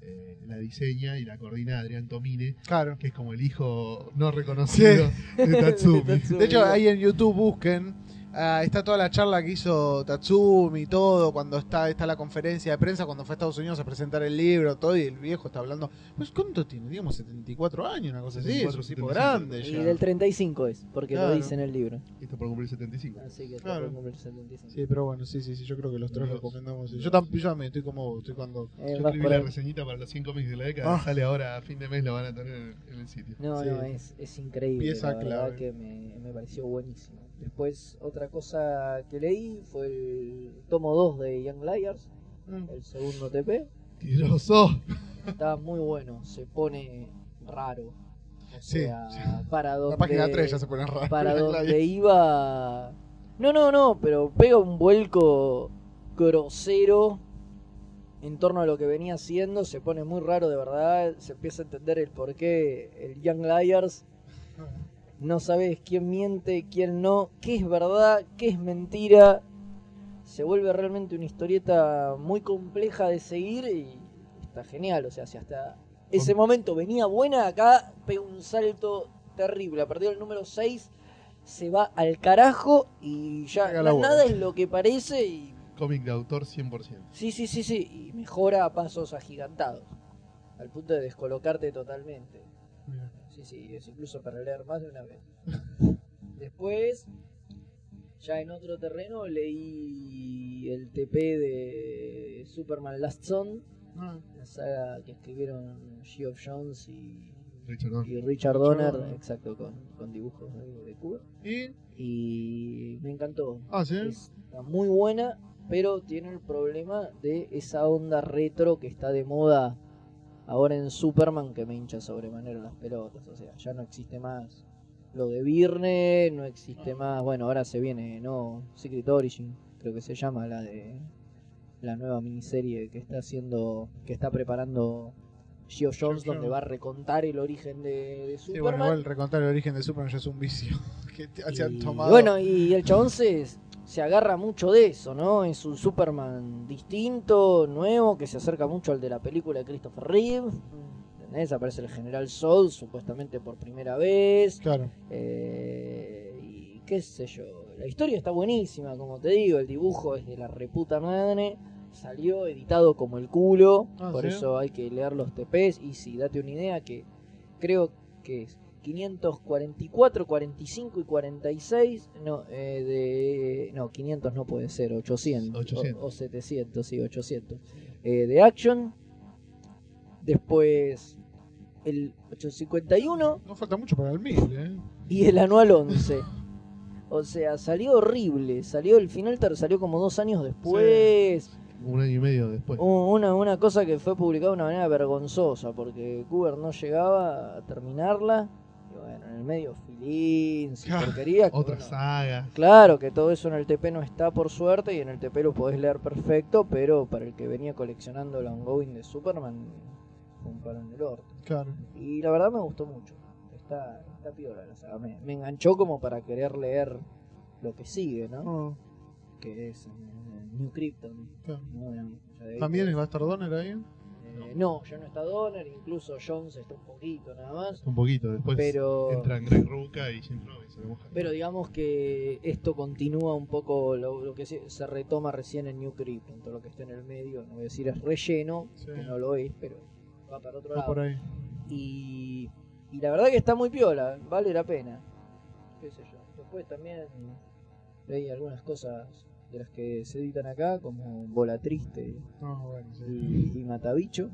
eh, la diseña y la coordina Adrián Tomine, Claro. que es como el hijo no reconocido de Tatsumi. De Tatsumi. De hecho, ahí en YouTube busquen. Ah, está toda la charla que hizo Tatsumi y todo, cuando está, está la conferencia de prensa, cuando fue a Estados Unidos a presentar el libro, todo, y el viejo está hablando. Pues, ¿cuánto tiene? Digamos, 74 años, una cosa así. Es 74, un tipo 75. grande Y ya. del 35 es, porque Claro. lo dice en el libro. Y está por cumplir 75. Así que está Claro. por cumplir 75. Sí, pero bueno, sí, sí, sí, yo creo que los tres Los- recomendamos. Yo, tam- yo también estoy como vos, estoy cuando... Eh, Yo escribí la reseñita para los 100 cómics de la década. Ah. Sale ahora a fin de mes, lo van a tener en, en el sitio. No, Sí. no, es, es increíble. Pieza la clave. verdad que me, me pareció buenísimo. Después, otra cosa que leí fue el tomo 2 de Young Liars, Mm. el segundo TP. ¡Tiroso! Está muy bueno, se pone raro. O Sí, sea, para donde, La página 3 ya se pone raro. para donde iba No, no, no, pero pega un vuelco grosero en torno a lo que venía haciendo, se pone muy raro de verdad, se empieza a entender el por qué el Young Liars no sabes quién miente, quién no, qué es verdad, qué es mentira. Se vuelve realmente una historieta muy compleja de seguir y está genial. O sea, si hasta ese momento venía buena, acá pega un salto terrible. A partir del número 6 se va al carajo y ya nada es lo que parece y Cómic de autor 100%. sí, sí, sí, sí, y mejora a pasos agigantados. Al punto de descolocarte totalmente. Sí, sí, es incluso para leer más de una vez. Después, ya en otro terreno, leí el TP de Superman Last Son, Ah, la saga que escribieron Geoff Jones y, Richard Donner. y Richard Donner, exacto, con, con dibujos de, de Cuba. Y. Y me encantó. Ah, sí. Está muy buena, pero tiene el problema de esa onda retro que está de moda ahora en Superman que me hincha sobremanera las pelotas. O sea, ya no existe más lo de Virne, no existe más. Bueno, ahora se viene, ¿no? Secret Origin, creo que se llama la de la nueva miniserie que está haciendo, que está preparando Geoff Jones, donde va a recontar el origen de, de Sí, Superman. bueno, igual recontar el origen de Superman ya es un vicio. que se han Y, tomado. Bueno, y el chabón se, se agarra mucho de eso, ¿no? Es un Superman distinto, nuevo, que se acerca mucho al de la película de Christopher Reeve. ¿Entendés? Aparece el General Soul, supuestamente por primera vez. Claro. Eh, y qué sé yo. La historia está buenísima, como te digo. El dibujo es de la reputa madre. Salió editado como el culo. Ah, por ¿sí? eso hay que leer los TPs. Y si date una idea, que creo que es 544, 45 y 46. No, eh, de, no 500 no puede ser. 800. 800. O, o 700, sí, 800. Eh, de Action. Después el 851 No falta mucho para el 1000, ¿eh? y el anual 11. O sea, salió horrible. Salió el final, salió como dos años después. Un año y medio después. Una, una cosa que fue publicada de una manera vergonzosa, porque Cooper no llegaba a terminarla. Bueno, en el medio Ah, porquerías. que, Otra bueno, saga. Claro que todo eso en el TP no está por suerte y en el TP lo podés leer perfecto, pero para el que venía coleccionando el ongoing de Superman, fue un palo en el orto. Claro. Y la verdad me gustó mucho. Está, está piola la saga. Me, me enganchó como para querer leer lo que sigue, ¿no? No, Que es New Krypton. claro. ¿no? ¿También a estar Donner ahí? Eh, no, ya no está Donner, incluso Jones está un poquito nada más. Un poquito. Después Pero- entran Greg Ruca y Jim Robinson. Pero digamos que esto continúa un poco lo, lo que se, se retoma recién en New Krypton, todo lo que está en el medio, no voy a decir es relleno, Sí. que no lo es, pero va para otro Va lado. por ahí. Y, y la verdad que está muy piola, vale la pena. Qué sé yo. Después también leí algunas cosas de las que se editan acá, como Bola Triste bueno, sí. y, y Matabicho.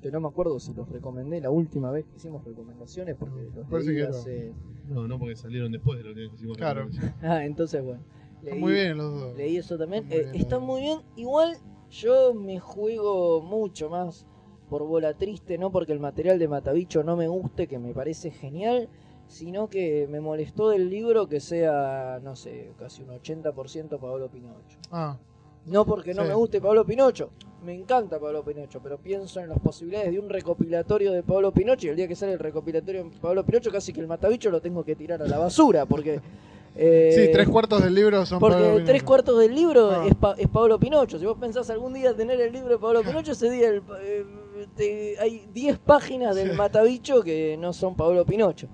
Que no me acuerdo si los recomendé la última vez que hicimos recomendaciones, porque los Parece leí que no. hace... No, no porque salieron después de lo que hicimos. Claro. Ah, entonces bueno. Están leí- muy bien los dos. Leí eso también. Muy Eh, está muy muy bien. Igual yo me juego mucho más por bola triste, no porque el material de Matabicho no me guste, que me parece genial, sino que me molestó del libro que sea, no sé, casi un 80% Pablo Pinocho. Ah, No porque no Sí. me guste Pablo Pinocho, me encanta Pablo Pinocho, pero pienso en las posibilidades de un recopilatorio de Pablo Pinocho y el día que sale el recopilatorio de Pablo Pinocho casi que el Matabicho lo tengo que tirar a la basura, porque... eh, sí, tres cuartos del libro son porque Pablo tres cuartos del libro Ah. es, Pa- es Pablo Pinocho. Si vos pensás algún día tener el libro de Pablo Pinocho, ese día el- eh, te- hay 10 páginas del Sí. Matabicho que no son Pablo Pinocho.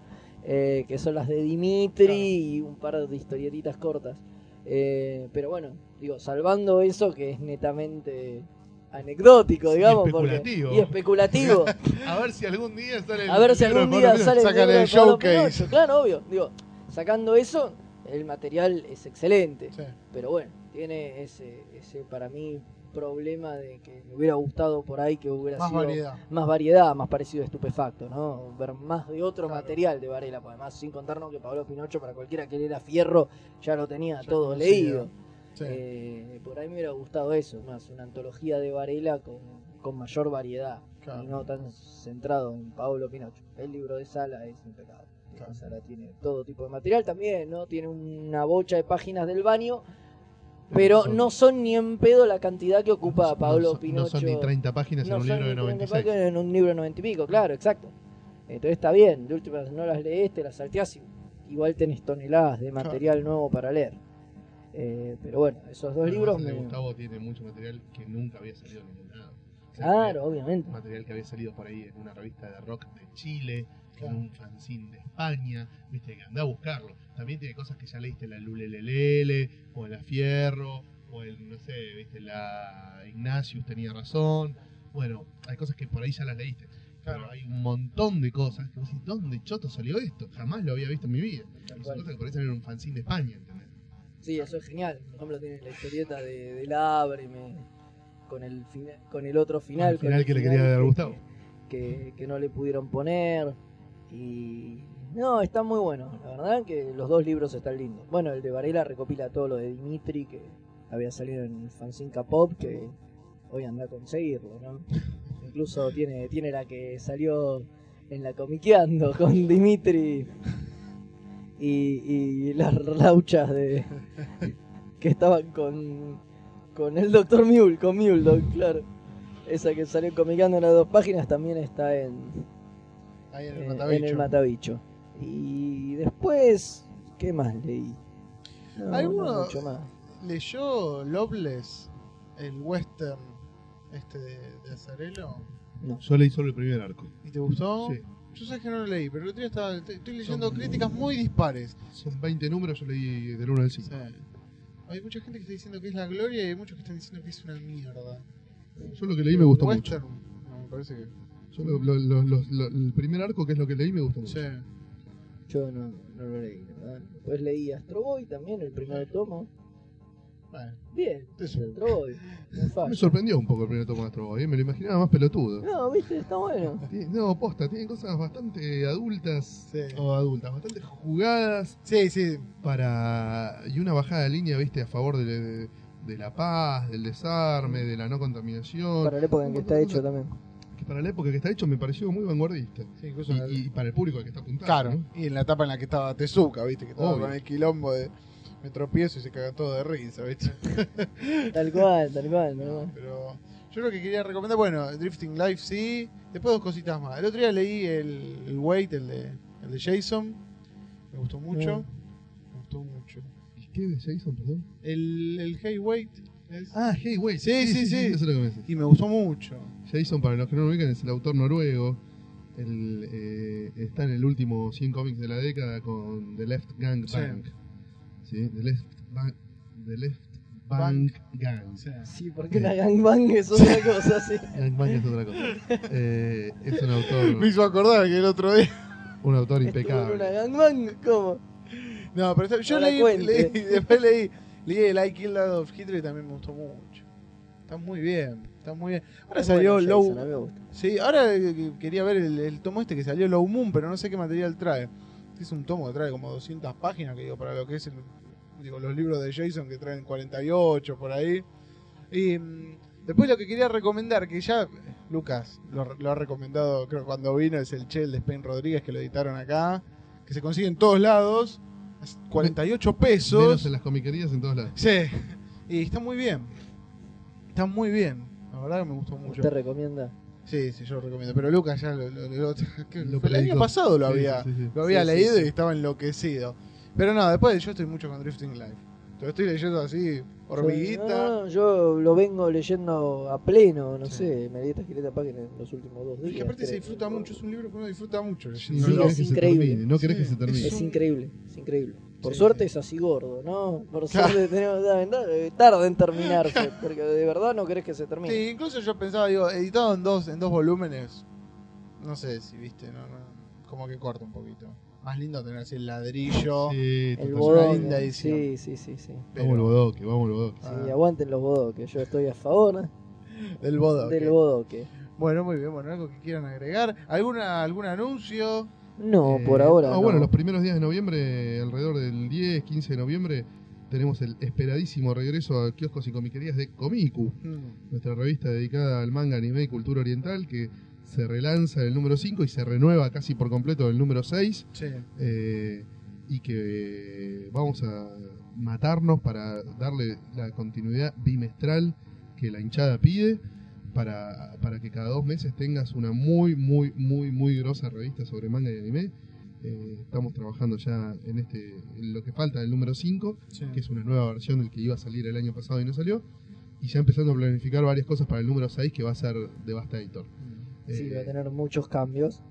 Eh, que son las de Dimitri Claro. y un par de historietitas cortas. Eh, pero bueno, digo, salvando eso que es netamente anecdótico, digamos. porque- especulativo. y especulativo. A ver si algún día sale el A ver si algún día sale el el showcase. Pinocho. Claro, obvio. Digo, sacando eso, el material es excelente. Sí. Pero bueno, tiene ese, ese para mí problema de que me hubiera gustado por ahí que hubiera Más sido variedad. más variedad, más parecido a estupefacto, ¿no? Ver más de otro Claro. material de Varela, pues además sin contarnos que Pablo Pinocho para cualquiera que era fierro ya lo tenía Ya todo leído. Sí. Eh, por ahí me hubiera gustado eso, más una antología de Varela con, con mayor variedad. Claro. y no tan centrado en Pablo Pinocho. El libro de Sala es impecable. Claro. Sala tiene todo tipo de material también, ¿no? Tiene una bocha de páginas del baño, pero no son ni en pedo la cantidad que ocupa No Pablo son- Pinocho. No son ni 30 páginas en No un libro de ni 30 96. páginas en un libro de 90 y pico, claro, exacto. Entonces está bien, de última no las lees, te las salteás y igual tenés toneladas de material nuevo para leer. Eh, pero bueno, esos dos Además, libros me- Gustavo tiene mucho material que nunca había salido en ningún lado. O sea, Claro, obviamente. Material que había salido por ahí en una revista de rock de Chile, en un fanzine de España, viste, que anda a buscarlo. También tiene cosas que ya leíste la Lulelelele, o la Fierro, o el, no sé, viste, la Ignatius tenía razón. Bueno, hay cosas que por ahí ya las leíste. Pero hay un montón de cosas que vos decís, ¿dónde choto salió esto? Jamás lo había visto en mi vida. Y son cosas que por ahí salieron un fanzine de España, ¿entendés? Sí, eso es genial. Por ejemplo, tiene la historieta de, del Ábreme con el fina- con el otro final. el con final que le quería final dar a que- Gustavo. Que, que no le pudieron poner. Y. No, está muy bueno. La verdad que los dos libros están lindos. Bueno, el de Varela recopila todo lo de Dimitri, que había salido en el fanzine K-Pop, que hoy anda a conseguirlo, ¿no? Incluso tiene, tiene la que salió en la comiqueando con Dimitri y, y las lauchas de que estaban con, con el Dr. Mule, con Mule claro. Esa que salió comiqueando en las dos páginas también está en, Ahí en el en, Matabicho. en el Matabicho. Y después, ¿qué más leí? No, no ¿Alguno- mucho más. ¿Leyó Loveless, el western este de, de Azarelo? No. Yo leí solo el primer arco. ¿Y te gustó? Sí. Yo sé que no lo leí, pero el otro día estaba, estoy leyendo Son- críticas muy dispares. Son 20 números, yo leí del 1 al 5. Sí. Hay mucha gente que está diciendo que es la gloria y hay muchos que están diciendo que es una mierda. Yo lo que leí me gustó mucho. western, No, me parece que. Yo lo- lo- lo- lo- lo- el primer arco, que es lo que leí, me gustó mucho. Yo no, no lo leí, ¿verdad? Después leí Astro Boy también, el primer tomo. Bueno, Bien, Eso. Astro Boy. No Me sorprendió un poco el primer tomo de Astro Boy, ¿eh? me lo imaginaba más pelotudo. No, viste, está bueno. Tiene- No, posta, tiene cosas bastante adultas, Sí. o adultas, bastante jugadas sí, sí. para... y una bajada de línea, viste, a favor de, de- de la paz, del desarme, de la no contaminación. Para la época en que está hecho también. Que para la época que está hecho me pareció muy vanguardista. sí incluso Y, el- para el público al que está apuntando. Claro, ¿no? y en la etapa en la que estaba Tezuka, ¿viste? Que estaba Obvio. con el quilombo de. Me tropiezo y se caga todo de risa, ¿viste? Tal cual, tal cual, cual. Pero yo lo que quería recomendar, bueno, Drifting Life sí. Después dos cositas más. El otro día leí el, el Wait, el de, el de Jason. Me gustó mucho. Mm. Me gustó mucho. ¿Y qué de Jason, perdón? El, el Hey Wait. Es- Ah, Hey, wait. Sí, sí, sí. Eso es lo que me decís. Y me gustó mucho. Jason, para los que no lo ubican, es el autor noruego. El, eh, está en el último 100 cómics de la década con The Left Gang Sí. Bank. ¿Sí? The Left Bank, The Left Bank Gang. Sí. Sí, porque la gangbang es otra cosa, sí. Gang Bank es otra cosa. Eh, es un Me autor, hizo acordar que el otro día. un autor en una impecable. gangbang, ¿cómo? No, pero yo No leí, leí- Después leí. Leí el I Killed Adolf Hitler y también me gustó mucho. Está muy bien. Está muy bien. Ahora Es salió bueno, Low. Jason, gusta. Sí, ahora quería ver el, el tomo este que salió Low Moon, pero no sé qué material trae. Es un tomo que trae como 200 páginas, que digo, para lo que es el- digo, los libros de Jason que traen 48 por ahí. Y mm, después lo que quería recomendar, que ya Lucas lo, lo ha recomendado, creo que cuando vino, es el Chel de Spain Rodríguez que lo editaron acá, que se consigue en todos lados, es 48 Menos pesos. en las comiquerías en todos lados. Sí, y está muy bien. Está muy bien. La verdad que me gustó mucho. ¿Te recomienda? Sí, sí, yo lo recomiendo. Pero Lucas ya lo, lo- el año pasado lo Sí, había, sí, sí. lo había Sí, sí, leído sí. y estaba enloquecido. Pero no, después yo estoy mucho con Drifting Life. Lo estoy leyendo así, hormiguita. Yo, no, yo lo vengo leyendo a pleno, no Sí. sé, me di esta página en los últimos dos días. Es que aparte se disfruta mucho, es un libro que uno disfruta mucho. Sí, leyendo. Sí, no es querés que se increíble. termine. No querés Sí, que se termine. Es increíble, es increíble. Por Sí, suerte sí. es así gordo, ¿no? Por Claro. suerte tenemos la ventaja de tarda en terminarse, porque de verdad no querés que se termine. Sí, incluso yo pensaba, digo, editado en dos, en dos volúmenes. No sé si viste, no, no, como que corta un poquito. Más lindo tener así el ladrillo. Sí, El una bodoque. linda edición. Sí, sí, sí, sí. Vamos al bodoque, vamos al bodoque. Sí, Ah. aguanten los bodoques, yo estoy a favor Del bodo. del bodoque. Bueno, muy bien, bueno, algo que quieran agregar. ¿Alguna, ¿Algún anuncio? No, Eh, por ahora ah, no. bueno, los primeros días de noviembre, alrededor del 10, 15 de noviembre, tenemos el esperadísimo regreso a kioscos y comiquerías de Komiku, Mm, nuestra revista dedicada al manga, anime y cultura oriental, que se relanza el número 5 y se renueva casi por completo el número 6. Sí. eh, y que vamos a matarnos para darle la continuidad bimestral que la hinchada pide. Para, para que cada dos meses tengas una muy, muy, muy, muy grosa revista sobre manga y anime. Eh, estamos trabajando ya en este en lo que falta del número 5, sí. que es una nueva versión del que iba a salir el año pasado y no salió. Y ya empezando a planificar varias cosas para el número 6 que va a ser Devastator. Sí, Eh, va a tener muchos cambios.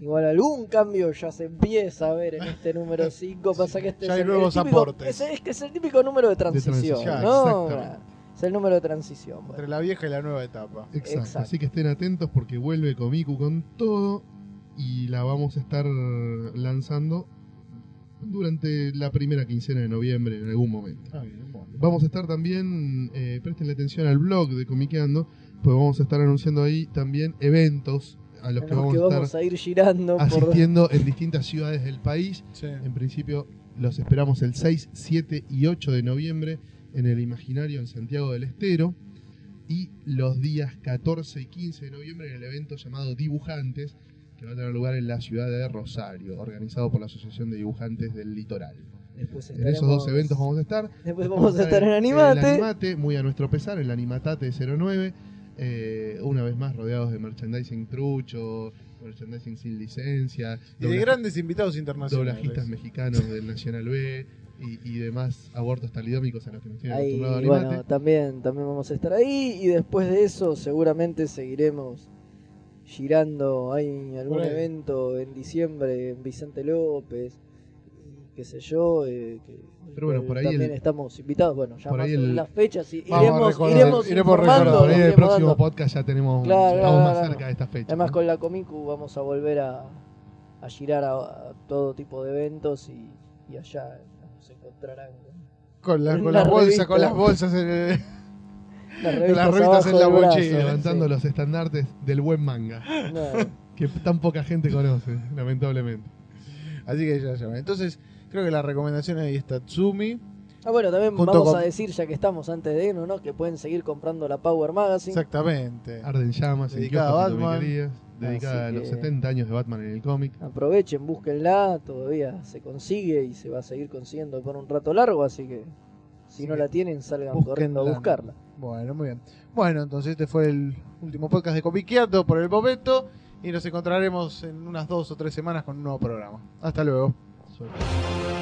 Igual algún cambio ya se empieza a ver en este número 5. Pasa que este Ya es hay el, nuevos el típico, aportes. Es, es que es el típico número de transición, transición, ¿no? Es el número de transición. bueno. Entre la vieja y la nueva etapa. Exacto. Exacto. Así que estén atentos porque vuelve Komiku con todo y la vamos a estar lanzando durante la primera quincena de noviembre en algún momento. Bien, bueno. Vamos a estar también, eh, presten atención al blog de Comiqueando, pues vamos a estar anunciando ahí también eventos a los En que vamos, que a estar vamos a ir girando por... asistiendo en distintas ciudades del país. Sí. En principio los esperamos el 6, 7 y 8 de noviembre en el Imaginario en Santiago del Estero. Y los días 14 y 15 de noviembre en el evento llamado Dibujantes, que va a tener lugar en la ciudad de Rosario, organizado por la Asociación de Dibujantes del Litoral. Después En esos dos eventos vamos a estar. Después vamos a estar en Animate. el Animate, muy a nuestro pesar, el Animatate 09. Eh, una vez más rodeados de merchandising trucho, merchandising sin licencia, Y de grandes invitados internacionales. doblajistas mexicanos del Nacional B y, y demás abortos talidómicos a los que nos tienen Ahí, bueno, también, también vamos a estar ahí y después de eso seguramente seguiremos girando. Hay algún evento en diciembre en Vicente López, qué sé yo. eh, que, Pero bueno, por ahí también el- estamos invitados. Bueno, ya por más ahí el- las fechas y iremos, iremos iremos recordando, por ahí lo el próximo podcast ya tenemos Claro, estamos claro, más claro. cerca de esta fecha. Además ¿no? con la Comicu vamos a volver a, a girar a, a todo tipo de eventos y, y allá nos encontrarán con la- con La las bolsas, con las bolsas en el- las Las revistas, revistas abajo en la mochila, levantando sí. los estandartes del buen manga, No. que tan poca gente conoce, lamentablemente. Así que ya llaman. Entonces, creo que la recomendación ahí está Tsumi. Ah, bueno, también vamos con- a decir, ya que estamos antes de irnos, ¿no? que pueden seguir comprando la Power Magazine. Exactamente. Arden Llamas, en Dedicada a Batman. dedicada Así a los que- 70 años de Batman en el cómic. Aprovechen, búsquenla, todavía se consigue y se va a seguir consiguiendo por un rato largo, así que si Sí no la tienen, salgan búsquenla. corriendo a buscarla. Bueno, muy bien. Bueno, entonces este fue el último podcast de Comiqueando por el Bobeto. Y nos encontraremos en unas dos o tres semanas con un nuevo programa. Hasta luego. Suerte.